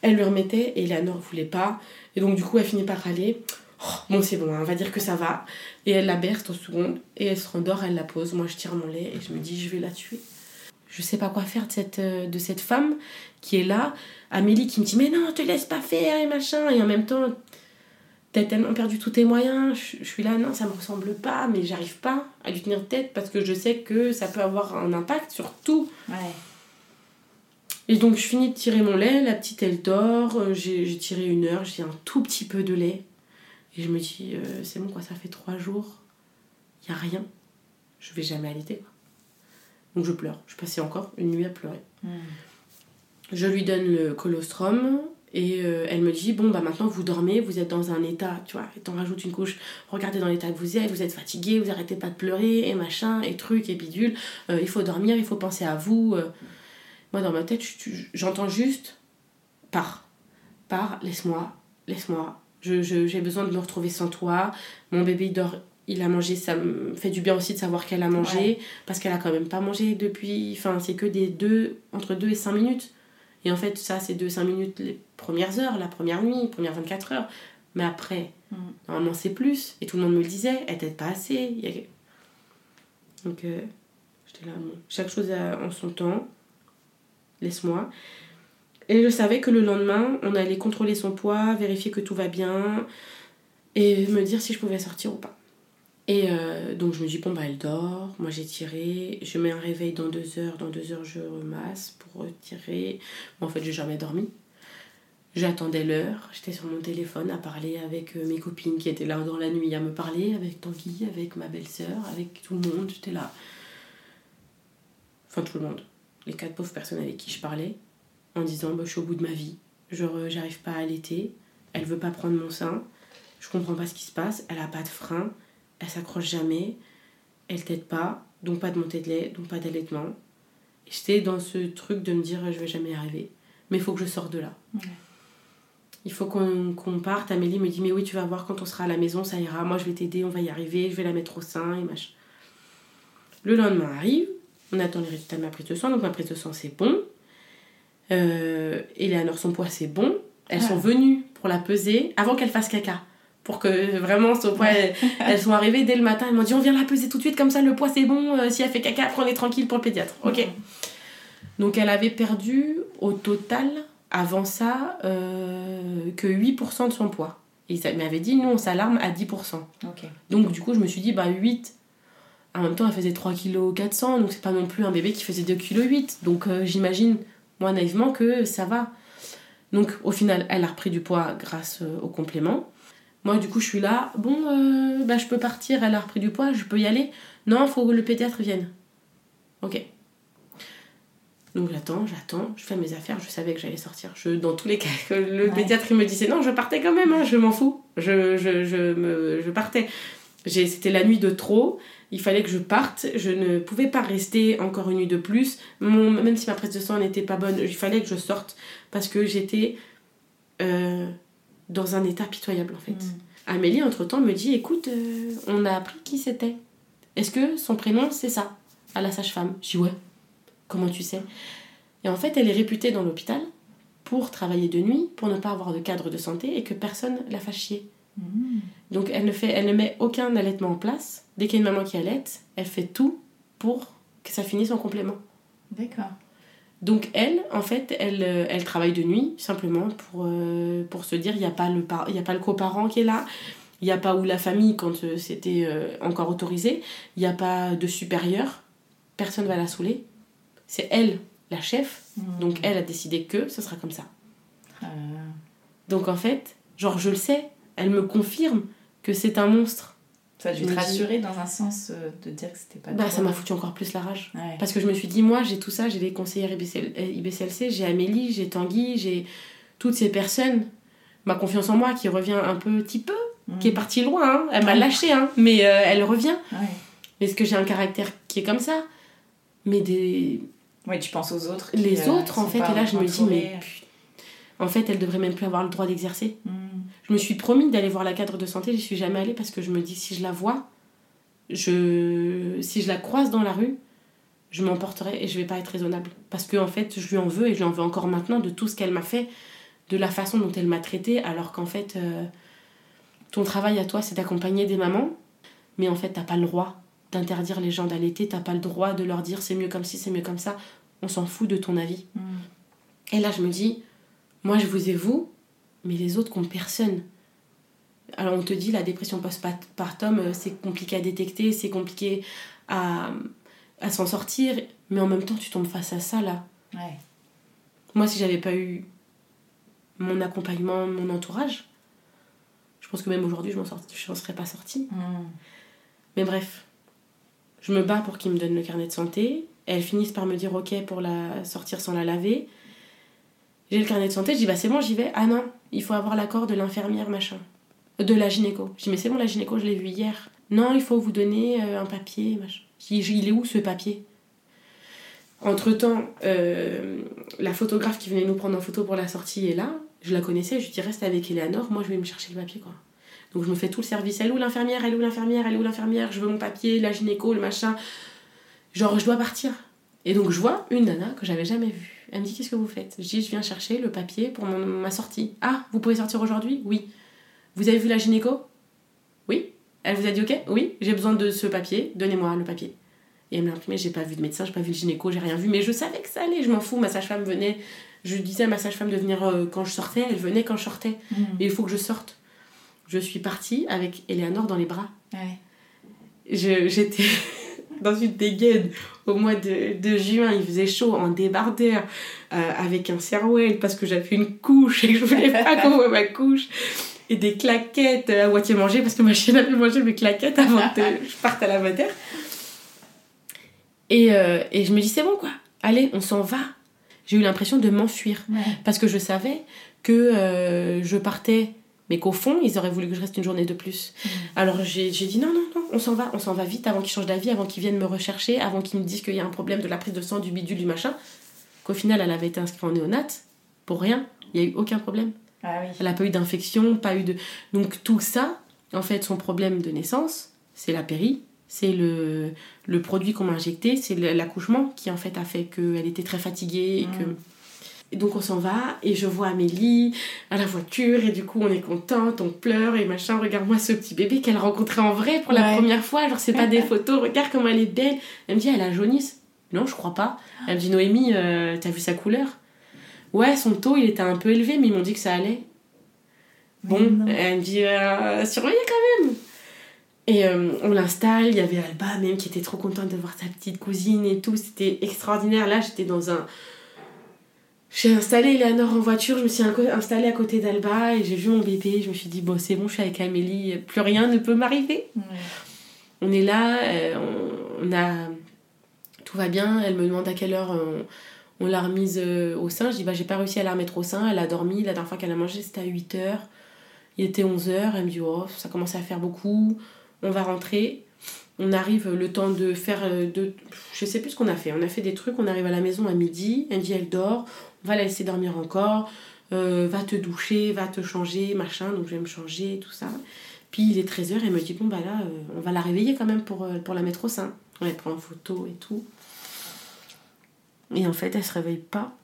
B: Elle lui remettait et Eleanor voulait pas. Et donc du coup, elle finit par râler. Oh, bon, c'est bon, hein, on va dire que ça va. Et elle la berce en seconde et elle se rendort, elle la pose. Moi, je tire mon lait et je me dis, je vais la tuer. Je sais pas quoi faire de cette, euh, de cette femme qui est là Amélie qui me dit mais non, te laisse pas faire et machin. Et en même temps, t'as tellement perdu tous tes moyens. Je, suis là, non, ça me ressemble pas, mais j'arrive pas à lui tenir tête parce que je sais que ça peut avoir un impact sur tout. Ouais. Et donc je finis de tirer mon lait, la petite elle dort, euh, j'ai tiré une heure, j'ai un tout petit peu de lait. Et je me dis, euh, c'est bon quoi, ça fait trois jours, il a rien, je vais jamais allaiter quoi. Donc je pleure, je passais encore une nuit à pleurer. Hmm. Je lui donne le colostrum et euh, elle me dit bon bah maintenant vous dormez, vous êtes dans un état, tu vois, et t'en rajoutes une couche, regardez dans l'état que vous êtes, vous êtes fatigué, vous arrêtez pas de pleurer et machin et truc et bidule, euh, il faut dormir, il faut penser à vous. Euh. Moi dans ma tête j'entends juste pars, pars, laisse-moi, laisse-moi, j'ai je, besoin de me retrouver sans toi, mon bébé dort il a mangé, ça me fait du bien aussi de savoir qu'elle a mangé, parce qu'elle a quand même pas mangé depuis, enfin c'est que des deux, entre 2 et 5 minutes. Et en fait, ça, c'est 2-5 minutes les premières heures, la première nuit, les premières 24 heures. Mais après, mm. normalement, c'est plus. Et tout le monde me le disait, elle t'aide pas assez. Donc, euh, j'étais là, chaque chose en son temps. Laisse-moi. Et je savais que le lendemain, on allait contrôler son poids, vérifier que tout va bien et me dire si je pouvais sortir ou pas. Et euh, donc je me dis, bon, bah elle dort, moi j'ai tiré, je mets un réveil dans deux heures, dans deux heures je remasse pour tirer. en fait, j'ai jamais dormi. J'attendais l'heure, j'étais sur mon téléphone à parler avec euh, mes copines qui étaient là dans la nuit à me parler, avec Tanguy, avec ma belle-sœur, avec tout le monde, j'étais là. Enfin, tout le monde. Les quatre pauvres personnes avec qui je parlais, en disant, bah, je suis au bout de ma vie, genre j'arrive pas à allaiter, elle veut pas prendre mon sein, je comprends pas ce qui se passe, elle a pas de frein elle s'accroche jamais, elle t'aide pas, donc pas de montée de lait, donc pas d'allaitement. J'étais dans ce truc de me dire je vais jamais y arriver, mais il faut que je sorte de là. Il faut qu'on parte. Amélie me dit mais oui tu vas voir quand on sera à la maison ça ira, moi je vais t'aider, on va y arriver, je vais la mettre au sein et machin. Le lendemain arrive, on attend les résultats de ma prise de sang, donc ma prise de sang c'est bon. Euh, Eleanor son poids c'est bon. Elles ah. sont venues pour la peser avant qu'elle fasse caca pour que vraiment son poids elles, sont arrivées dès le matin elles m'ont dit on vient la peser tout de suite comme ça le poids c'est bon euh, si elle fait caca après on est tranquille pour le pédiatre ok donc elle avait perdu au total avant ça euh, que 8% de son poids Et il m'avait dit, nous, on s'alarme à 10%.
A: Ok.
B: Donc, du coup, je me suis dit, bah, 8. En même temps, elle faisait 3 kg 400, donc c'est pas non plus un bébé qui faisait 2 kg 8. Donc, euh, j'imagine, moi, naïvement, que ça va. Donc, au final, elle a repris du poids grâce au complément. Moi, du coup, je suis là, bon, euh, bah, je peux partir, elle a repris du poids, je peux y aller. Non, faut que le pédiatre vienne. Ok. Donc j'attends, j'attends, je fais mes affaires, je savais que j'allais sortir. Je, dans tous les cas, le
A: Ouais.
B: pédiatre il me disait non, je partais quand même, hein, je m'en fous. Je, je, je, me, je partais. C'était la nuit de trop, il fallait que je parte, je ne pouvais pas rester encore une nuit de plus. Mon, même si ma prise de sang n'était pas bonne, il fallait que je sorte parce que j'étais euh, dans un état pitoyable en fait.
A: Mm.
B: Amélie, entre-temps, me dit écoute, euh, on a appris qui c'était. Est-ce que son prénom c'est ça? À la sage-femme. Je dis ouais. Comment tu sais? Et en fait, elle est réputée dans l'hôpital pour travailler de nuit, pour ne pas avoir de cadre de santé et que personne la fasse chier.
A: Mm.
B: Donc elle ne, fait, elle ne met aucun allaitement en place. Dès qu'il y a une maman qui allaite, elle fait tout pour que ça finisse en complément.
A: D'accord.
B: Donc elle, en fait, elle, euh, elle travaille de nuit simplement pour, euh, pour se dire il n'y a, pas le par- y a pas le coparent qui est là, il n'y a pas ou la famille quand euh, c'était euh, encore autorisé, il n'y a pas de supérieur, personne va la saouler. C'est elle, la chef,
A: Mm.
B: donc elle a décidé que ce sera comme ça. Donc en fait, genre je le sais, elle me confirme que c'est un monstre.
A: Ça a dû te rassurer dans un sens euh, de dire que c'était pas
B: Bah ça m'a foutu encore plus la rage.
A: Ouais.
B: Parce que je me suis dit, moi j'ai tout ça, j'ai les conseillères IBCL, euh, IBCLC, j'ai Amélie, j'ai Tanguy, j'ai toutes ces personnes. Ma confiance en moi qui revient un petit peu,
A: Mm.
B: qui est partie loin, hein. elle m'a
A: Ouais.
B: lâché, hein, mais euh, elle revient.
A: Ouais.
B: Est-ce que j'ai un caractère qui est comme ça? Mais des...
A: Ouais, tu penses aux autres. qui,
B: les
A: euh,
B: autres, en fait, et là je me dis, mais en fait, elle devrait même plus avoir le droit d'exercer.
A: Mm.
B: Je me suis promis d'aller voir la cadre de santé, j'y suis jamais allée parce que je me dis si je la vois, je si je la croise dans la rue, je m'emporterai et je vais pas être raisonnable parce que en fait, je lui en veux et je lui en veux encore maintenant de tout ce qu'elle m'a fait, de la façon dont elle m'a traitée alors qu'en fait euh, ton travail à toi c'est d'accompagner des mamans, mais en fait, t'as pas le droit d'interdire les gens d'allaiter, t'as pas le droit de leur dire c'est mieux comme ci, c'est mieux comme ça. On s'en fout de ton avis.
A: Mm.
B: Et là, je me dis, moi, je vous ai vous, mais les autres qui personne. Alors, on te dit, la dépression postpartum, euh, c'est compliqué à détecter, c'est compliqué à, à s'en sortir, mais en même temps, tu tombes face à ça, là.
A: Ouais.
B: Moi, si j'avais pas eu mon accompagnement, mon entourage, je pense que même aujourd'hui, je m'en je serais pas sortie.
A: Mm.
B: Mais bref, je me bats pour qu'ils me donnent le carnet de santé. Elles finissent par me dire ok pour la sortir sans la laver. J'ai le carnet de santé, je dis bah c'est bon, j'y vais. Ah non, il faut avoir l'accord de l'infirmière machin. Euh, De la gynéco. Je dis mais c'est bon, la gynéco, je l'ai vu hier. Non, il faut vous donner euh, un papier machin. Je dis il est où ce papier? Entre temps, la photographe qui venait nous prendre en photo pour la sortie est là. Je la connaissais, je lui dis reste avec Eleanor, moi je vais me chercher le papier quoi. Donc je me fais tout le service. Elle est où l'infirmière Elle est où l'infirmière Elle est où l'infirmière Je veux mon papier, la gynéco, le machin. Genre, je dois partir. Et donc je vois une nana que j'avais jamais vue. Elle me dit Qu'est-ce que vous faites? Je dis Je viens chercher le papier pour mon- ma sortie. Ah, vous pouvez sortir aujourd'hui? Oui. Vous avez vu la gynéco? Oui. Elle vous a dit Ok? Oui, j'ai besoin de ce papier, donnez-moi le papier. Et elle me l'a imprimé, j'ai pas vu de médecin, j'ai pas vu le gynéco, j'ai rien vu, mais je savais que ça allait, je m'en fous. Ma sage-femme venait, je disais à ma sage-femme de venir euh, quand je sortais, elle venait quand je sortais.
A: Mm.
B: Et il faut que je sorte. Je suis partie avec Eleanor dans les bras.
A: Ouais.
B: Je- J'étais dans une dégaine au mois de, de juin, il faisait chaud en débardeur euh, avec un serwell parce que j'avais une couche et que je voulais pas qu'on voit ma couche et des claquettes euh, à moitié mangées parce que ma chienne avait mangé mes claquettes avant que je parte à la mater. Et, euh, et je me dis c'est bon quoi, allez on s'en va. J'ai eu l'impression de m'enfuir
A: Ouais.
B: parce que je savais que euh, je partais, mais qu'au fond, ils auraient voulu que je reste une journée de plus. Alors j'ai dit non, non, on s'en va, on s'en va vite avant qu'ils changent d'avis, avant qu'ils viennent me rechercher, avant qu'ils me disent qu'il y a un problème de la prise de sang, du bidule, du machin. Qu'au final, elle avait été inscrite en néonate, pour rien, il n'y a eu aucun problème.
A: Ah oui.
B: Elle n'a pas eu d'infection, pas eu de. Donc tout ça, en fait, son problème de naissance, c'est la péri, c'est le, le produit qu'on m'a injecté, c'est l'accouchement qui en fait a fait qu'elle était très fatiguée et que. Et donc on s'en va et je vois Amélie à la voiture et du coup on est contente, on pleure et machin, regarde-moi ce petit bébé qu'elle a rencontré en vrai pour la première fois, genre c'est pas des photos, regarde comment elle est belle. Elle me dit elle a jaunisse. Non je crois pas. Elle me dit Noémie, euh, t'as vu sa couleur? Ouais son taux il était un peu élevé mais ils m'ont dit que ça allait. Bon,
A: non.
B: elle me dit euh, surveillez quand même. Et euh, on l'installe, il y avait Alba même qui était trop contente de voir sa petite cousine et tout, c'était extraordinaire. Là, j'étais dans un. J'ai installé Eleanor en voiture, je me suis installée à côté d'Alba et j'ai vu mon bébé. Je me suis dit, bon, c'est bon, je suis avec Amélie, plus rien ne peut m'arriver.
A: Ouais.
B: On est là, euh, on, a. Tout va bien, elle me demande à quelle heure on, on l'a remise euh, au sein. Je dis, bah, j'ai pas réussi à la remettre au sein, elle a dormi. La dernière fois qu'elle a mangé, c'était à 8 heures. Il était 11 heures, elle me dit, oh, ça commence à faire beaucoup, on va rentrer. On arrive le temps de faire. euh, De, je sais plus ce qu'on a fait. On a fait des trucs, on arrive à la maison à midi. Elle me dit, elle dort, va la laisser dormir encore. euh, va te doucher, va te changer, machin. Donc je vais me changer, tout ça. Puis il est 13h, elle me dit, bon, bah là, euh, on va la réveiller quand même pour, euh, la mettre au sein. On elle prend en photo et tout. Et en fait, elle se réveille pas.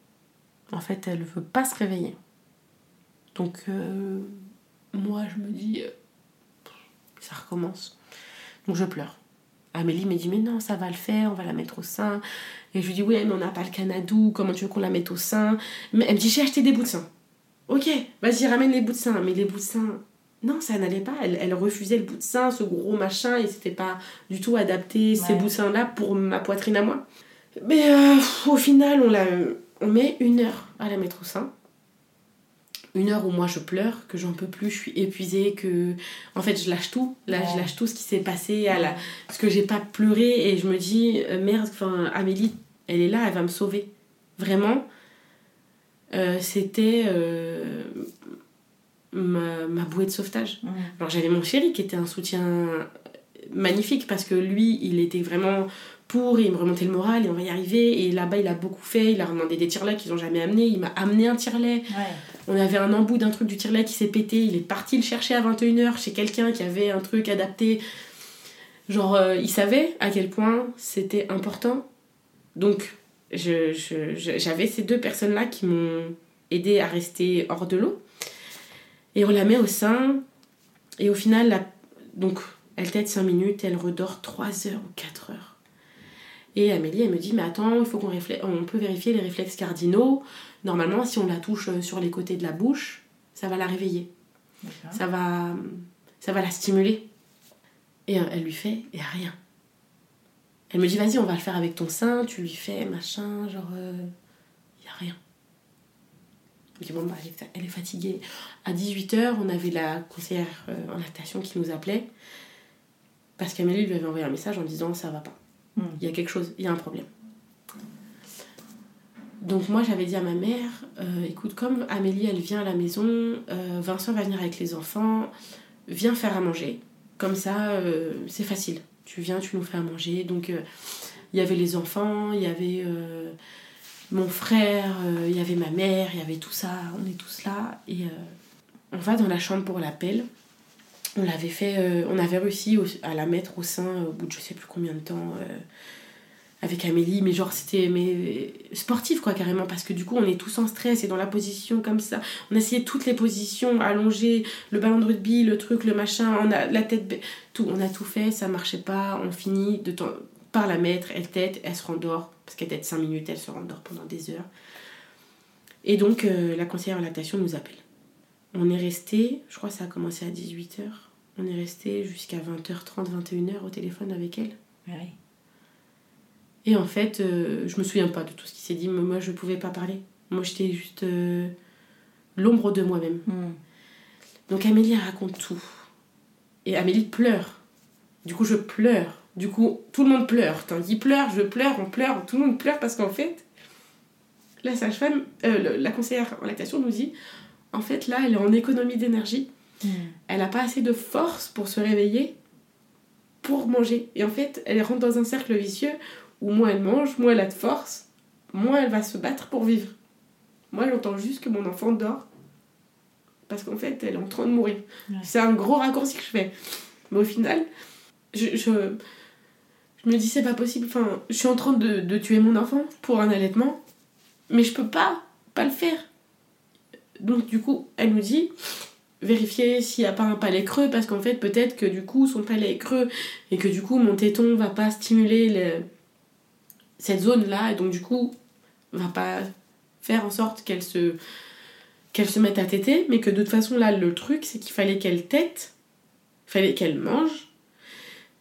B: En fait, elle veut pas se réveiller. Donc, moi, je me dis, ça recommence. Donc, je pleure. Amélie me dit, mais non, ça va le faire, on va la mettre au sein. Et je lui dis, oui, mais on n'a pas le canadou, comment tu veux qu'on la mette au sein? Mais elle me dit, j'ai acheté des bouts de sein. Ok, vas-y, ramène les bouts de sein. Mais les bouts de sein, non, ça n'allait pas. Elle, elle refusait le bout de sein, ce gros machin, et c'était pas du tout adapté, ces bouts de sein-là, pour ma poitrine à moi. Mais euh, au final, on, la, on met une heure à la mettre au sein. Une heure où moi je pleure, que j'en peux plus, je suis épuisée, que en fait je lâche tout. Là,
A: Ouais.
B: je lâche tout ce qui s'est passé, à la... parce que j'ai pas pleuré et je me dis, euh, merde, enfin, Amélie, elle est là, elle va me sauver. Vraiment, euh, c'était euh, ma, ma bouée de sauvetage. Alors j'avais mon chéri qui était un soutien magnifique parce que lui, il était vraiment pour, il me remontait le moral et on va y arriver. Et là-bas, il a beaucoup fait, il a demandé des tire-laits qu'ils ont jamais amenés, il m'a amené un tire-lait.
A: Ouais.
B: On avait un embout d'un truc du tire-lait qui s'est pété, il est parti le chercher à 21h chez quelqu'un qui avait un truc adapté. Genre, euh, il savait à quel point c'était important. Donc, j'avais ces deux personnes-là qui m'ont aidé à rester hors de l'eau. Et on la met au sein. Et au final, donc, elle tète 5 minutes, elle redort 3 heures ou 4 heures. Et Amélie, elle me dit, mais attends, il faut qu'on on peut vérifier les réflexes cardinaux. Normalement, si on la touche euh, sur les côtés de la bouche, ça va la réveiller. Ça va, ça va la stimuler. Et euh, elle lui fait, et rien. Elle me dit, vas-y, on va le faire avec ton sein, tu lui fais, machin, genre, il y a rien. Je dis, bon, bah, elle est, fatiguée. À 18h, on avait la conseillère euh, en lactation qui nous appelait. Parce qu'Amélie lui avait envoyé un message en disant, ça va pas.
A: Mm.
B: Il y a quelque chose, il y a un problème. Donc moi j'avais dit à ma mère, euh, écoute comme Amélie elle vient à la maison, euh, Vincent va venir avec les enfants, viens faire à manger. Comme ça euh, c'est facile. Tu viens, tu nous fais à manger. Donc il y avait les enfants, il y avait mon frère, il y avait ma mère, il y avait tout ça, on est tous là. Et on va dans la chambre pour l'appel. On l'avait fait, on avait réussi à la mettre au sein au bout de je sais plus combien de temps. Avec Amélie, mais genre c'était mais sportif quoi carrément parce que du coup on est tous en stress et dans la position comme ça. On a essayé toutes les positions, allongées, le ballon de rugby, le truc, le machin, on a la tête, tout, on a tout fait, ça marchait pas, on finit de temps par la mettre, elle tête, elle se rendort parce qu'elle tête 5 minutes, elle se rendort pendant des heures. Et donc euh, la conseillère en lactation nous appelle. On est resté, je crois que ça a commencé à 18h, on est resté jusqu'à 20h30, 21h au téléphone avec elle.
A: Ouais.
B: Et en fait, euh, je me souviens pas de tout ce qui s'est dit, mais moi je pouvais pas parler. Moi j'étais juste euh, l'ombre de moi-même.
A: Mm.
B: Donc Amélie raconte tout. Et Amélie pleure. Du coup je pleure. Du coup tout le monde pleure. Tant qu'il pleure, je pleure, on pleure, tout le monde pleure parce qu'en fait, la sage-femme, euh, la conseillère en lactation nous dit, en fait là elle est en économie d'énergie.
A: Mm.
B: Elle a pas assez de force pour se réveiller pour manger. Et en fait, elle rentre dans un cercle vicieux où moins elle mange, moins elle a de force, moins elle va se battre pour vivre. Moi, j'entends juste que mon enfant dort parce qu'en fait, elle est en train de mourir.
A: Ouais.
B: C'est un gros raccourci que je fais. Mais au final, je, je, je me dis, c'est pas possible. Enfin, je suis en train de, de tuer mon enfant pour un allaitement, mais je peux pas, pas le faire. Donc, du coup, elle nous dit, vérifier s'il n'y a pas un palais creux parce qu'en fait peut-être que du coup son palais est creux et que du coup mon téton va pas stimuler le- cette zone là et donc du coup va pas faire en sorte qu'elle se qu'elle se mette à téter, mais que de toute façon, là, le truc, c'est qu'il fallait qu'elle tète, fallait qu'elle mange,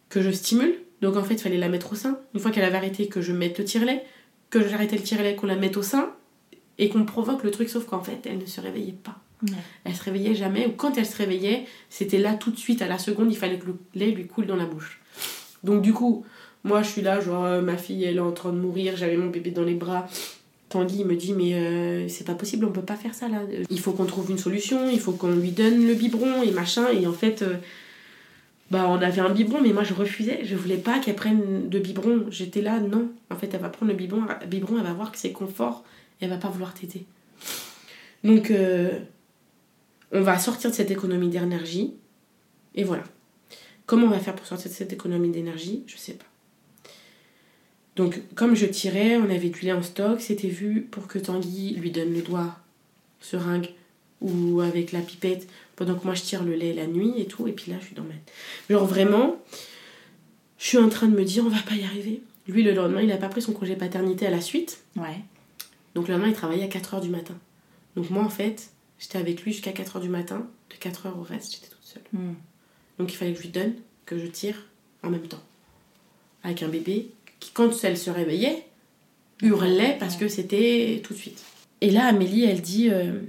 B: que je stimule. Donc en fait, il fallait la mettre au sein. Une fois qu'elle avait arrêté, que je mette le tire-lait, que j'arrêtais le tire-lait, qu'on la mette au sein, et qu'on provoque le truc, sauf qu'en fait, elle ne se réveillait pas. Elle se réveillait jamais, ou quand elle se réveillait, c'était là tout de suite, à la seconde, il fallait que le lait lui coule dans la bouche. Donc du coup, moi je suis là, genre euh, ma fille elle est en train de mourir, j'avais mon bébé dans les bras. Tanguy me dit mais euh, c'est pas possible, on peut pas faire ça là. Il faut qu'on trouve une solution, il faut qu'on lui donne le biberon et machin. Et en fait, euh, bah on avait un biberon, mais moi je refusais, je voulais pas qu'elle prenne de biberon. J'étais là, non. En fait, elle va prendre le biberon, biberon elle va voir que c'est confort elle va pas vouloir t'aider. Donc on va sortir de cette économie d'énergie et voilà. Comment on va faire pour sortir de cette économie d'énergie? Je sais pas. Donc, comme je tirais, on avait du lait en stock, c'était vu pour que Tanguy lui donne le doigt, seringue ou avec la pipette, pendant que moi je tire le lait la nuit et tout, et puis là je suis dans ma. Genre vraiment, je suis en train de me dire on va pas y arriver. Lui, le lendemain, il a pas pris son congé paternité à la suite.
A: Ouais.
B: Donc le lendemain, il travaillait à 4h du matin. Donc moi, en fait, j'étais avec lui jusqu'à 4h du matin. De 4h au reste, j'étais toute seule.
A: Hmm.
B: Donc il fallait que je lui donne, que je tire en même temps. Avec un bébé qui, quand elle se réveillait, hurlait parce que c'était tout de suite. Et là, Amélie, elle dit euh,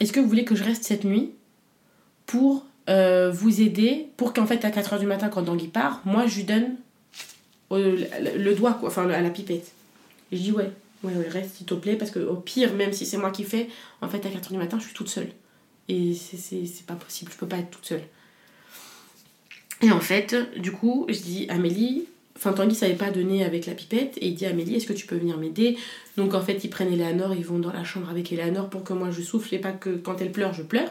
B: Est-ce que vous voulez que je reste cette nuit pour euh, vous aider Pour qu'en fait, à 4h du matin, quand Dangui part, moi, je lui donne le, le doigt, quoi, enfin, à la pipette. Et je dis Ouais, ouais, ouais, reste s'il te plaît, parce que au pire, même si c'est moi qui fais, en fait, à 4h du matin, je suis toute seule. Et c'est pas possible, je peux pas être toute seule. Et en fait, du coup, je dis Amélie, enfin Tanguy savait pas donner avec la pipette, et il dit Amélie, est-ce que tu peux venir m'aider? Donc en fait, ils prennent Eleanor, ils vont dans la chambre avec Eleanor pour que moi je souffle et pas que quand elle pleure, je pleure.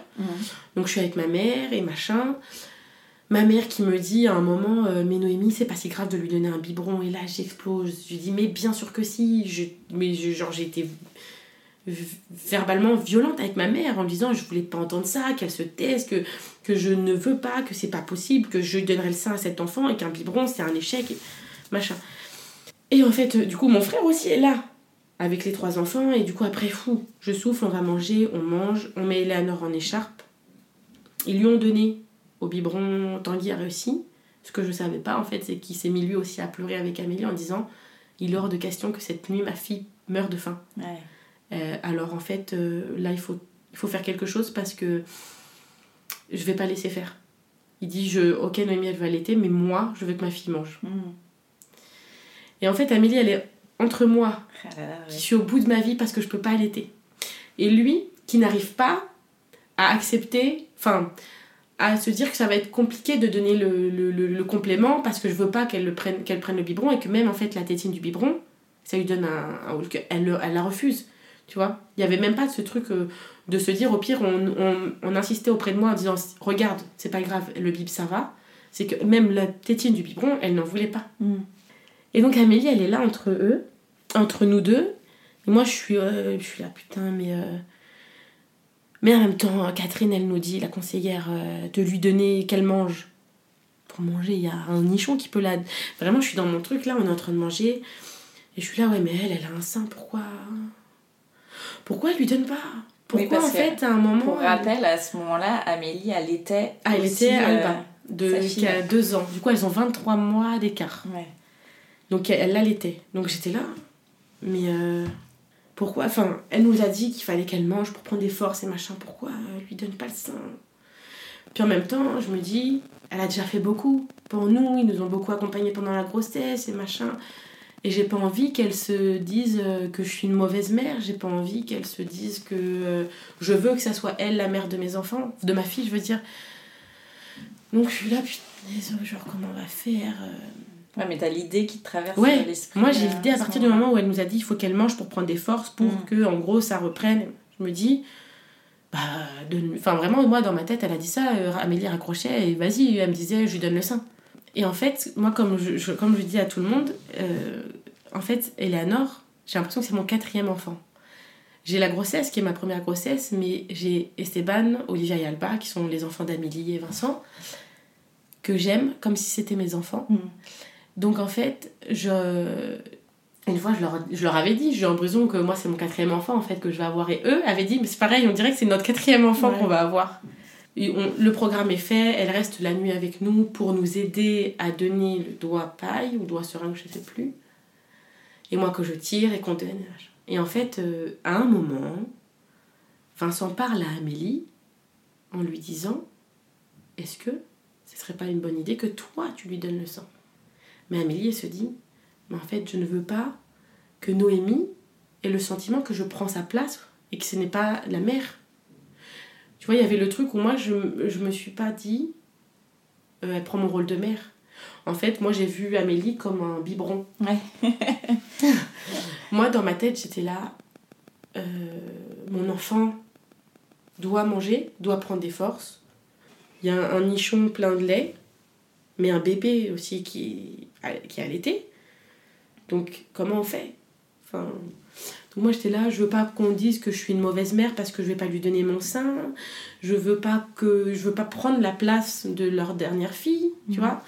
B: Donc je suis avec ma mère et machin. Ma mère qui me dit à un moment, euh, mais Noémie, c'est pas si grave de lui donner un biberon, et là j'explose. Je lui dis, mais bien sûr que si. Je, mais je- genre j'ai été verbalement violente avec ma mère en disant je voulais pas entendre ça, qu'elle se taise, que, que je ne veux pas, que c'est pas possible, que je donnerai le sein à cet enfant et qu'un biberon c'est un échec, machin. Et en fait, euh, du coup, mon frère aussi est là avec les trois enfants et du coup après fou, je souffle, on va manger, on mange, on met Eleanor en écharpe. Ils lui ont donné au biberon, Tanguy a réussi. Ce que je savais pas en fait, c'est qu'il s'est mis lui aussi à pleurer avec Amélie en disant il est hors de question que cette nuit ma fille meure de faim.
A: Ouais.
B: Euh, alors en fait, euh, là, il faut, il faut faire quelque chose parce que je vais pas laisser faire. Il dit, je, ok, Noémie, elle va allaiter, mais moi, je veux que ma fille mange.
A: Hmm.
B: Et en fait, Amélie, elle est entre moi,
A: Ah là là,
B: qui suis au bout de ma vie parce que je peux pas allaiter. Et lui, qui n'arrive pas à accepter, enfin, à se dire que ça va être compliqué de donner le, le, le- le complément parce que je veux pas qu'elle le prenne, qu'elle prenne le biberon et que même en fait la tétine du biberon, ça lui donne un. un elle, le- elle la refuse. Tu vois Il y avait même pas ce truc euh, de se dire au pire, on, on, on insistait auprès de moi en disant Regarde, c'est pas grave, le bib ça va. C'est que même la tétine du biberon, elle n'en voulait pas.
A: Hmm.
B: Et donc Amélie, elle est là entre eux, entre nous deux. Et moi, je suis, euh, je suis là, putain, mais. euh, Mais en même temps, Catherine, elle nous dit, la conseillère, euh, de lui donner qu'elle mange. Pour manger, il y a un nichon qui peut la. Vraiment, je suis dans mon truc là, on est en train de manger. Et je suis là, ouais, mais elle, elle a un sein, pourquoi Pourquoi elle lui donne pas? Pourquoi
A: Oui,
B: en fait, à un moment.
A: Pour
B: elle-
A: rappel, à ce moment-là, Amélie, elle était.
B: Ah, elle
A: aussi,
B: était
A: euh,
B: Alba, de, qui a deux ans. Du coup, elles ont 23 mois d'écart.
A: Ouais.
B: Donc elle l'allaitait. Donc j'étais là. Mais euh, pourquoi? Enfin, elle nous a dit qu'il fallait qu'elle mange pour prendre des forces et machin. Pourquoi elle lui donne pas le sein? Puis en même temps, je me dis, elle a déjà fait beaucoup pour nous. Ils nous ont beaucoup accompagnés pendant la grossesse et machin. Et j'ai pas envie qu'elle se dise euh, que je suis une mauvaise mère. J'ai pas envie qu'elle se dise que euh, je veux que ça soit elle la mère de mes enfants, de ma fille, je veux dire. Donc je suis là, putain, genre comment on va faire euh,
A: Ouais, mais t'as l'idée qui te traverse
B: Ouais,
A: l'esprit.
B: moi j'ai
A: euh,
B: l'idée à partir du moment où elle nous a dit il faut qu'elle mange pour prendre des forces pour
A: Mm.
B: que en gros ça reprenne. Je me dis bah enfin vraiment moi dans ma tête elle a dit ça euh, Amélie raccrochait et vas-y elle me disait je lui donne le sein. Et en fait moi comme je, je- comme je dis à tout le monde euh, en fait Eleanor j'ai l'impression que c'est mon quatrième enfant. J'ai la grossesse qui est ma première grossesse mais j'ai Esteban, Olivia et Alba qui sont les enfants d'Amélie et Vincent que j'aime comme si c'était mes enfants.
A: Mm.
B: Donc en fait, je Une fois, je leur, je leur avais dit, j'ai l'impression que moi, c'est mon quatrième enfant, en fait, que je vais avoir. Et eux avaient dit, mais c'est pareil, on dirait que c'est notre quatrième enfant
A: Ouais.
B: qu'on va avoir. Et on- le programme est fait, elle reste la nuit avec nous pour nous aider à donner le doigt paille ou doigt seringue, je sais plus. Et moi que je tire et qu'on donne. Et en fait, euh, à un moment, Vincent parle à Amélie en lui disant Est-ce que ce serait pas une bonne idée que toi tu lui donnes le sang? Mais Amélie, elle se dit Mais en fait, je ne veux pas que Noémie ait le sentiment que je prends sa place et que ce n'est pas la mère. Tu vois, il y avait le truc où moi, je, je me suis pas dit euh, Elle prend mon rôle de mère. En fait, moi, j'ai vu Amélie comme un biberon.
A: Ouais.
B: Moi, dans ma tête, j'étais là. euh, mon enfant doit manger, doit prendre des forces. Il y a un, un nichon plein de lait, mais un bébé aussi qui, qui est allaité. Donc, comment on fait? Enfin, donc moi, j'étais là, je veux pas qu'on dise que je suis une mauvaise mère parce que je vais pas lui donner mon sein. Je veux pas que je veux pas prendre la place de leur dernière fille, tu
A: Mhm.
B: vois.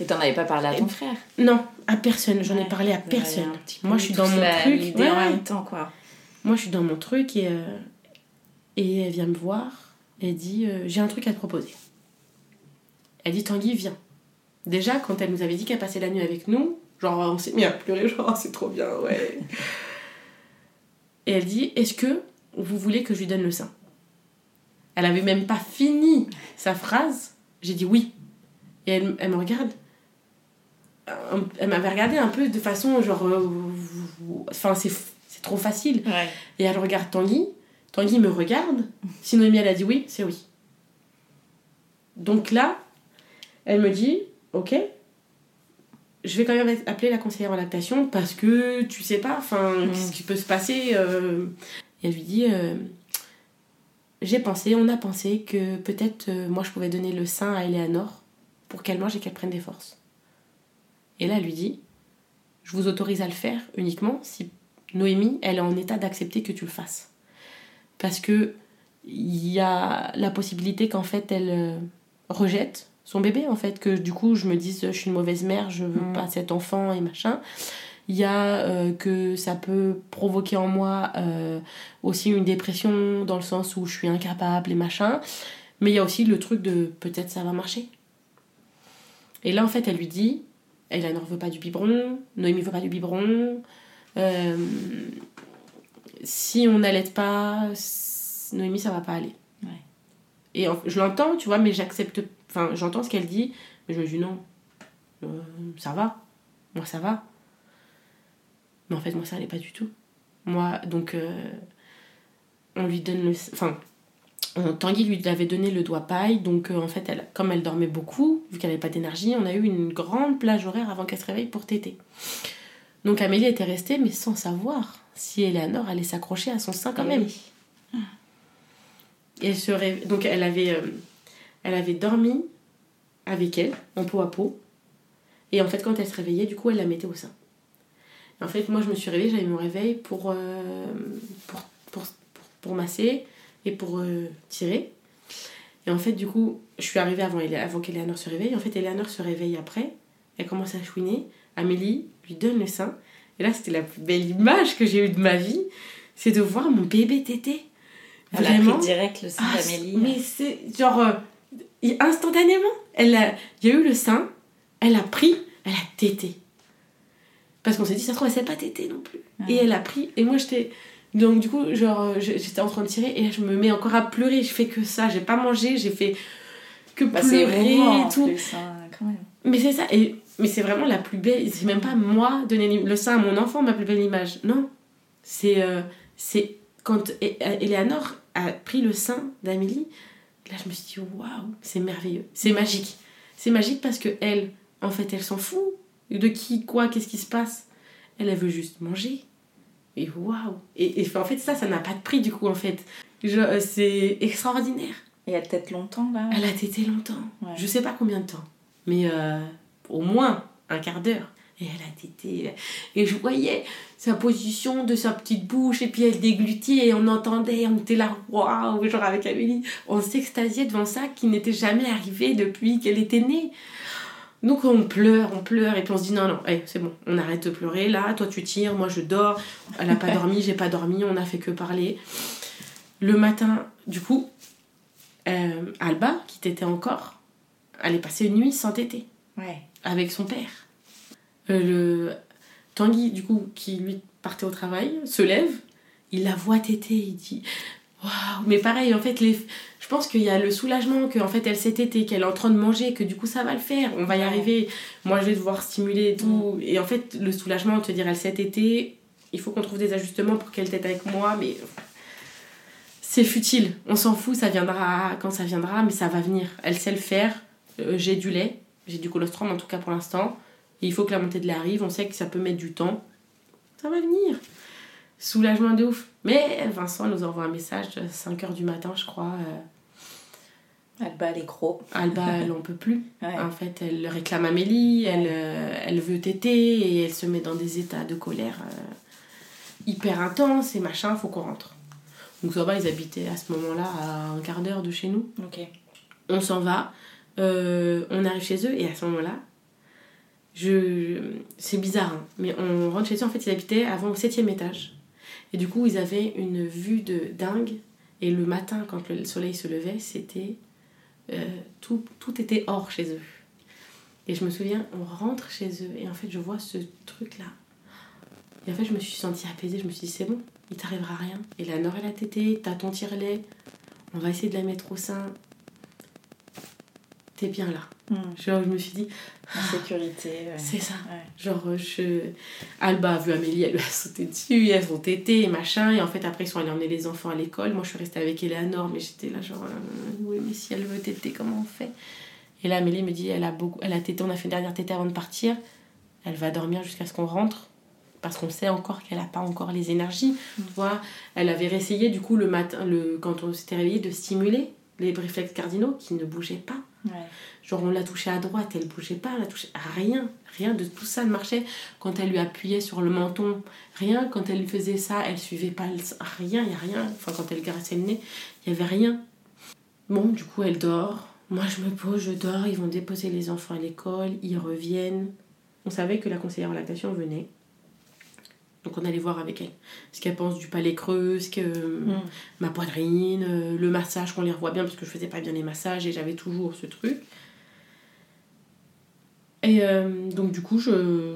A: Et t'en avais pas parlé à ton frère?
B: Non, à personne. J'en ai parlé à personne. Moi, je suis dans mon
A: la-
B: truc. Ouais,
A: en
B: ouais.
A: même temps, quoi.
B: Moi, je suis dans mon truc et, euh, et elle vient me voir. Elle dit euh, J'ai un truc à te proposer. Elle dit Tanguy, viens. Déjà, quand elle nous avait dit qu'elle passait la nuit avec nous, genre, on s'est mis à pleurer, genre, Oh, c'est trop bien, ouais. et elle dit Est-ce que vous voulez que je lui donne le sein? Elle avait même pas fini sa phrase. J'ai dit oui. Et elle, elle me regarde. Un- Elle m'avait regardé un peu de façon genre. euh, Enfin, c'est c'est trop facile.
A: Ouais.
B: Et elle regarde Tanguy. Tanguy me regarde. Si Noémie, elle a dit oui, c'est oui. Donc là, elle me dit, ok, je vais quand même appeler la conseillère en lactation parce que tu sais pas, enfin,
A: Mm.
B: qu'est-ce qui peut se passer euh. Et elle lui dit, euh, j'ai pensé, on a pensé que peut-être euh, moi je pouvais donner le sein à Eleanor pour qu'elle mange et qu'elle prenne des forces. Et là, elle lui dit, je vous autorise à le faire uniquement si Noémie, elle est en état d'accepter que tu le fasses. Parce que il y a la possibilité qu'en fait elle euh, rejette son bébé, en fait, que du coup je me dise je suis une mauvaise mère, je veux
A: Mm.
B: pas cet enfant et machin. Il y a euh, que ça peut provoquer en moi euh, aussi une dépression dans le sens où je suis incapable et machin. Mais il y a aussi le truc de peut-être ça va marcher. Et là en fait elle lui dit, Eleanor veut pas du biberon, Noémie veut pas du biberon. Euh, si on n'allait pas, Noémie, ça va pas aller.
A: Ouais.
B: Et je l'entends, tu vois, mais j'accepte. Enfin, j'entends ce qu'elle dit, mais je me dis non, euh, ça va. Moi, ça va. Mais en fait, moi, ça allait pas du tout. Moi, donc, euh, on lui donne le. Enfin, on- Tanguy lui avait donné le doigt paille, donc euh, en fait, elle, comme elle dormait beaucoup, vu qu'elle n'avait pas d'énergie, on a eu une grande plage horaire avant qu'elle se réveille pour téter. Donc Amélie était restée, mais sans savoir si Eleanor allait s'accrocher à son sein quand même. Et elle se réve- Donc elle avait, euh, elle avait dormi avec elle, en peau à peau. Et en fait, quand elle se réveillait, du coup, elle la mettait au sein. Et en fait, moi, je me suis réveillée, j'avais mon réveil pour, euh, pour, pour, pour, pour masser et pour euh, tirer. Et en fait, du coup, je suis arrivée avant, avant qu'Eleanor se réveille. En fait, Eleanor se réveille après. Elle commence à chouiner. Amélie lui donne le sein. Et là, c'était la plus belle image que j'ai eue de ma vie. C'est de voir mon bébé tété.
A: Elle a
B: Vraiment.
A: pris direct le sein
B: Ah,
A: d'Amélie.
B: Mais c'est genre instantanément, elle a, il y a eu le sein, elle a pris, elle a tété. Parce qu'on s'est dit ça se trouve elle sait pas téter non plus.
A: Ouais.
B: Et elle a pris et moi j'étais donc du coup genre euh, j'étais en train de tirer et là, je me mets encore à pleurer, je fais que ça, j'ai pas mangé, j'ai fait que
A: Bah,
B: pleurer et tout.
A: plus, hein, quand même.
B: Mais c'est ça, et, mais c'est vraiment la plus belle. C'est même pas moi donner le sein à mon enfant, ma plus belle image. Non. C'est euh, c'est quand E- Eleanor a pris le sein d'Amélie, là je me suis dit waouh, c'est merveilleux, c'est magique. C'est magique parce que elle, en fait, elle s'en fout de qui, quoi, qu'est-ce qui se passe? Elle, elle veut juste manger. Et waouh. Et, et en fait, ça, ça n'a pas de prix du coup, en fait. Euh, C'est extraordinaire.
A: Et elle tête longtemps, là?
B: Elle a tété longtemps.
A: Ouais.
B: Je sais pas combien de temps. Mais euh, au moins un quart d'heure. Et elle a tété. Et je voyais sa position de sa petite bouche. Et puis elle déglutait. Et on entendait. On était là, waouh, genre avec Amélie. On s'extasiait devant ça qui n'était jamais arrivé depuis qu'elle était née. Donc on pleure, on pleure, et puis on se dit non, non, c'est bon, on arrête de pleurer, là, toi tu tires, moi je dors, elle a pas dormi, j'ai pas dormi, on a fait que parler. Le matin, du coup, euh, Alba, qui t'était encore, elle est passée une nuit sans téter,
A: Ouais.
B: avec son père. Euh, le Tanguy, du coup, qui lui partait au travail, se lève, il la voit téter, il dit Waouh, mais pareil, en fait, les... je pense qu'il y a le soulagement qu'en fait elle s'est tétée, qu'elle est en train de manger, que du coup ça va le faire, on va y arriver. Moi je vais devoir stimuler et tout. Et en fait, le soulagement, te dire elle s'est tétée, il faut qu'on trouve des ajustements pour qu'elle tète avec moi, mais c'est futile. On s'en fout, ça viendra quand ça viendra, mais ça va venir. Elle sait le faire. Euh, j'ai du lait, j'ai du colostrum en tout cas pour l'instant. Et il faut que la montée de lait arrive, on sait que ça peut mettre du temps. Ça va venir. Soulagement de ouf. Mais Vincent nous envoie un message à 5h du matin, je crois. euh,
A: Elle bat les crocs.
B: Alba, elle en peut plus.
A: Ouais.
B: En fait, elle réclame Amélie, elle, euh, elle veut téter et elle se met dans des états de colère euh, hyper intenses et machin, faut qu'on rentre. Donc ça va, ils habitaient à ce moment-là à un quart d'heure de chez nous.
A: Ok.
B: On s'en va, euh, on arrive chez eux et à ce moment-là, je... c'est bizarre, hein, mais on rentre chez eux, en fait ils habitaient avant au septième étage. Et du coup ils avaient une vue de dingue et le matin quand le soleil se levait, c'était... euh, tout, tout était or chez eux. Et je me souviens, on rentre chez eux et en fait je vois ce truc-là. Et en fait je me suis sentie apaisée, je me suis dit c'est bon, il t'arrivera rien. Et la Nord elle a tété, t'as ton tire-lait, on va essayer de la mettre au sein. T'es bien là.
A: Hmm.
B: Genre, je me suis dit,
A: En sécurité. ouais.
B: c'est ça.
A: Ouais.
B: Genre, euh, je... Alba a vu Amélie, elle lui a sauté dessus, elles ont tété et machin. Et en fait, après, ils sont allés emmener les enfants à l'école. Moi, je suis restée avec Eleanor, mais j'étais là, genre, euh, oui, mais si elle veut téter, comment on fait? Et là, Amélie me dit, elle a, beaucoup... elle a tété, on a fait une dernière tétée avant de partir. Elle va dormir jusqu'à ce qu'on rentre. Parce qu'on sait encore qu'elle n'a pas encore les énergies. Tu vois, elle avait réessayé, du coup, le matin, le... quand on s'était réveillé, de stimuler les réflexes cardinaux qui ne bougeaient pas. Genre on l'a touchée à droite, elle bougeait pas, elle a touché rien, rien de tout ça ne marchait. Quand elle lui appuyait sur le menton, rien. Quand elle lui faisait ça, elle suivait pas, le- rien, il a rien. Enfin quand elle graissait le nez, il y avait rien. Bon, du coup elle dort. Moi je me pose, je dors, ils vont déposer les enfants à l'école, ils reviennent. On savait que la conseillère en lactation venait. Donc on allait voir avec elle. Ce qu'elle pense du palais creux, ce que
A: Mm.
B: ma poitrine, euh, le massage, qu'on les revoit bien parce que je faisais pas bien les massages et j'avais toujours ce truc. Et euh, donc du coup, je,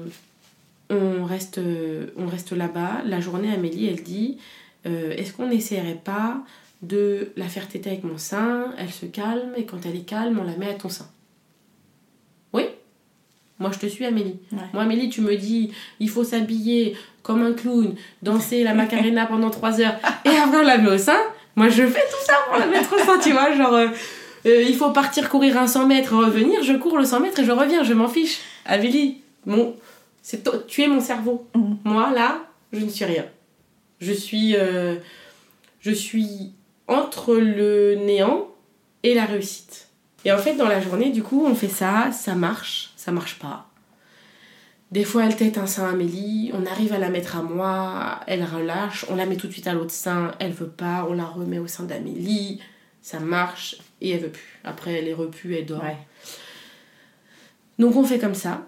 B: on reste, euh, on reste là-bas. La journée, Amélie, elle dit, euh, est-ce qu'on n'essaierait pas de la faire téter avec mon sein? Elle se calme et quand elle est calme, on la met à ton sein. Moi, je te suis, Amélie.
A: Ouais.
B: Moi, Amélie, tu me dis, il faut s'habiller comme un clown, danser la macarena pendant 3 heures, et après on la met au sein. Moi, je fais tout ça pour la mettre au sein, tu vois. Genre, euh, euh, il faut partir courir un 100 mètres, revenir, je cours le 100 mètres et je reviens, je m'en fiche. Amélie, mon, c'est tu es mon cerveau.
A: Mhm.
B: Moi, là, je ne suis rien. Je suis, euh, je suis entre le néant et la réussite. Et en fait, dans la journée, du coup, on fait ça, ça marche, ça marche pas. Des fois, elle tête un sein à Amélie, on arrive à la mettre à moi, elle relâche, on la met tout de suite à l'autre sein, elle veut pas, on la remet au sein d'Amélie, ça marche, et elle veut plus. Après, elle est repue, elle dort.
A: Ouais.
B: Donc on fait comme ça.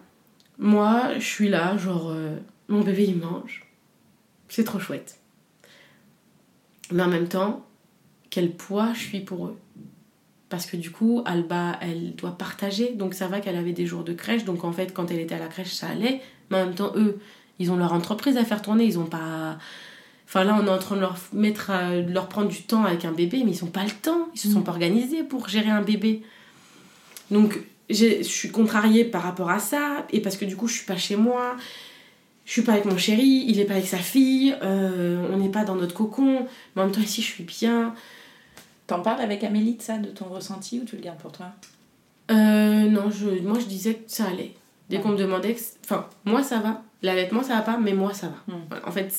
B: Moi, je suis là, genre, euh, mon bébé il mange. C'est trop chouette. Mais en même temps, quel poids je suis pour eux. Parce que du coup, Alba, elle doit partager. Donc ça va qu'elle avait des jours de crèche. Donc en fait, quand elle était à la crèche, ça allait. Mais en même temps, eux, ils ont leur entreprise à faire tourner. Ils ont pas. Enfin là, on est en train de leur mettre, à- de leur prendre du temps avec un bébé, mais ils ont pas le temps. Ils se sont pas organisés pour gérer un bébé. Donc je suis contrariée par rapport à ça. Et parce que du coup, je suis pas chez moi. Je suis pas avec mon chéri, il est pas avec sa fille, euh, on n'est pas dans notre cocon, mais en même temps ici je suis bien.
A: T'en parles avec Amélie de ça, de ton ressenti, ou tu le gardes pour toi?
B: Euh, non, je, moi je disais que ça allait. Dès qu'on me demandait, enfin, moi ça va. L'allaitement ça va pas, mais moi ça va.
A: Mm.
B: En fait,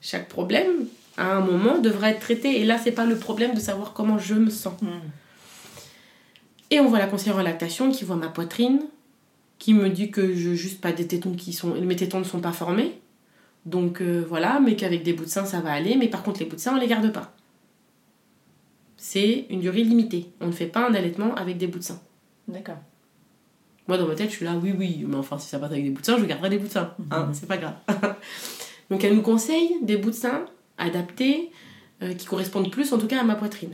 B: chaque problème, à un moment, devrait être traité. Et là, c'est pas le problème de savoir comment je me sens. Et on voit la conseillère en lactation qui voit ma poitrine, qui me dit que je juste pas des tétons qui sont. Mes tétons ne sont pas formés. Donc euh, voilà, mais qu'avec des bouts de sein ça va aller. Mais par contre, les bouts de sein, on les garde pas. C'est une durée limitée. On ne fait pas un allaitement avec des bouts de sein.
A: D'accord.
B: Moi, dans ma tête, je suis là, oui, oui, mais enfin, si ça part avec des bouts de sein, je garderai des bouts de sein. Hein, c'est pas grave. Donc, elle nous conseille des bouts de sein adaptés, euh, qui correspondent plus, en tout cas, à ma poitrine.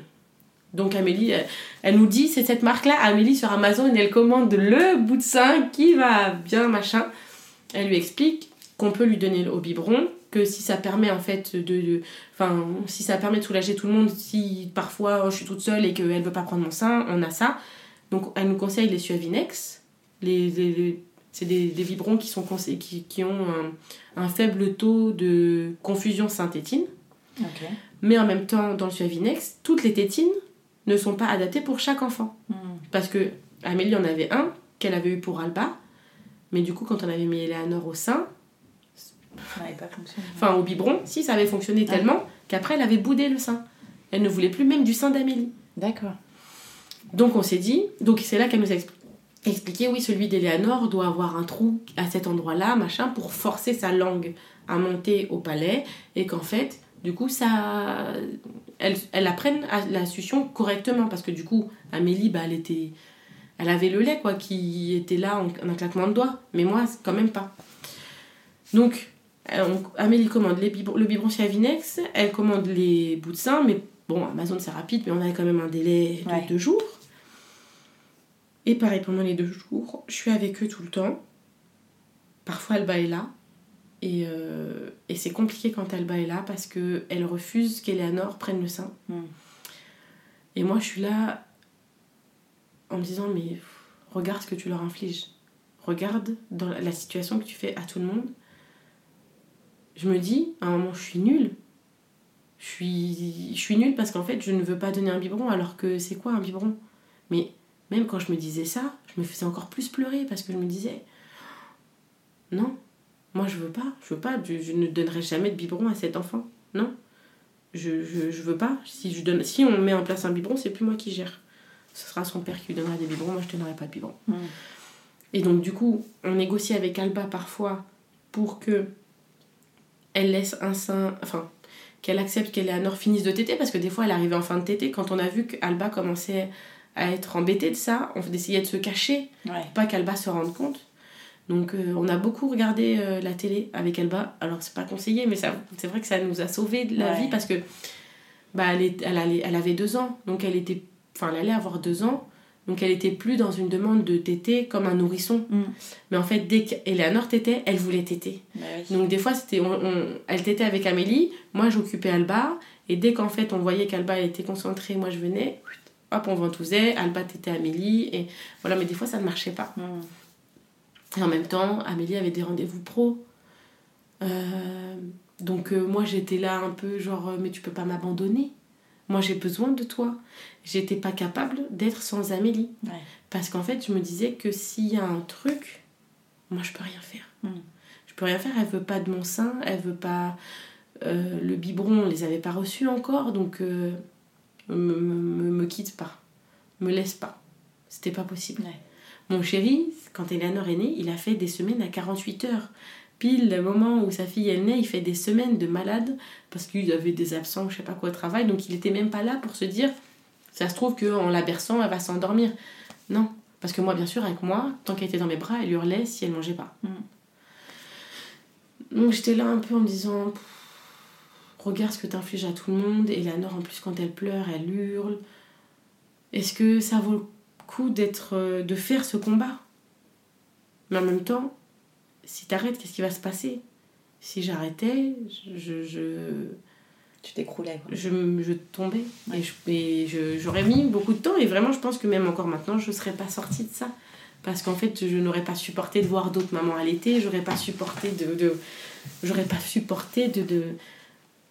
B: Donc, Amélie, elle, elle nous dit, c'est cette marque-là, Amélie sur Amazon, elle commande le bout de sein qui va bien, machin. Elle lui explique qu'on peut lui donner au biberon, que si ça permet en fait de, enfin si ça permet de soulager tout le monde si parfois oh, je suis toute seule et qu'elle veut pas prendre mon sein on a ça. Donc elle nous conseille les Suavinex. Les, les- les- c'est des, des biberons qui sont qui, qui ont un, un faible taux de confusion synthétine. Mais en même temps dans le Suavinex toutes les tétines ne sont pas adaptées pour chaque enfant.
A: Hmm.
B: parce que Amélie en avait un qu'elle avait eu pour Alba mais du coup quand on avait mis Eleanor au sein
A: Ça n'avait pas fonctionné.
B: enfin au biberon, si ça avait fonctionné
A: Ah.
B: tellement qu'après elle avait boudé le sein. Elle ne voulait plus même du sein d'Amélie.
A: D'accord.
B: Donc on s'est dit, donc c'est là qu'elle nous a expli- expliqué, oui, celui d'Eléanor doit avoir un trou à cet endroit-là, machin, pour forcer sa langue à monter au palais, et qu'en fait, du coup, ça, elle, elle apprenne à la succion correctement, parce que du coup, Amélie, bah, elle était, elle avait le lait, quoi, qui était là en, en un claquement de doigts, mais moi, quand même pas. Donc, on- Amélie commande les biberons- le biberon chez Avinex, elle commande les bouts de sein, mais bon, Amazon c'est rapide, mais on avait quand même un délai de
A: Ouais.
B: deux jours. Et pareil, pendant les deux jours, je suis avec eux tout le temps. Parfois, Alba est là. Et, euh, et c'est compliqué quand Alba est là parce qu'elle refuse qu'Eleanor prenne le sein.
A: Hmm.
B: Et moi, je suis là en me disant, mais regarde ce que tu leur infliges. Regarde dans la- la situation que tu fais à tout le monde. Je me dis, à un moment, je suis nulle. Je suis, je suis nulle parce qu'en fait, je ne veux pas donner un biberon alors que c'est quoi un biberon? Mais même quand je me disais ça, je me faisais encore plus pleurer parce que je me disais, non, moi je veux pas, je veux pas, je, je ne donnerai jamais de biberon à cet enfant. Non, je, je, je veux pas. Si, je donne, si on met en place un biberon, c'est plus moi qui gère. Ce sera son père qui lui donnera des biberons, moi je ne donnerai pas de biberon. Et donc du coup, on négocie avec Alba parfois pour que elle laisse un sein, enfin qu'elle accepte qu'Eleanor finisse de téter parce que des fois elle arrivait en fin de téter quand on a vu qu'Alba commençait à être embêtée de ça, on essayait de se cacher
A: Ouais.
B: pour pas qu'Alba se rende compte. Donc euh, on a beaucoup regardé euh, la télé avec Alba. Alors c'est pas conseillé, mais c'est vrai que ça nous a sauvé de la
A: Ouais.
B: vie parce que bah, elle, est- elle, allait- elle avait deux ans, donc elle était, enfin elle allait avoir deux ans, donc elle était plus dans une demande de téter comme un nourrisson.
A: Hmm.
B: Mais en fait dès qu'Eleanor tétait, elle voulait téter.
A: Bah oui.
B: Donc des fois c'était, on, on- elle tétait avec Amélie, moi j'occupais Alba, et dès qu'en fait on voyait qu'Alba était concentrée, moi je venais, hop on ventousait, Alba tétait Amélie, et voilà, mais des fois ça ne marchait pas.
A: Hmm.
B: Et en même temps, Amélie avait des rendez-vous pro. Euh, donc euh, moi j'étais là un peu genre euh, mais tu peux pas m'abandonner. Moi j'ai besoin de toi. J'étais pas capable d'être sans Amélie.
A: Ouais.
B: Parce qu'en fait je me disais que s'il y a un truc, moi je peux rien faire.
A: Mm.
B: Je peux rien faire, elle veut pas de mon sein, elle veut pas... euh, le biberon, on les avait pas reçus encore, donc euh, me, me, quitte pas. Me laisse pas. C'était pas possible.
A: Ouais.
B: Mon chéri, quand Eleanor est née, il a fait des semaines à 48 heures. Pile le moment où sa fille est née, il fait des semaines de malade parce qu'il avait des absents je sais pas quoi au travail. Donc il était même pas là pour se dire, ça se trouve qu'en la berçant, elle va s'endormir. Non. Parce que moi, bien sûr, avec moi, tant qu'elle était dans mes bras, elle hurlait si elle mangeait pas.
A: Mm.
B: Donc j'étais là un peu en me disant, regarde ce que t'infliges à tout le monde. Eleanor, en plus, quand elle pleure, elle hurle. Est-ce que ça vaut le coup d'être, euh, de faire ce combat? Mais en même temps, si t'arrêtes, qu'est-ce qui va se passer? Si j'arrêtais, je, je,
A: Tu t'écroulais
B: je, je tombais.
A: Ouais.
B: Et je- Et, je- j'aurais mis beaucoup de temps. Et vraiment, je pense que même encore maintenant, je ne serais pas sortie de ça. Parce qu'en fait, je n'aurais pas supporté de voir d'autres mamans allaiter. J'aurais pas supporté de... de j'aurais pas supporté de... de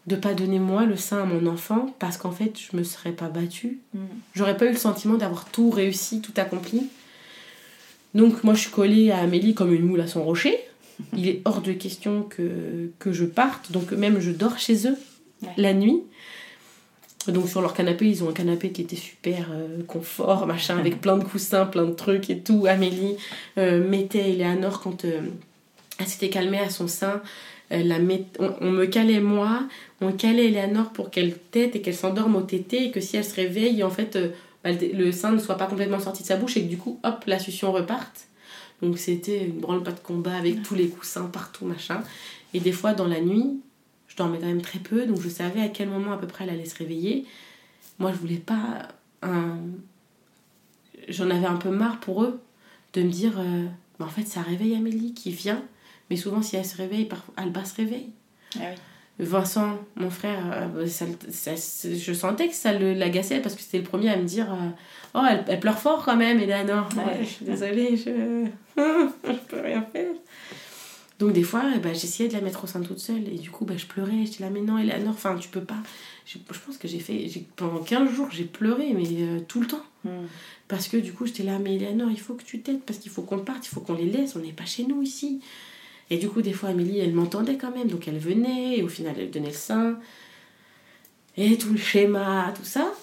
B: de pas donner moi le sein à mon enfant parce qu'en fait je me serais pas battue
A: Hmm.
B: j'aurais pas eu le sentiment d'avoir tout réussi tout accompli donc moi je suis collée à Amélie comme une moule à son rocher. Il est hors de question que, que je parte. Donc même je dors chez eux
A: Ouais.
B: la nuit. Donc sur leur canapé ils ont un canapé qui était super euh, confort machin avec plein de coussins plein de trucs et tout. Amélie euh, mettait Eleanor quand euh, elle s'était calmée à son sein. La met- on, on me calait moi. On calait Eleanor pour qu'elle tète et qu'elle s'endorme au tété et que si elle se réveille en fait le, sein ne soit pas complètement sorti de sa bouche et que du coup hop la succion reparte Donc c'était une branle pas de combat avec tous les coussins partout, machin. Et des fois, dans la nuit, je dormais quand même très peu, donc je savais à quel moment à peu près elle allait se réveiller. Moi, je voulais pas un. J'en avais un peu marre pour eux de me dire euh, bah, en fait, ça réveille Amélie qui vient, mais souvent, si elle se réveille, Alba se réveille.
A: Ah oui.
B: Vincent, mon frère, euh, ça, ça- je sentais que ça le- l'agaçait parce que c'était le premier à me dire euh, Oh, elle, elle pleure fort quand même, Eleanor.
A: Ouais,
B: je suis désolée, je. je peux rien faire. Donc, des fois, eh ben, j'essayais de la mettre au sein toute seule et du coup, ben, je pleurais. J'étais là, mais non, Eleanor, enfin, tu peux pas. Je, je pense que j'ai fait. Pendant 15 jours, j'ai pleuré, mais euh, tout le temps.
A: Hmm.
B: Parce que du coup, j'étais là, mais Eleanor, il faut que tu t'aides, parce qu'il faut qu'on parte, il faut qu'on les laisse, on n'est pas chez nous ici. Et du coup, des fois, Amélie, elle m'entendait quand même, donc elle venait, et au final, elle donnait le sein. Et tout le schéma, tout ça.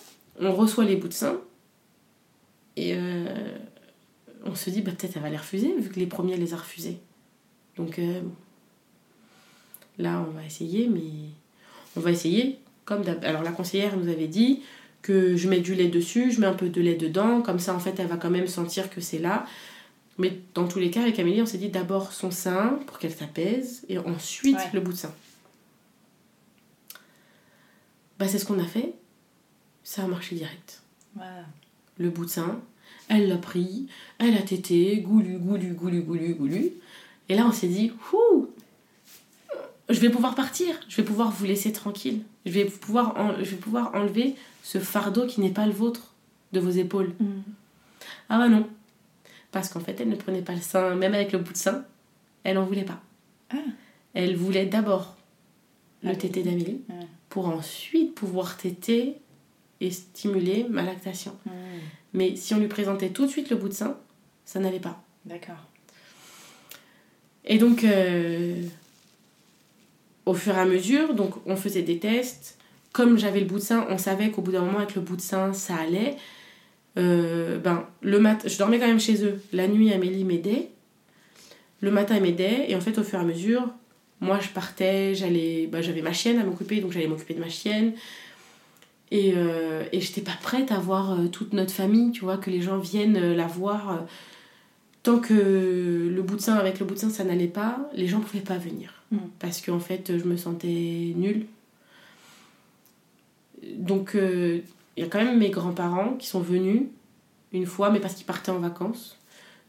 B: On reçoit les bouts de sein. Et euh, on se dit, bah, peut-être elle va les refuser, vu que les premiers les a refusés. Donc euh, là, on va essayer, mais on va essayer comme. Alors la conseillère nous avait dit que je mets du lait dessus, je mets un peu de lait dedans, comme ça en fait elle va quand même sentir que c'est là. Mais dans tous les cas, avec Amélie, on s'est dit d'abord son sein pour qu'elle s'apaise et ensuite
A: Ouais.
B: le bout de sein. Bah, c'est ce qu'on a fait. Ça a marché direct. Le bout de sein, elle l'a pris, elle a tété, goulu, goulu, goulu, goulu, goulu. Et là, on s'est dit, Ouh, je vais pouvoir partir, je vais pouvoir vous laisser tranquille. Je vais pouvoir, en- je vais pouvoir enlever ce fardeau qui n'est pas le vôtre de vos épaules.
A: Hmm.
B: Ah bah non. Parce qu'en fait, elle ne prenait pas le sein, même avec le bout de sein, elle en voulait pas.
A: Ah.
B: Elle voulait d'abord le
A: Amélie.
B: tété d'Amélie
A: Ouais.
B: pour ensuite pouvoir téter et stimuler ma lactation. Mais si on lui présentait tout de suite le bout de sein, ça n'allait pas.
A: D'accord.
B: Et donc, euh, au fur et à mesure, donc on faisait des tests. Comme j'avais le bout de sein, on savait qu'au bout d'un moment, avec le bout de sein, ça allait. Euh, ben, le mat je dormais quand même chez eux. La nuit, Amélie m'aidait. Le matin, elle m'aidait. Et en fait, au fur et à mesure, moi, je partais, j'allais, ben, j'avais ma chienne à m'occuper, donc j'allais m'occuper de ma chienne. Et, euh, et j'étais pas prête à voir euh, toute notre famille, tu vois, que les gens viennent la voir. tant que le bout de sein, avec le bout de sein, ça n'allait pas, les gens pouvaient pas venir.
A: Mm.
B: Parce qu'en fait, je me sentais nulle. Donc, euh, il y a quand même mes grands-parents qui sont venus une fois, mais parce qu'ils partaient en vacances.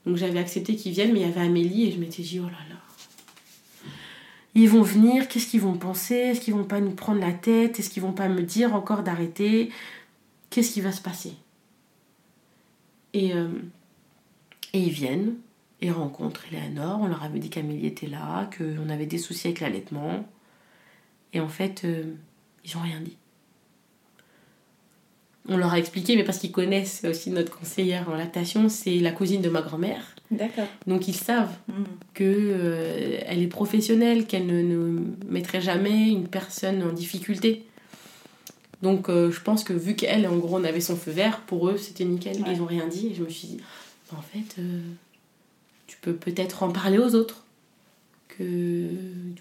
B: Donc, j'avais accepté qu'ils viennent, mais il y avait Amélie et je m'étais dit, oh là là. Ils vont venir, qu'est-ce qu'ils vont penser? Est-ce qu'ils vont pas nous prendre la tête? Est-ce qu'ils vont pas me dire encore d'arrêter? Qu'est-ce qui va se passer? Et, euh, et ils viennent et rencontrent Eleanor. On leur avait dit qu'Amélie était là, qu'on avait des soucis avec l'allaitement. Et en fait, euh, ils ont rien dit. On leur a expliqué, mais parce qu'ils connaissent aussi notre conseillère en lactation, c'est la cousine de ma grand-mère.
A: D'accord.
B: Donc ils savent
A: Hmm.
B: que euh, elle est professionnelle, qu'elle ne, ne mettrait jamais une personne en difficulté. Donc euh, je pense que vu qu'elle, en gros, on avait son feu vert, pour eux, c'était nickel.
A: Ouais.
B: Ils ont rien dit et je me suis dit, en fait, euh, tu peux peut-être en parler aux autres que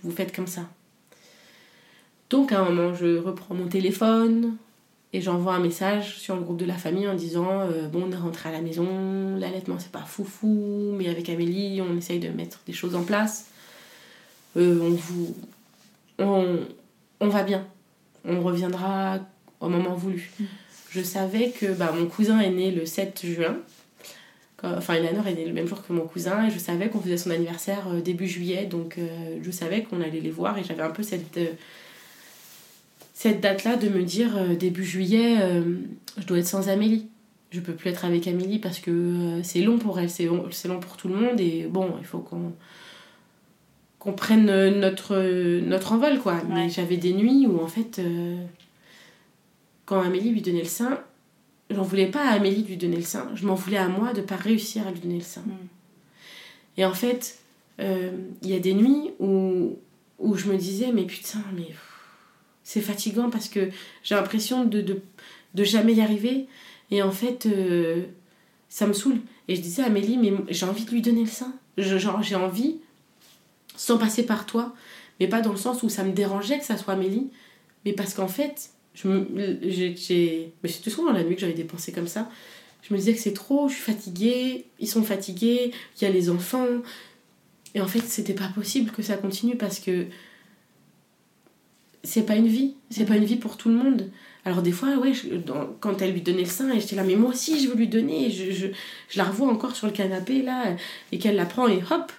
B: vous faites comme ça. Donc à un moment, je reprends mon téléphone et j'envoie un message sur le groupe de la famille en disant euh, Bon, on est rentré à la maison, l'allaitement c'est pas foufou, mais avec Amélie, on essaye de mettre des choses en place. Euh, on vous. On, on va bien. On reviendra au moment voulu. Je savais que bah, mon cousin est né le 7 juin. Enfin, Eleanor est née le même jour que mon cousin et je savais qu'on faisait son anniversaire euh, début juillet, donc euh, je savais qu'on allait les voir et j'avais un peu cette, cette date-là de me dire euh, début juillet, euh, je dois être sans Amélie. Je peux plus être avec Amélie parce que euh, c'est long pour elle, c'est long, c'est long pour tout le monde et bon, il faut qu'on qu'on prenne notre, notre envol quoi. Mais j'avais des nuits où en fait, quand Amélie lui donnait le sein, j'en voulais pas à Amélie de lui donner le sein, je m'en voulais à moi de pas réussir à lui donner le sein.
A: Mm.
B: Et en fait, il y a des nuits où, où je me disais, mais putain, mais c'est fatigant parce que j'ai l'impression de, de, jamais y arriver. Et en fait, euh, ça me saoule. Et je disais à Amélie, mais j'ai envie de lui donner le sein. Je- genre, j'ai envie, sans passer par toi, mais pas dans le sens où ça me dérangeait que ça soit Amélie, mais parce qu'en fait, je j'ai, mais c'était souvent la nuit que j'avais des pensées comme ça. Je me disais que c'est trop, je suis fatiguée, ils sont fatigués, il y a les enfants. Et en fait, c'était pas possible que ça continue parce que c'est pas une vie, c'est pas une vie pour tout le monde. Alors des fois, ouais, quand elle lui donnait le sein, j'étais là, mais moi aussi je veux lui donner, je, je, je la revois encore sur le canapé là, et qu'elle la prend et hop.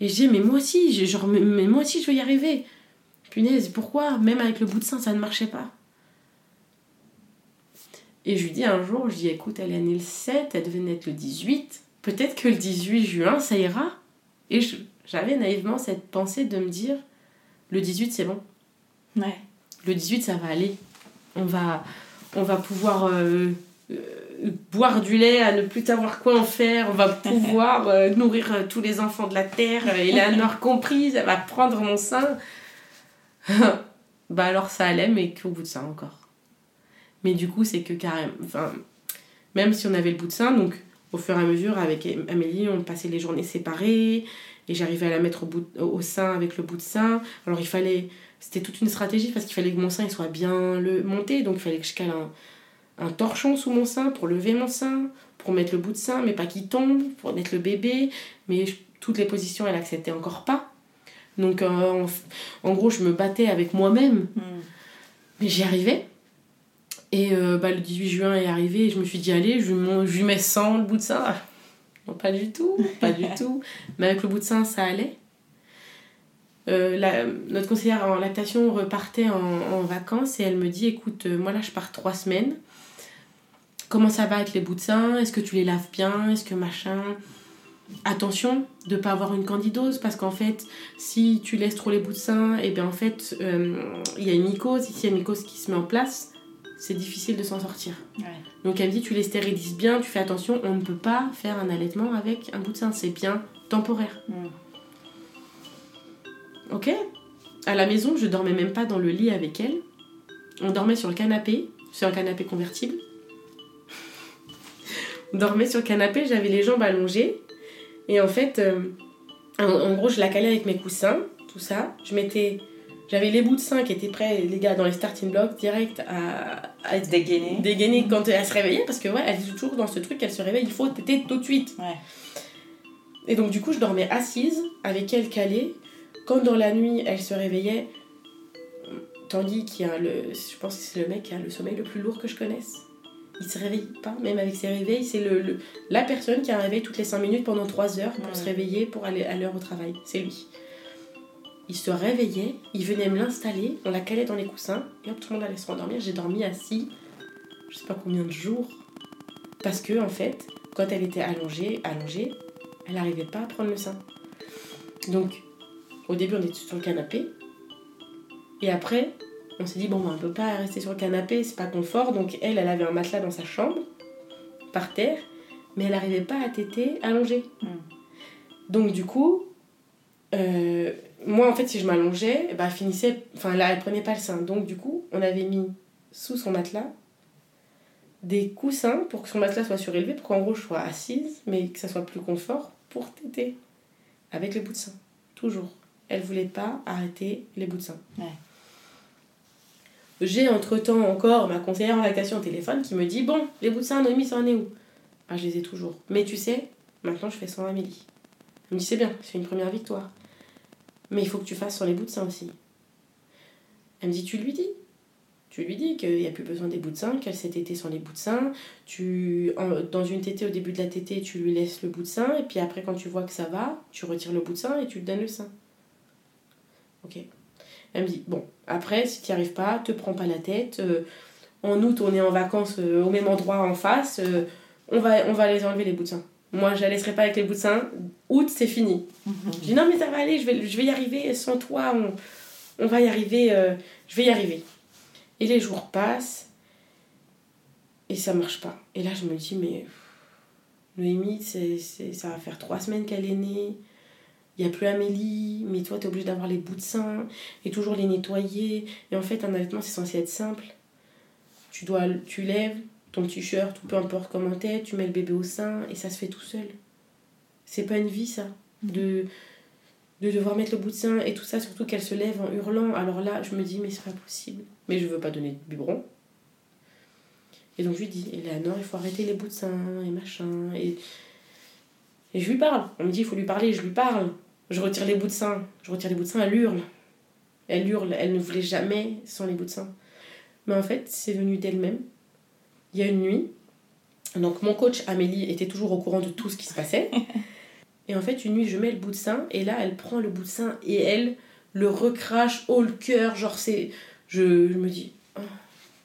B: Et je dis, mais moi aussi, genre, mais, mais moi aussi je veux y arriver. Punaise, pourquoi? Même avec le bout de sein, ça ne marchait pas. Et je lui dis un jour, je dis écoute, elle est née le 7, elle devait naître le 18. Peut-être que le 18 juin, ça ira. Et j'avais naïvement cette pensée de me dire le 18, c'est bon.
A: Ouais.
B: Le 18, ça va aller. On va, on va pouvoir euh, euh, boire du lait à ne plus savoir quoi en faire. On va pouvoir euh, nourrir tous les enfants de la terre. Eleanor comprise, elle va prendre mon sein. bah alors ça allait, mais qu'au bout de ça encore. Mais du coup, c'est que carrément. Enfin, même si on avait le bout de sein, donc au fur et à mesure, avec Amélie, on passait les journées séparées. Et j'arrivais à la mettre au, bout, au sein avec le bout de sein. Alors il fallait. C'était toute une stratégie parce qu'il fallait que mon sein il soit bien le, monté. Donc il fallait que je cale un, un torchon sous mon sein pour lever mon sein, pour mettre le bout de sein, mais pas qu'il tombe, pour mettre le bébé. Mais toutes les positions, elle acceptait encore pas. Donc euh, en, gros, je me battais avec moi-même. Hmm. Mais j'y arrivais. Et euh, bah, le 18 juin est arrivé et je me suis dit, allez, je, lui mets 100 le bout de sein. Non, pas du tout, pas du tout. Mais avec le bout de sein, ça allait. Euh, la, notre conseillère en lactation repartait en, en, vacances et elle me dit écoute, euh, moi là je pars trois semaines. Comment ça va avec les bouts de sein Est-ce que tu les laves bien? Est-ce que machin? Attention de ne pas avoir une candidose parce qu'en fait, si tu laisses trop les bouts de sein, et eh bien en fait, il y a une mycose. Ici, il y a une mycose qui se met en place c'est difficile de s'en sortir. Donc elle me dit tu les stérilises bien, tu fais attention, on ne peut pas faire un allaitement avec un bout de sein, c'est bien temporaire. Mm. Ok À la maison, je dormais même pas dans le lit avec elle. On dormait sur le canapé, sur un canapé convertible. on dormait sur le canapé, j'avais les jambes allongées. Et en fait, euh, en, gros, je la calais avec mes coussins, tout ça. Je mettais j'avais les bouts de sein qui étaient prêts, les gars, dans les starting blocks, direct à, à être
A: dégainés.
B: Dégainés quand elle se réveillait, parce que ouais, elle est toujours dans ce truc, elle se réveille, il faut téter tout de suite.
A: Ouais.
B: Et donc, du coup, je dormais assise, avec elle calée. Quand dans la nuit, elle se réveillait, Tanguy, qui a le. Je pense que c'est le mec qui a le sommeil le plus lourd que je connaisse. Il se réveille pas, même avec ses réveils. C'est le, la personne qui a un réveil toutes les 5 minutes pendant 3 heures pour se réveiller pour aller à l'heure au travail. C'est lui il se réveillait, il venait me l'installer, on la calait dans les coussins, et hop, tout le monde allait se rendormir. J'ai dormi assis, je sais pas combien de jours, parce que, en fait, quand elle était allongée, allongée, elle n'arrivait pas à prendre le sein. Donc, au début, on était sur le canapé, et après, on s'est dit, bon, ben, on peut pas rester sur le canapé, c'est pas confort, donc elle, elle avait un matelas dans sa chambre, par terre, mais elle n'arrivait pas à téter allongée. Hmm. Donc, du coup, euh, moi, en fait, si je m'allongeais, bah, finissait. Enfin, là, elle prenait pas le sein. Donc, du coup, on avait mis sous son matelas des coussins pour que son matelas soit surélevé, pour qu'en gros, je sois assise, mais que ça soit plus confort pour téter. Avec les bouts de sein. Toujours. Elle voulait pas arrêter les bouts de sein. J'ai entre-temps encore ma conseillère en lactation au téléphone qui me dit Bon, les bouts de sein, Noémie, ça en est où? Ah, je les ai toujours. Mais tu sais, maintenant je fais sans Amélie. Elle me dit C'est bien, c'est une première victoire. Mais il faut que tu fasses sur les bouts de sein aussi. Elle me dit, tu lui dis. Tu lui dis qu'il n'y a plus besoin des bouts de sein, qu'elle s'est tétée sans les bouts de sein. Tu, dans une tétée, au début de la tétée, tu lui laisses le bout de sein. Et puis après, quand tu vois que ça va, tu retires le bout de sein et tu lui donnes le sein. Ok. Elle me dit, bon, après, si tu n'y arrives pas, te prends pas la tête. Euh, en août, on est en vacances euh, au même endroit en face. Euh, on, va, on va les enlever les bouts de. Moi, je la laisserai pas avec les bouts de. Août, c'est fini. Mhm. Je dis non, mais ça va aller, je vais, je vais y arriver. Sans toi, on, on va y arriver. Je vais y arriver. Et les jours passent. Et ça marche pas. Et là, je me dis, mais Noémie, c'est, ça va faire trois semaines qu'elle est née. Il n'y a plus Amélie, mais toi, tu es obligé d'avoir les bouts de sein et toujours les nettoyer. Et en fait, un allaitement, c'est censé être simple. Tu dois, tu lèves, ton t-shirt ou peu importe comment t'es, tu mets le bébé au sein et ça se fait tout seul. C'est pas une vie ça, de, de devoir mettre le bout de sein et tout ça, surtout qu'elle se lève en hurlant. Alors là, je me dis, mais c'est pas possible. Mais je veux pas donner de biberon. Et donc je lui dis, Eleanor, il faut arrêter les bouts de sein et machin. Et, et je lui parle. On me dit, il faut lui parler, je lui parle. Je retire les bouts de sein. Je retire les bouts de sein, elle hurle. Elle hurle, elle ne voulait jamais sans les bouts de sein. Mais en fait, c'est venu d'elle-même. Il y a une nuit. Donc mon coach Amélie était toujours au courant de tout ce qui se passait. et en fait, une nuit, je mets le bout de sein et là, elle prend le bout de sein et elle le recrache haut le cœur. Genre, c'est. Je, je me dis. oh,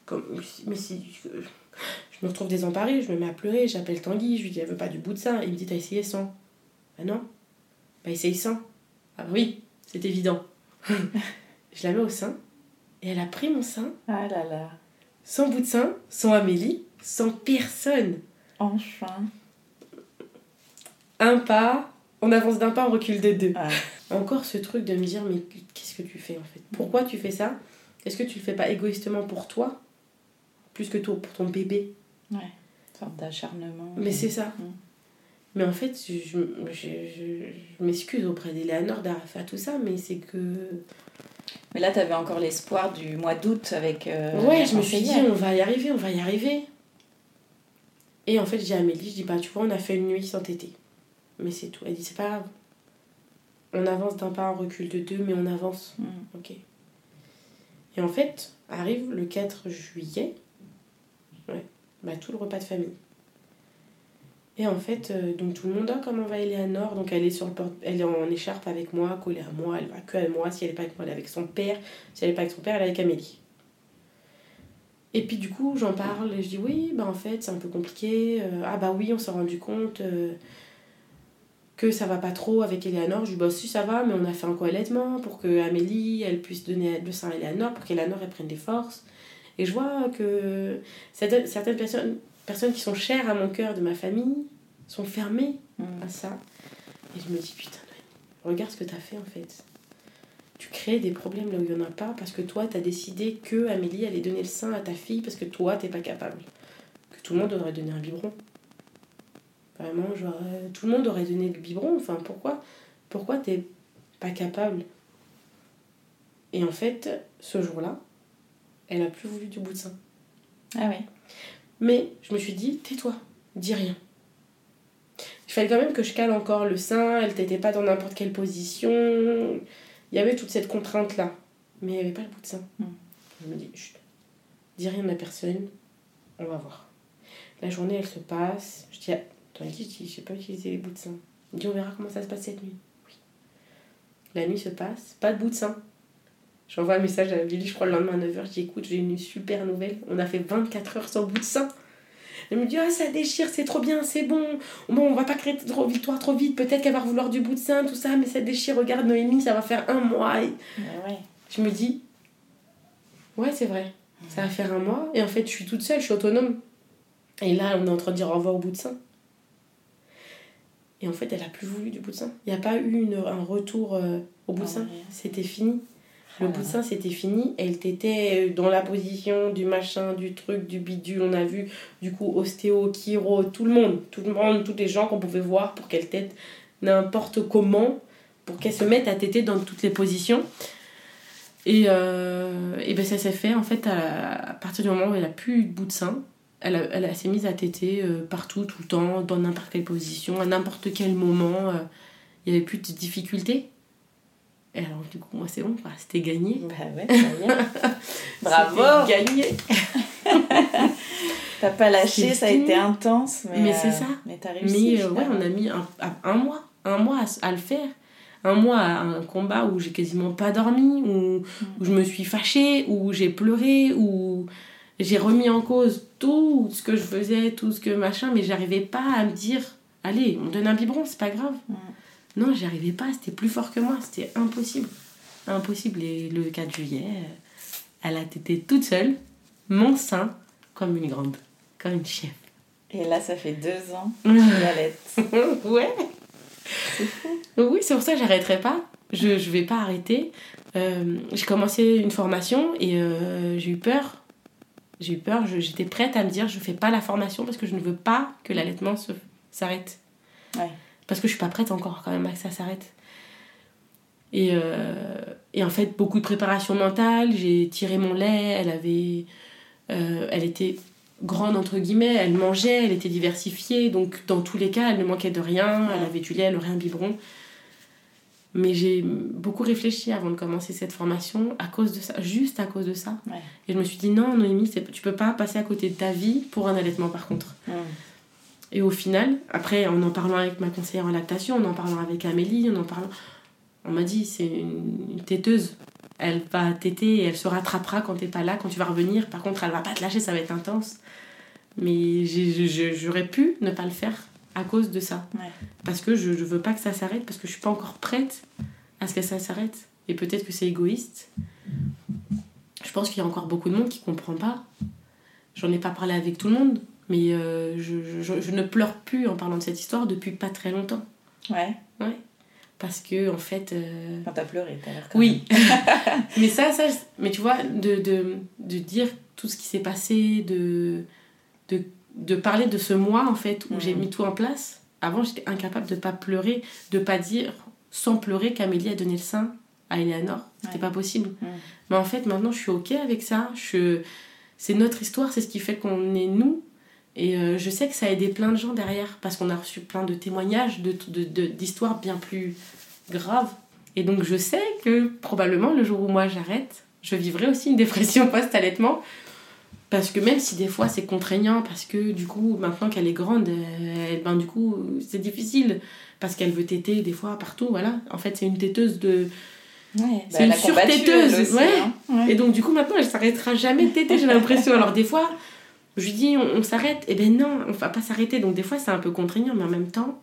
B: comme, mais si. Je me retrouve désemparée, je me mets à pleurer, j'appelle Tanguy, je lui dis elle veut pas du bout de sein. Il me dit t'as essayé sans Bah non. Bah essaye sans. Ah oui, c'est évident. je la mets au sein et elle a pris mon sein
A: Ah là là.
B: sans bout de sein, sans Amélie, sans personne.
A: Enfin.
B: Un pas, on avance d'un pas, on recule de deux.
A: Ah.
B: Encore ce truc de me dire mais qu'est-ce que tu fais en fait? Pourquoi tu fais ça? Est-ce que tu le fais pas égoïstement pour toi? Plus que toi pour ton bébé?
A: Ouais. Une sorte d'acharnement.
B: Mais c'est ça.
A: Mm.
B: Mais en fait, je, je, je- je- je m'excuse auprès d'Eleanor d'avoir fait tout ça, mais c'est que.
A: Mais là, t'avais encore l'espoir du mois d'août avec. euh,
B: ouais, je me suis dit, on va y arriver, on va y arriver. Et en fait, j'ai Amélie, je dis, bah, tu vois, on a fait une nuit sans tété. Mais c'est tout. Elle dit, c'est pas grave. On avance d'un pas, on recule de deux, mais on avance.
A: Mm.
B: Ok. Et en fait, arrive le 4 juillet, ouais, bah, tout le repas de famille. Et en fait, euh, donc tout le monde, ah, comment va Eleanor Donc elle est, sur le porte- elle est en écharpe avec moi, collée à moi, elle va que à moi. Si elle n'est pas avec moi, elle est avec son père. Si elle n'est pas avec son père, elle est avec Amélie. Et puis du coup, j'en parle et je dis oui, bah en fait, c'est un peu compliqué. Euh, ah bah oui, on s'est rendu compte euh, que ça va pas trop avec Eleanor. Je dis bah si ça va, mais on a fait un co-allaitement pour que Amélie, elle puisse donner le sein à Eleanor, pour qu'Eleanor, elle prenne des forces. Et je vois que certaines personnes, personnes qui sont chères à mon cœur de ma famille sont fermées
A: Mm.
B: à ça. Et je me dis putain, regarde ce que t'as fait en fait. Tu crées des problèmes là où il n'y en a pas parce que toi, t'as décidé que Amélie allait donner le sein à ta fille parce que toi, t'es pas capable. Que tout le monde aurait donné un biberon. Vraiment, genre, euh, tout le monde aurait donné le biberon. Enfin, pourquoi Pourquoi t'es pas capable? Et en fait, ce jour-là, elle a plus voulu du bout de sein.
A: Ah ouais.
B: Mais je me suis dit, tais-toi, dis rien. Il fallait quand même que je cale encore le sein, elle t'était pas dans n'importe quelle position. Il y avait toute cette contrainte-là. Mais il n'y avait pas le bout de sein.
A: Mm.
B: Je me dis, chut, dis rien à personne, on va voir. La journée, elle se passe. Je dis, attends, je dis, je sais pas utiliser les bouts de sein. Il dit, on verra comment ça se passe cette nuit. Oui. La nuit se passe, pas de bout de sein. J'envoie un message à Billy, je crois, le lendemain à 9h. Je dis, écoute, j'ai une super nouvelle. On a fait 24 heures sans bout de sein. Elle me dit, ah, ça déchire, c'est trop bien, c'est bon. Bon, on va pas créer trop victoire trop vite. Peut-être qu'elle va vouloir du bout de sein, tout ça, mais ça déchire. Regarde, Noémie, ça va faire un mois. Et
A: ouais.
B: je me dis, ouais, c'est vrai. Ça va faire un mois. Et en fait, je suis toute seule, je suis autonome. Et là, on est en train de dire au revoir au bout de sein. Et en fait, elle a plus voulu du bout de sein. Il n'y a pas eu une, un retour euh, au bout de
A: Ah
B: sein. C'était fini. Le
A: Ah
B: bout de sein, c'était fini. Elle était dans la position du machin, du truc, du bidule. On a vu, du coup, ostéo, chiro, tout le monde. Tout le monde, tous les gens qu'on pouvait voir pour qu'elle tète n'importe comment. Pour qu'elle se mette à téter dans toutes les positions. Et, euh, et ben ça s'est fait, en fait, à, à partir du moment où elle a plus eu de bout de sein. Elle, a- elle, a- s'est mise à téter euh, partout, tout le temps, dans n'importe quelle position, à n'importe quel moment. euh, Il n'y avait plus de difficultés. Et alors, du coup, moi, c'est bon, quoi, c'était gagné.
A: Bah ouais. Bravo
B: gagné.
A: T'as pas lâché, ça a été intense. Mais,
B: Mais
A: euh,
B: c'est ça.
A: Mais t'as réussi.
B: Mais euh, ouais, on a mis un, un- mois, un mois à, le faire. Un mois à un combat où j'ai quasiment pas dormi, où, où je me suis fâchée, où j'ai pleuré, où j'ai remis en cause tout ce que je faisais, tout ce que machin, mais j'arrivais pas à me dire, allez, on donne un biberon, c'est pas grave.
A: Mm.
B: Non, j'y arrivais pas, c'était plus fort que moi, c'était impossible. Impossible. Et le 4 juillet, euh, elle a été toute seule, mon sein, comme une grande, comme une chef.
A: Et là, ça fait deux ans qu'elle allait.
B: ouais. Oui, c'est pour ça que j'arrêterai pas. Je, je vais pas arrêter. Euh, j'ai commencé une formation et euh, j'ai eu peur. J'ai eu peur, j'étais prête à me dire je fais pas la formation parce que je ne veux pas que l'allaitement se- s'arrête.
A: Ouais.
B: Parce que je suis pas prête encore quand même à que ça s'arrête. Et, euh, et en fait, beaucoup de préparation mentale. J'ai tiré mon lait. Elle avait. euh, elle était grande entre guillemets, elle mangeait, elle était diversifiée, donc dans tous les cas, elle ne manquait de rien, elle avait du lait, elle aurait un biberon. Mais j'ai beaucoup réfléchi avant de commencer cette formation à cause de ça, juste à cause de ça.
A: Ouais.
B: Et je me suis dit non, Noémie, tu peux pas passer à côté de ta vie pour un allaitement par contre. Et au final, après, en en parlant avec ma conseillère en lactation, en en parlant avec Amélie, en en parlant, on m'a dit c'est une, têteuse. Elle va téter et elle se rattrapera quand t'es pas là, quand tu vas revenir. Par contre, elle va pas te lâcher, ça va être intense. Mais j'aurais pu ne pas le faire à cause de ça.
A: Ouais.
B: Parce que je, je veux pas que ça s'arrête, parce que je suis pas encore prête à ce que ça s'arrête. Et peut-être que c'est égoïste. Je pense qu'il y a encore beaucoup de monde qui comprend pas. J'en ai pas parlé avec tout le monde, mais euh, je, je- je ne pleure plus en parlant de cette histoire depuis pas très longtemps.
A: Ouais.
B: Parce que, en fait. euh,
A: Quand t'as pleuré, t'as l'air
B: Oui. mais ça, ça, mais tu vois, de, de, de dire tout ce qui s'est passé, de, de, de parler de ce mois, en fait, où j'ai mis tout en place. Avant, j'étais incapable de pas pleurer, de pas dire sans pleurer qu'Amélie a donné le sein à Eleanor. C'était
A: Ouais.
B: pas possible.
A: Mhm.
B: Mais en fait, maintenant, je suis OK avec ça. Je... C'est notre histoire, c'est ce qui fait qu'on est nous. Et euh, je sais que ça a aidé plein de gens derrière, parce qu'on a reçu plein de témoignages de, de, de- d'histoires bien plus graves. Et donc je sais que probablement le jour où moi j'arrête, je vivrai aussi une dépression post-allaitement. Parce que même si des fois c'est contraignant, parce que du coup, maintenant qu'elle est grande, euh, ben, du coup, c'est difficile. Parce qu'elle veut téter des fois partout, voilà. En fait, c'est une téteuse de.
A: Ouais.
B: C'est
A: Bah,
B: une surtéteuse, ouais.
A: hein. Ouais.
B: et donc, du coup, maintenant, elle s'arrêtera jamais de téter, j'ai l'impression. Alors, des fois, je lui dis, on, on s'arrête. Eh ben non, on va pas s'arrêter. Donc, des fois, c'est un peu contraignant, mais en même temps,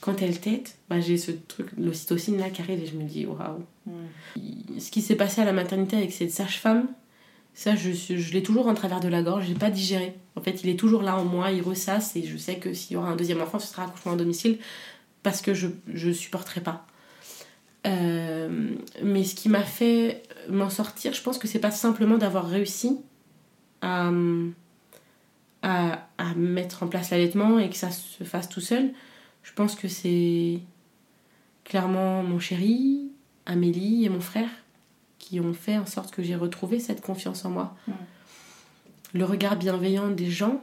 B: quand elle tète, bah, j'ai ce truc, l'ocytocine là qui arrive et je me dis, waouh. Ce qui s'est passé à la maternité avec cette sage-femme, ça, je, je l'ai toujours en travers de la gorge, j'ai pas digéré. En fait, il est toujours là en moi, il ressasse et je sais que s'il y aura un deuxième enfant, ce sera accouchement à domicile parce que je, je supporterai pas. Euh, mais ce qui m'a fait m'en sortir, je pense que c'est pas simplement d'avoir réussi à, à, à mettre en place l'allaitement et que ça se fasse tout seul. Je pense que c'est clairement mon chéri, Amélie et mon frère qui ont fait en sorte que j'ai retrouvé cette confiance en moi. Le regard bienveillant des gens,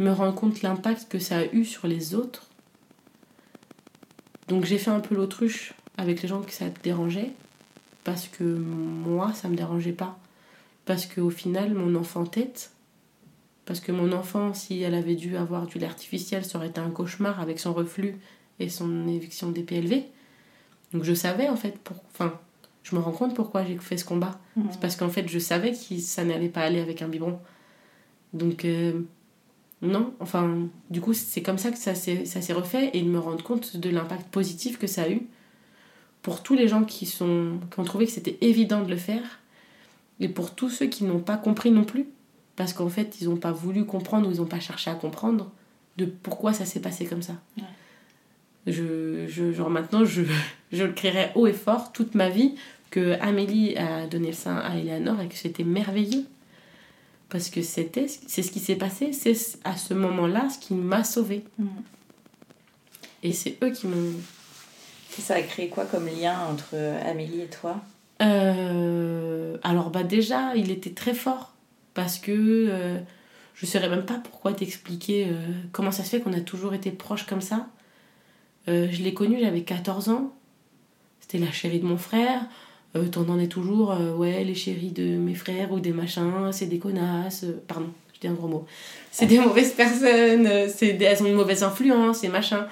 B: me rend compte l'impact que ça a eu sur les autres. Donc j'ai fait un peu l'autruche avec les gens que ça dérangeait, parce que moi, ça me dérangeait pas. Parce qu'au final, mon enfant tête, parce que mon enfant, si elle avait dû avoir du lait artificiel, ça aurait été un cauchemar avec son reflux et son éviction des PLV. Donc je savais en fait, pour... enfin, je me rends compte pourquoi j'ai fait ce combat.
A: Mhm.
B: C'est parce qu'en fait, je savais que ça n'allait pas aller avec un biberon. Donc, euh, non, enfin, du coup, c'est comme ça que ça s'est ça s'est refait et de me rendre compte de l'impact positif que ça a eu pour tous les gens qui, sont, qui ont trouvé que c'était évident de le faire et pour tous ceux qui n'ont pas compris non plus. Parce qu'en fait, ils n'ont pas voulu comprendre ou ils n'ont pas cherché à comprendre de pourquoi ça s'est passé comme ça.
A: Ouais.
B: Je, je, genre maintenant, je, je le crierai haut et fort toute ma vie que Amélie a donné le sein à Eleanor et que c'était merveilleux. Parce que c'était, c'est ce qui s'est passé, c'est à ce moment-là ce qui m'a sauvée.
A: Mm.
B: Et c'est eux qui m'ont.
A: Ça a créé quoi comme lien entre Amélie et toi?
B: Euh, alors, bah, déjà, il était très fort. Parce que euh, je ne saurais même pas pourquoi t'expliquer euh, comment ça se fait qu'on a toujours été proches comme ça. Euh, je l'ai connu, j'avais 14 ans. C'était la chérie de mon frère. T'entendais toujours, ouais, les chéris de mes frères ou des machins, c'est des connasses. pardon, je dis un gros mot. C'est des mauvaises personnes, elles ont une mauvaise influence et machin.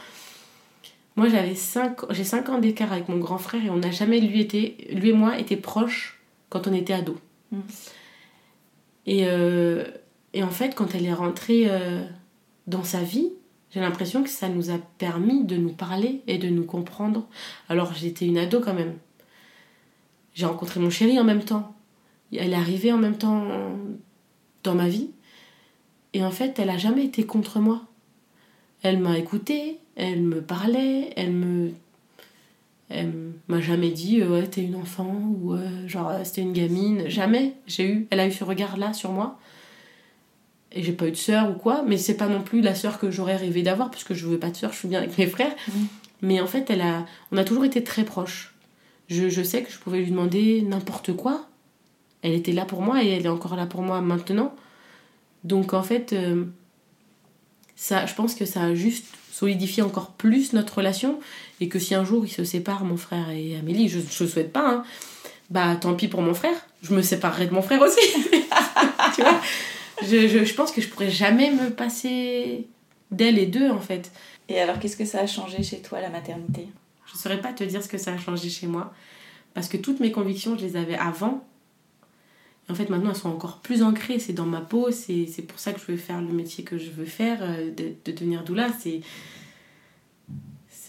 B: Moi, j'avais 5 j'ai 5 ans d'écart avec mon grand frère et on n'a jamais, lui, été, lui et moi, été proches quand on était ados.
A: Mm.
B: Et, euh, et en fait, quand elle est rentrée euh, dans sa vie, j'ai l'impression que ça nous a permis de nous parler et de nous comprendre. Alors, j'étais une ado quand même. J'ai rencontré mon chéri en même temps. Elle est arrivée en même temps dans ma vie. Et en fait, elle a jamais été contre moi. Elle m'a écoutée, elle me parlait, elle me. Elle m'a jamais dit euh, ouais t'es une enfant ou euh, genre euh, c'était une gamine. Jamais. J'ai eu elle a eu ce regard là sur moi. Et j'ai pas eu de sœur ou quoi mais c'est pas non plus la sœur que j'aurais rêvé d'avoir parce que je veux pas de sœur je suis bien avec mes frères.
A: Mhm.
B: mais en fait elle a on a toujours été très proches. Je, je sais que je pouvais lui demander n'importe quoi. Elle était là pour moi et elle est encore là pour moi maintenant. Donc en fait, euh, ça, je pense que ça a juste solidifié encore plus notre relation et que si un jour ils se séparent, mon frère et Amélie, je ne souhaite pas, hein, bah tant pis pour mon frère, je me séparerai de mon frère aussi. tu vois? Je, je, je, pense que je pourrais jamais me passer d'elle et d'eux en fait.
A: Et alors qu'est-ce que ça a changé chez toi la maternité?
B: Je ne saurais pas te dire ce que ça a changé chez moi parce que toutes mes convictions, je les avais avant. En fait, maintenant, elles sont encore plus ancrées. C'est dans ma peau. C'est pour ça que je veux faire le métier que je veux faire, euh, de, de devenir doula. C'est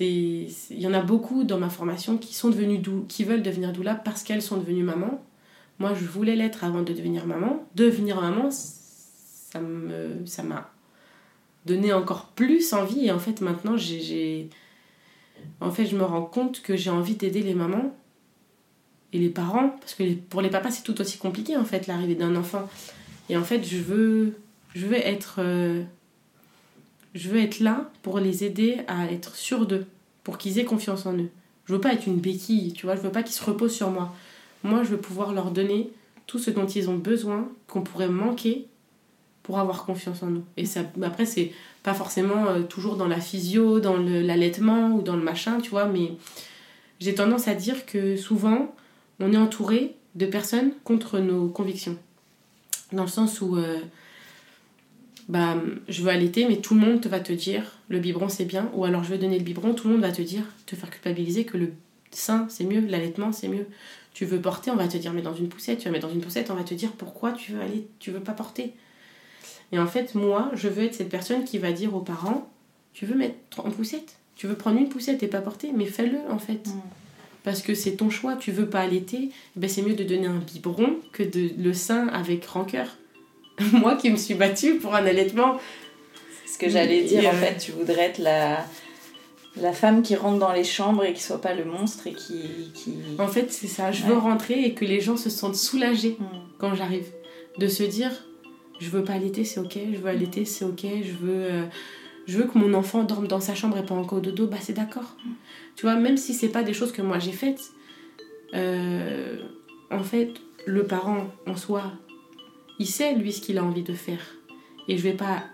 B: il y en a beaucoup dans ma formation qui sont devenus dou qui veulent devenir doula parce qu'elles sont devenues maman. Moi, je voulais l'être avant de devenir maman. Devenir maman, ça ça m'a donné encore plus envie et en fait maintenant j'ai en fait je me rends compte que j'ai envie d'aider les mamans et les parents parce que pour les papas c'est tout aussi compliqué en fait l'arrivée d'un enfant. Et en fait je veux je veux être euh, je veux être là pour les aider à être sûrs d'eux pour qu'ils aient confiance en eux. Je veux pas être une béquille tu vois je veux pas qu'ils se reposent sur moi. Moi je veux pouvoir leur donner tout ce dont ils ont besoin qu'on pourrait manquer pour avoir confiance en nous. Et ça après c'est pas forcément euh, toujours dans la physio dans l'allaitement ou dans le machin tu vois mais j'ai tendance à dire que souvent on est entouré de personnes contre nos convictions. Dans le sens où euh, bah, je veux allaiter, mais tout le monde va te dire le biberon c'est bien, ou alors je vais donner le biberon, tout le monde va te dire, te faire culpabiliser que le sein c'est mieux, l'allaitement c'est mieux. Tu veux porter, on va te dire mais dans une poussette, tu vas mettre dans une poussette, on va te dire pourquoi tu veux aller, tu veux pas porter. Et en fait, moi, je veux être cette personne qui va dire aux parents, tu veux mettre en poussette, tu veux prendre une poussette et pas porter, mais fais-le en fait. Mm parce que c'est ton choix, tu veux pas allaiter, eh ben c'est mieux de donner un biberon que de le sein avec rancœur. Moi qui me suis battue pour un allaitement.
A: C'est ce que j'allais dire, en fait, tu voudrais être la, la femme qui rentre dans les chambres et qui soit pas le monstre et qui. qui...
B: En fait, c'est ça, je veux rentrer et que les gens se sentent soulagés mm. quand j'arrive. De se dire, je veux pas allaiter, c'est ok, je veux allaiter, c'est ok, je veux. Euh, je veux que mon enfant dorme dans sa chambre et pas encore au dodo, bah c'est d'accord. Tu vois, même si c'est pas des choses que moi j'ai faites, euh, en fait, le parent en soi, il sait lui ce qu'il a envie de faire. Et je vais pas.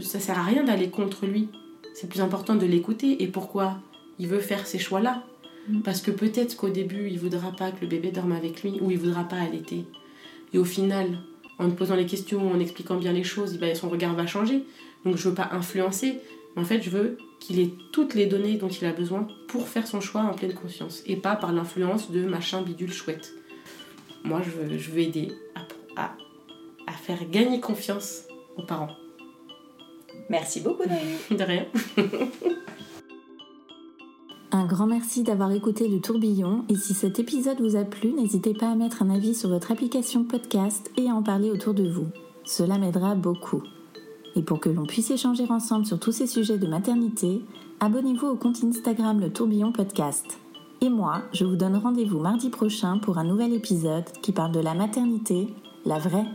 B: Ça sert à rien d'aller contre lui. C'est plus important de l'écouter. Et pourquoi il veut faire ces choix-là mm. Parce que peut-être qu'au début, il voudra pas que le bébé dorme avec lui ou il voudra pas allaiter. Et au final, en posant les questions, en expliquant bien les choses, son regard va changer. Donc je veux pas influencer, mais en fait je veux qu'il ait toutes les données dont il a besoin pour faire son choix en pleine conscience et pas par l'influence de machin bidule chouette. Moi je veux, je veux aider à, à, faire gagner confiance aux parents.
A: Merci beaucoup Noémie.
B: De rien.
C: Un grand merci d'avoir écouté le tourbillon et si cet épisode vous a plu, n'hésitez pas à mettre un avis sur votre application podcast et à en parler autour de vous. Cela m'aidera beaucoup. Et pour que l'on puisse échanger ensemble sur tous ces sujets de maternité, abonnez-vous au compte Instagram Le Tourbillon Podcast. Et moi, je vous donne rendez-vous mardi prochain pour un nouvel épisode qui parle de la maternité, la vraie